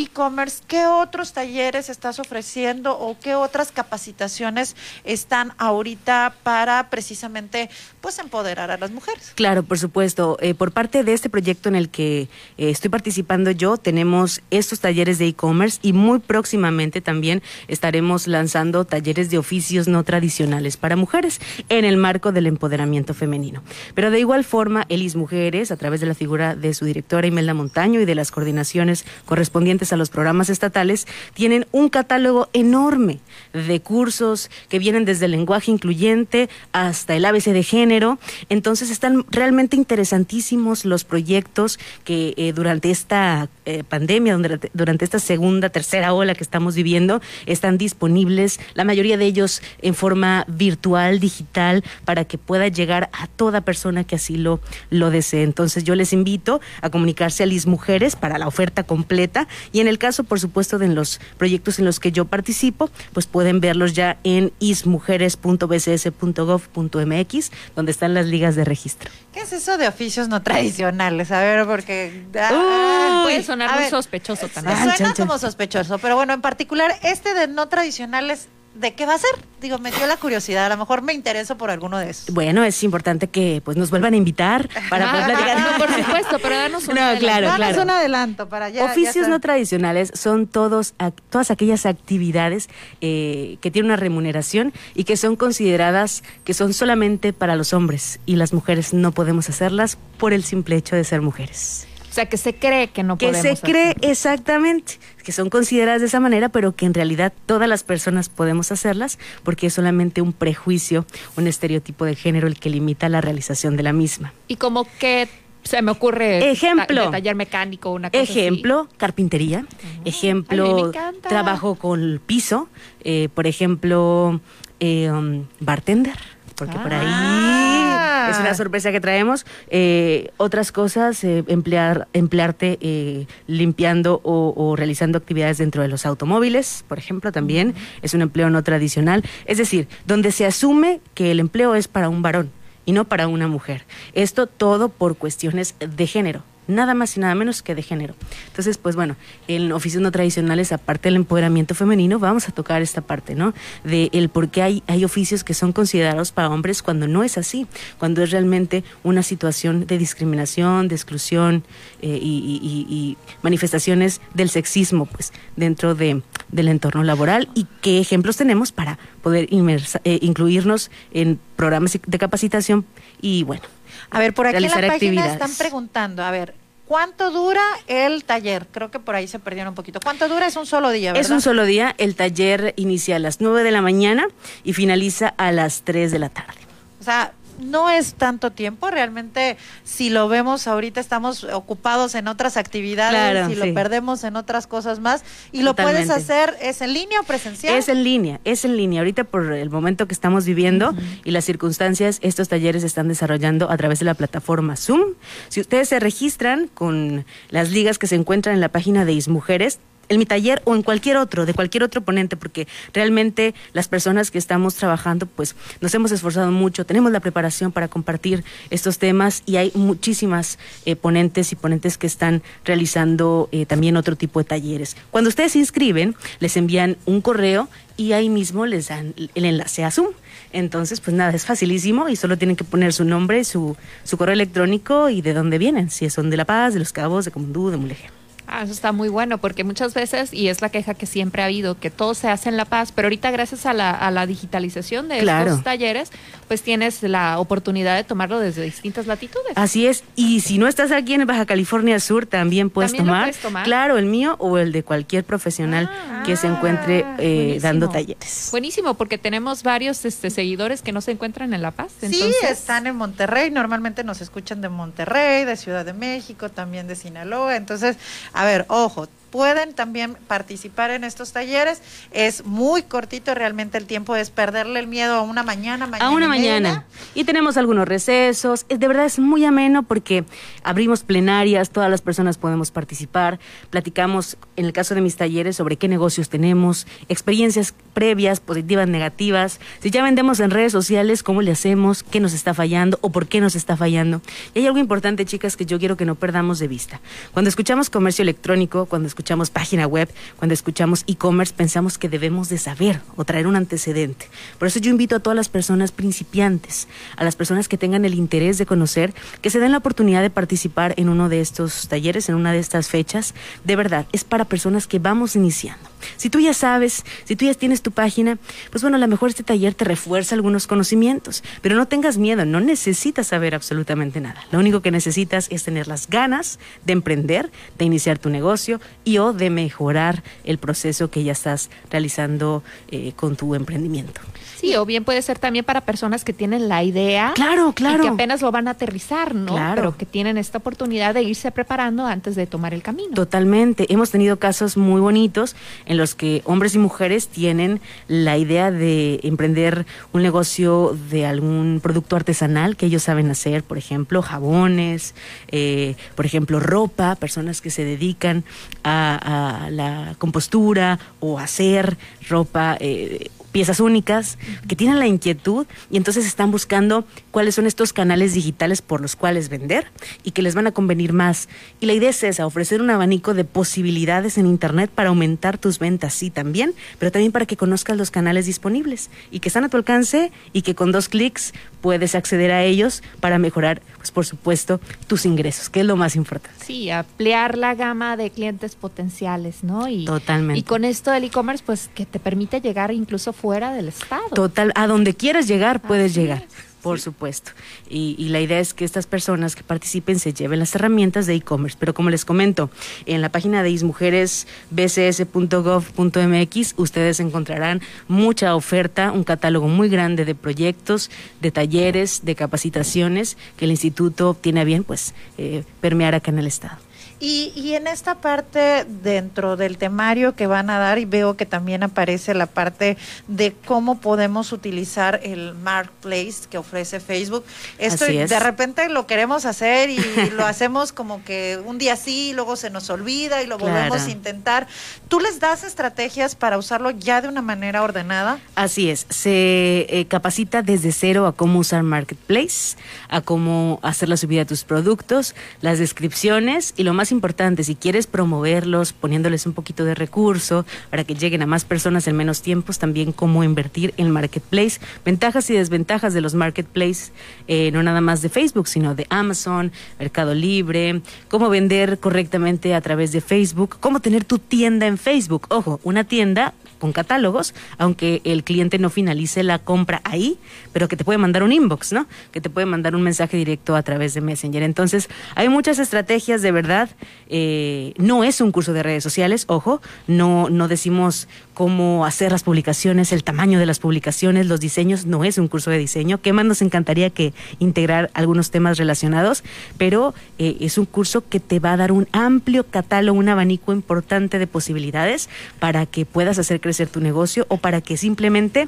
e-commerce, ¿qué otros talleres estás ofreciendo o qué otras capacitaciones están ahorita para precisamente pues empoderar a las mujeres? Claro, por supuesto. Eh, por parte de este proyecto en el que eh, estoy participando yo, tenemos estos talleres de e-commerce y muy próximamente también estaremos lanzando talleres de oficios no tradicionales para mujeres en el marco del empoderamiento femenino. Pero de igual forma, Elis Mujeres, a través de la figura de su directora Imelda Montaño y de las coordinaciones correspondientes a los programas estatales, tienen un catálogo enorme de cursos que vienen desde el lenguaje incluyente hasta el ABC de género. Entonces están realmente interesantísimos los proyectos que eh, durante esta eh, pandemia, durante, durante esta segunda, tercera ola que estamos viviendo, están disponibles, la mayoría de ellos en forma virtual, digital, para que pueda llegar a toda persona que así lo, lo desee. Entonces yo les invito a comunicarse a Lis Mujeres para la oferta completa y en el caso, por supuesto, de los proyectos en los que yo participo, pues pueden verlos ya en ismujeres.bcs.gov.mx, donde están las ligas de registro. ¿Qué es eso de oficios no tradicionales? A ver, porque... Ah, puede sonar muy sospechoso también. Suena como sospechoso, pero bueno, en particular este de no tradicionales ¿de qué va a ser? Digo, me dio la curiosidad, a lo mejor me intereso por alguno de esos. Bueno, es importante que pues nos vuelvan a invitar para poder platicar. No, por supuesto, pero danos un No, adelanto. claro, Danos claro. un adelanto para allá. Oficios no tradicionales son todos ac- todas aquellas actividades eh, que tienen una remuneración y que son consideradas que son solamente para los hombres y las mujeres no podemos hacerlas por el simple hecho de ser mujeres. O sea, que se cree que no Que podemos se cree hacerlo. exactamente, que son consideradas de esa manera, pero que en realidad todas las personas podemos hacerlas porque es solamente un prejuicio, un estereotipo de género el que limita la realización de la misma. Y como que se me ocurre Ejemplo. ta- taller mecánico, una cosa así. Ejemplo, carpintería. Ejemplo, trabajo con el piso. Eh, por ejemplo, eh, um, bartender. Porque por Ah. ahí es una sorpresa que traemos. Eh, otras cosas, eh, emplear, emplearte eh, limpiando o, o realizando actividades dentro de los automóviles, por ejemplo, también es un empleo no tradicional. Es decir, donde se asume que el empleo es para un varón y no para una mujer. Esto todo por cuestiones de género. Nada más y nada menos que de género. Entonces, pues bueno, en oficios no tradicionales, aparte del empoderamiento femenino, vamos a tocar esta parte, ¿no? De el por qué hay, hay oficios que son considerados para hombres cuando no es así, cuando es realmente una situación de discriminación, de exclusión eh, y, y- y- manifestaciones del sexismo, pues, dentro de, del entorno laboral y qué ejemplos tenemos para poder inmersa- eh, incluirnos en programas de capacitación y, bueno, A ver, por aquí en la página están preguntando, a ver, ¿cuánto dura el taller? Creo que por ahí se perdieron un poquito. ¿Cuánto dura? Es un solo día, ¿verdad? Es un solo día, el taller inicia a las 9 de la mañana y finaliza a las 3 de la tarde. O sea, no es tanto tiempo, realmente si lo vemos ahorita estamos ocupados en otras actividades Claro, y sí. lo perdemos en otras cosas más y lo puedes hacer es en línea o presencial. Es en línea, es en línea. Ahorita por el momento que estamos viviendo y las circunstancias, estos talleres se están desarrollando a través de la plataforma Zoom. Si ustedes se registran con las ligas que se encuentran en la página de Ismujeres, en mi taller o en cualquier otro, de cualquier otro ponente, porque realmente las personas que estamos trabajando, pues nos hemos esforzado mucho, tenemos la preparación para compartir estos temas y hay muchísimas eh, ponentes y ponentes que están realizando eh, también otro tipo de talleres. Cuando ustedes se inscriben, les envían un correo y ahí mismo les dan el enlace a Zoom. Entonces, pues nada, es facilísimo y solo tienen que poner su nombre, su, su correo electrónico y de dónde vienen, si son de La Paz, de Los Cabos, de Comundú, de Mulegé. Ah, eso está muy bueno, porque muchas veces, y es la queja que siempre ha habido, que todo se hace en La Paz, pero ahorita gracias a la, a la digitalización de Claro. estos talleres, pues tienes la oportunidad de tomarlo desde distintas latitudes. Así es, y si no estás aquí en Baja California Sur, también puedes ¿También lo tomar, puedes tomar? claro, el mío o el de cualquier profesional que se encuentre eh, dando talleres. Buenísimo, porque tenemos varios este, seguidores que no se encuentran en La Paz. Sí, Entonces, están en Monterrey, normalmente nos escuchan de Monterrey, de Ciudad de México, también de Sinaloa. Entonces, a ver, ojo, pueden también participar en estos talleres. Es muy cortito, realmente el tiempo es perderle el miedo a una mañana, mañana. a una mañana. Y tenemos algunos recesos. Es- De verdad es muy ameno porque abrimos plenarias, todas las personas podemos participar. Platicamos, en el caso de mis talleres, sobre qué negocios tenemos, experiencias previas, positivas, negativas. Si ya vendemos en redes sociales, cómo le hacemos, qué nos está fallando o por qué nos está fallando. Y hay algo importante, chicas, que yo quiero que no perdamos de vista. Cuando escuchamos comercio electrónico, cuando escuchamos escuchamos página web, cuando escuchamos e-commerce, pensamos que debemos de saber o traer un antecedente. Por eso yo invito a todas las personas principiantes, a las personas que tengan el interés de conocer, que se den la oportunidad de participar en uno de estos talleres, en una de estas fechas. De verdad, es para personas que vamos iniciando. Si tú ya sabes, si tú ya tienes tu página, pues bueno, a lo mejor este taller te refuerza algunos conocimientos, pero no tengas miedo, no necesitas saber absolutamente nada. Lo único que necesitas es tener las ganas de emprender, de iniciar tu negocio y o de mejorar el proceso que ya estás realizando eh, con tu emprendimiento. Sí, o bien puede ser también para personas que tienen la idea. Claro, claro. Y que apenas lo van a aterrizar, ¿no? Claro. Pero que tienen esta oportunidad de irse preparando antes de tomar el camino. Totalmente. Hemos tenido casos muy bonitos en los que hombres y mujeres tienen la idea de emprender un negocio de algún producto artesanal que ellos saben hacer, por ejemplo, jabones, eh, por ejemplo, ropa, personas que se dedican a, a la compostura o hacer ropa. Eh, piezas únicas, que tienen la inquietud y entonces están buscando cuáles son estos canales digitales por los cuales vender y que les van a convenir más. Y la idea es esa, ofrecer un abanico de posibilidades en Internet para aumentar tus ventas, sí, también, pero también para que conozcas los canales disponibles y que están a tu alcance y que con dos clics puedes acceder a ellos para mejorar, pues por supuesto, tus ingresos, que es lo más importante. Sí, ampliar la gama de clientes potenciales, ¿no? Y, Totalmente. Y con esto del e-commerce, pues que te permite llegar incluso fuera del estado. Total, a donde quieras llegar, puedes llegar. Por supuesto. Y, y, la idea es que estas personas que participen se lleven las herramientas de e-commerce. Pero como les comento, en la página de ismujeresbcs.gov.mx ustedes encontrarán mucha oferta, un catálogo muy grande de proyectos, de talleres, de capacitaciones que el instituto tiene a bien pues eh, permear acá en el estado. Y, y, en esta parte dentro del temario que van a dar, y veo que también aparece la parte de cómo podemos utilizar el marketplace que ofrece Facebook. Esto de repente lo queremos hacer y lo hacemos como que un día sí, luego se nos olvida y lo volvemos claro. a intentar. ¿Tú les das estrategias para usarlo ya de una manera ordenada? Así es, se eh, capacita desde cero a cómo usar marketplace, a cómo hacer la subida de tus productos, las descripciones y lo más importante, si quieres promoverlos, poniéndoles un poquito de recurso para que lleguen a más personas en menos tiempos, también cómo invertir en marketplace, ventajas y desventajas de los marketplace, eh, no nada más de Facebook, sino de Amazon, Mercado Libre, cómo vender correctamente a través de Facebook, cómo tener tu tienda en Facebook. Ojo, una tienda con catálogos, aunque el cliente no finalice la compra ahí, pero que te puede mandar un inbox, ¿no? Que te puede mandar un mensaje directo a través de Messenger. Entonces, hay muchas estrategias de verdad. Eh, no es un curso de redes sociales, ojo, no, no decimos cómo hacer las publicaciones, el tamaño de las publicaciones, los diseños, no es un curso de diseño. ¿Qué más nos encantaría que integrar algunos temas relacionados? Pero eh, es un curso que te va a dar un amplio catálogo, un abanico importante de posibilidades para que puedas hacer crecer tu negocio o para que simplemente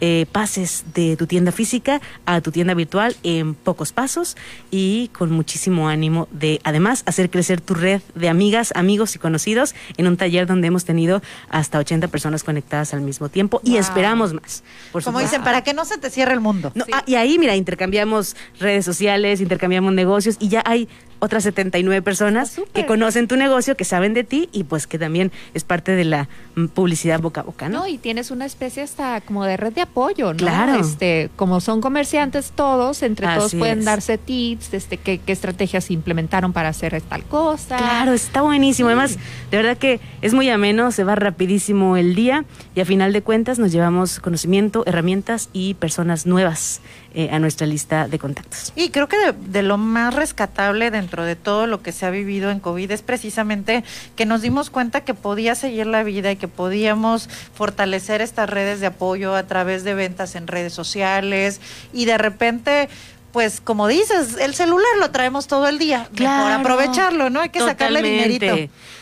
eh, pases de tu tienda física a tu tienda virtual en pocos pasos y con muchísimo ánimo de además hacer crecer tu red de amigas, amigos y conocidos en un taller donde hemos tenido hasta 80 personas conectadas al mismo tiempo y esperamos más. por Como supuesto. dicen, para que no se te cierre el mundo. No, ah, y ahí, mira, intercambiamos redes sociales, intercambiamos negocios y ya hay otras 79 personas que conocen tu negocio, que saben de ti y pues que también es parte de la mm, publicidad boca a boca, ¿no? No, y tienes una especie hasta como de red de apoyo, ¿no? Claro. Este, como son comerciantes todos, entre todos pueden es. darse tips, este, qué, qué estrategias implementaron para hacer tal cosa. Claro, está buenísimo. Además, de verdad que es muy ameno, se va rapidísimo el día y a final de cuentas nos llevamos conocimiento, herramientas y personas nuevas eh, a nuestra lista de contactos. Y creo que de, de lo más rescatable dentro de todo lo que se ha vivido en COVID es precisamente que nos dimos cuenta que podía seguir la vida y que podíamos fortalecer estas redes de apoyo a través de ventas en redes sociales y de repente pues como dices, el celular lo traemos todo el día. Mejor Claro. aprovecharlo, ¿no? Hay que sacarle dinerito.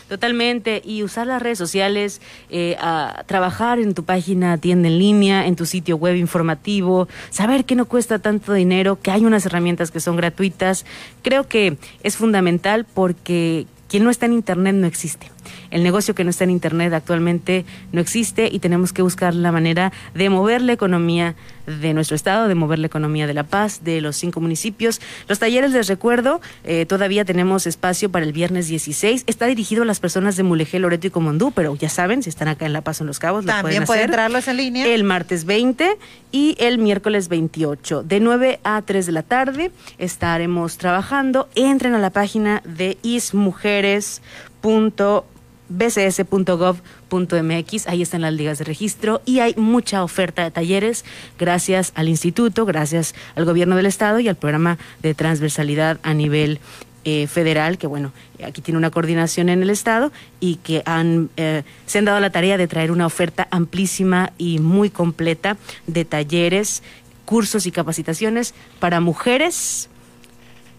Totalmente. Y usar las redes sociales, eh, a trabajar en tu página, tienda en línea, en tu sitio web informativo, saber que no cuesta tanto dinero, que hay unas herramientas que son gratuitas. Creo que es fundamental porque quien no está en Internet no existe. El negocio que no está en Internet actualmente no existe y tenemos que buscar la manera de mover la economía de nuestro estado, de mover la economía de La Paz, de los cinco municipios. Los talleres, les recuerdo, eh, todavía tenemos espacio para el viernes 16. Está dirigido a las personas de Mulegé, Loreto y Comondú, pero ya saben, si están acá en La Paz o en Los Cabos, También pueden puede hacer. entrarlos en línea. El martes 20 y el miércoles 28. De 9 a 3 de la tarde estaremos trabajando. Entren a la página de ismujeres.bcs.gov.mx. Ahí están las ligas de registro y hay mucha oferta de talleres gracias al instituto, gracias al gobierno del estado y al programa de transversalidad a nivel eh, federal, que bueno, aquí tiene una coordinación en el Estado y que han, eh, se han dado la tarea de traer una oferta amplísima y muy completa de talleres, cursos y capacitaciones para mujeres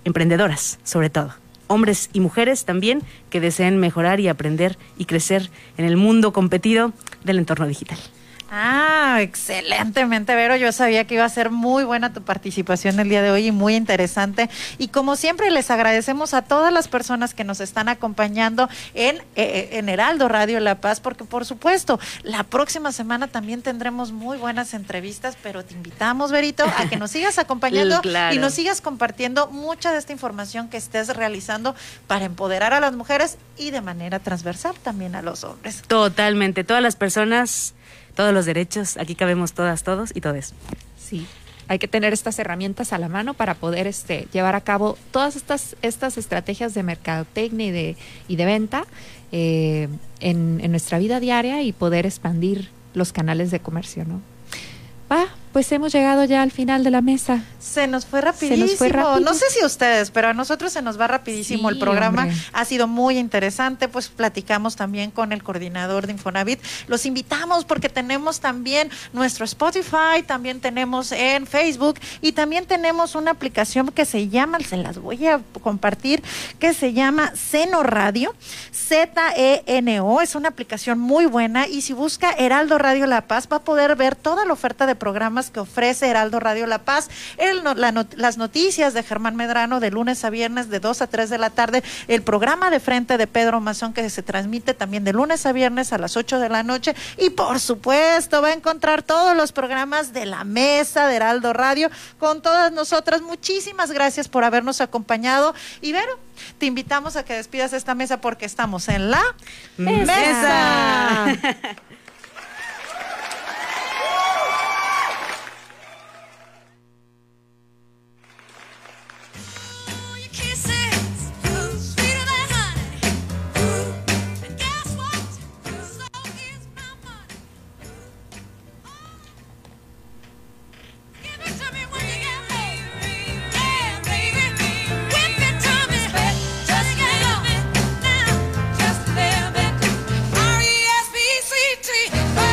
emprendedoras, sobre todo. Hombres y mujeres también que deseen mejorar y aprender y crecer en el mundo competido del entorno digital. Ah, excelentemente, Vero. Yo sabía que iba a ser muy buena tu participación el día de hoy y muy interesante. Y como siempre, les agradecemos a todas las personas que nos están acompañando en, eh, en Heraldo Radio La Paz, porque por supuesto, la próxima semana también tendremos muy buenas entrevistas, pero te invitamos, Verito, a que nos sigas acompañando Claro. y nos sigas compartiendo mucha de esta información que estés realizando para empoderar a las mujeres y de manera transversal también a los hombres. Totalmente, todas las personas, todos los derechos, aquí cabemos todas, todos y todes. Sí. Hay que tener estas herramientas a la mano para poder este, llevar a cabo todas estas, estas estrategias de mercadotecnia y de, y de venta eh, en, en nuestra vida diaria y poder expandir los canales de comercio, ¿no? Va, pues hemos llegado ya al final de la mesa. Se nos fue rapidísimo. Nos fue. No sé si ustedes, pero a nosotros se nos va rapidísimo Sí, el programa. hombre. Ha sido muy interesante, pues platicamos también con el coordinador de Infonavit. Los invitamos porque tenemos también nuestro Spotify, también tenemos en Facebook y también tenemos una aplicación que se llama, se las voy a compartir, que se llama Seno Radio, Z-E-N-O. Es una aplicación muy buena y si busca Heraldo Radio La Paz va a poder ver toda la oferta de programas que ofrece Heraldo Radio La Paz, el no- la not- las noticias de Germán Medrano de lunes a viernes de 2 a 3 de la tarde, el programa de frente de Pedro Mazón que se transmite también de lunes a viernes a las 8 de la noche y por supuesto va a encontrar todos los programas de la mesa de Heraldo Radio con todas nosotras. Muchísimas gracias por habernos acompañado y Vero, te invitamos a que despidas esta mesa porque estamos en la Mesa. mesa.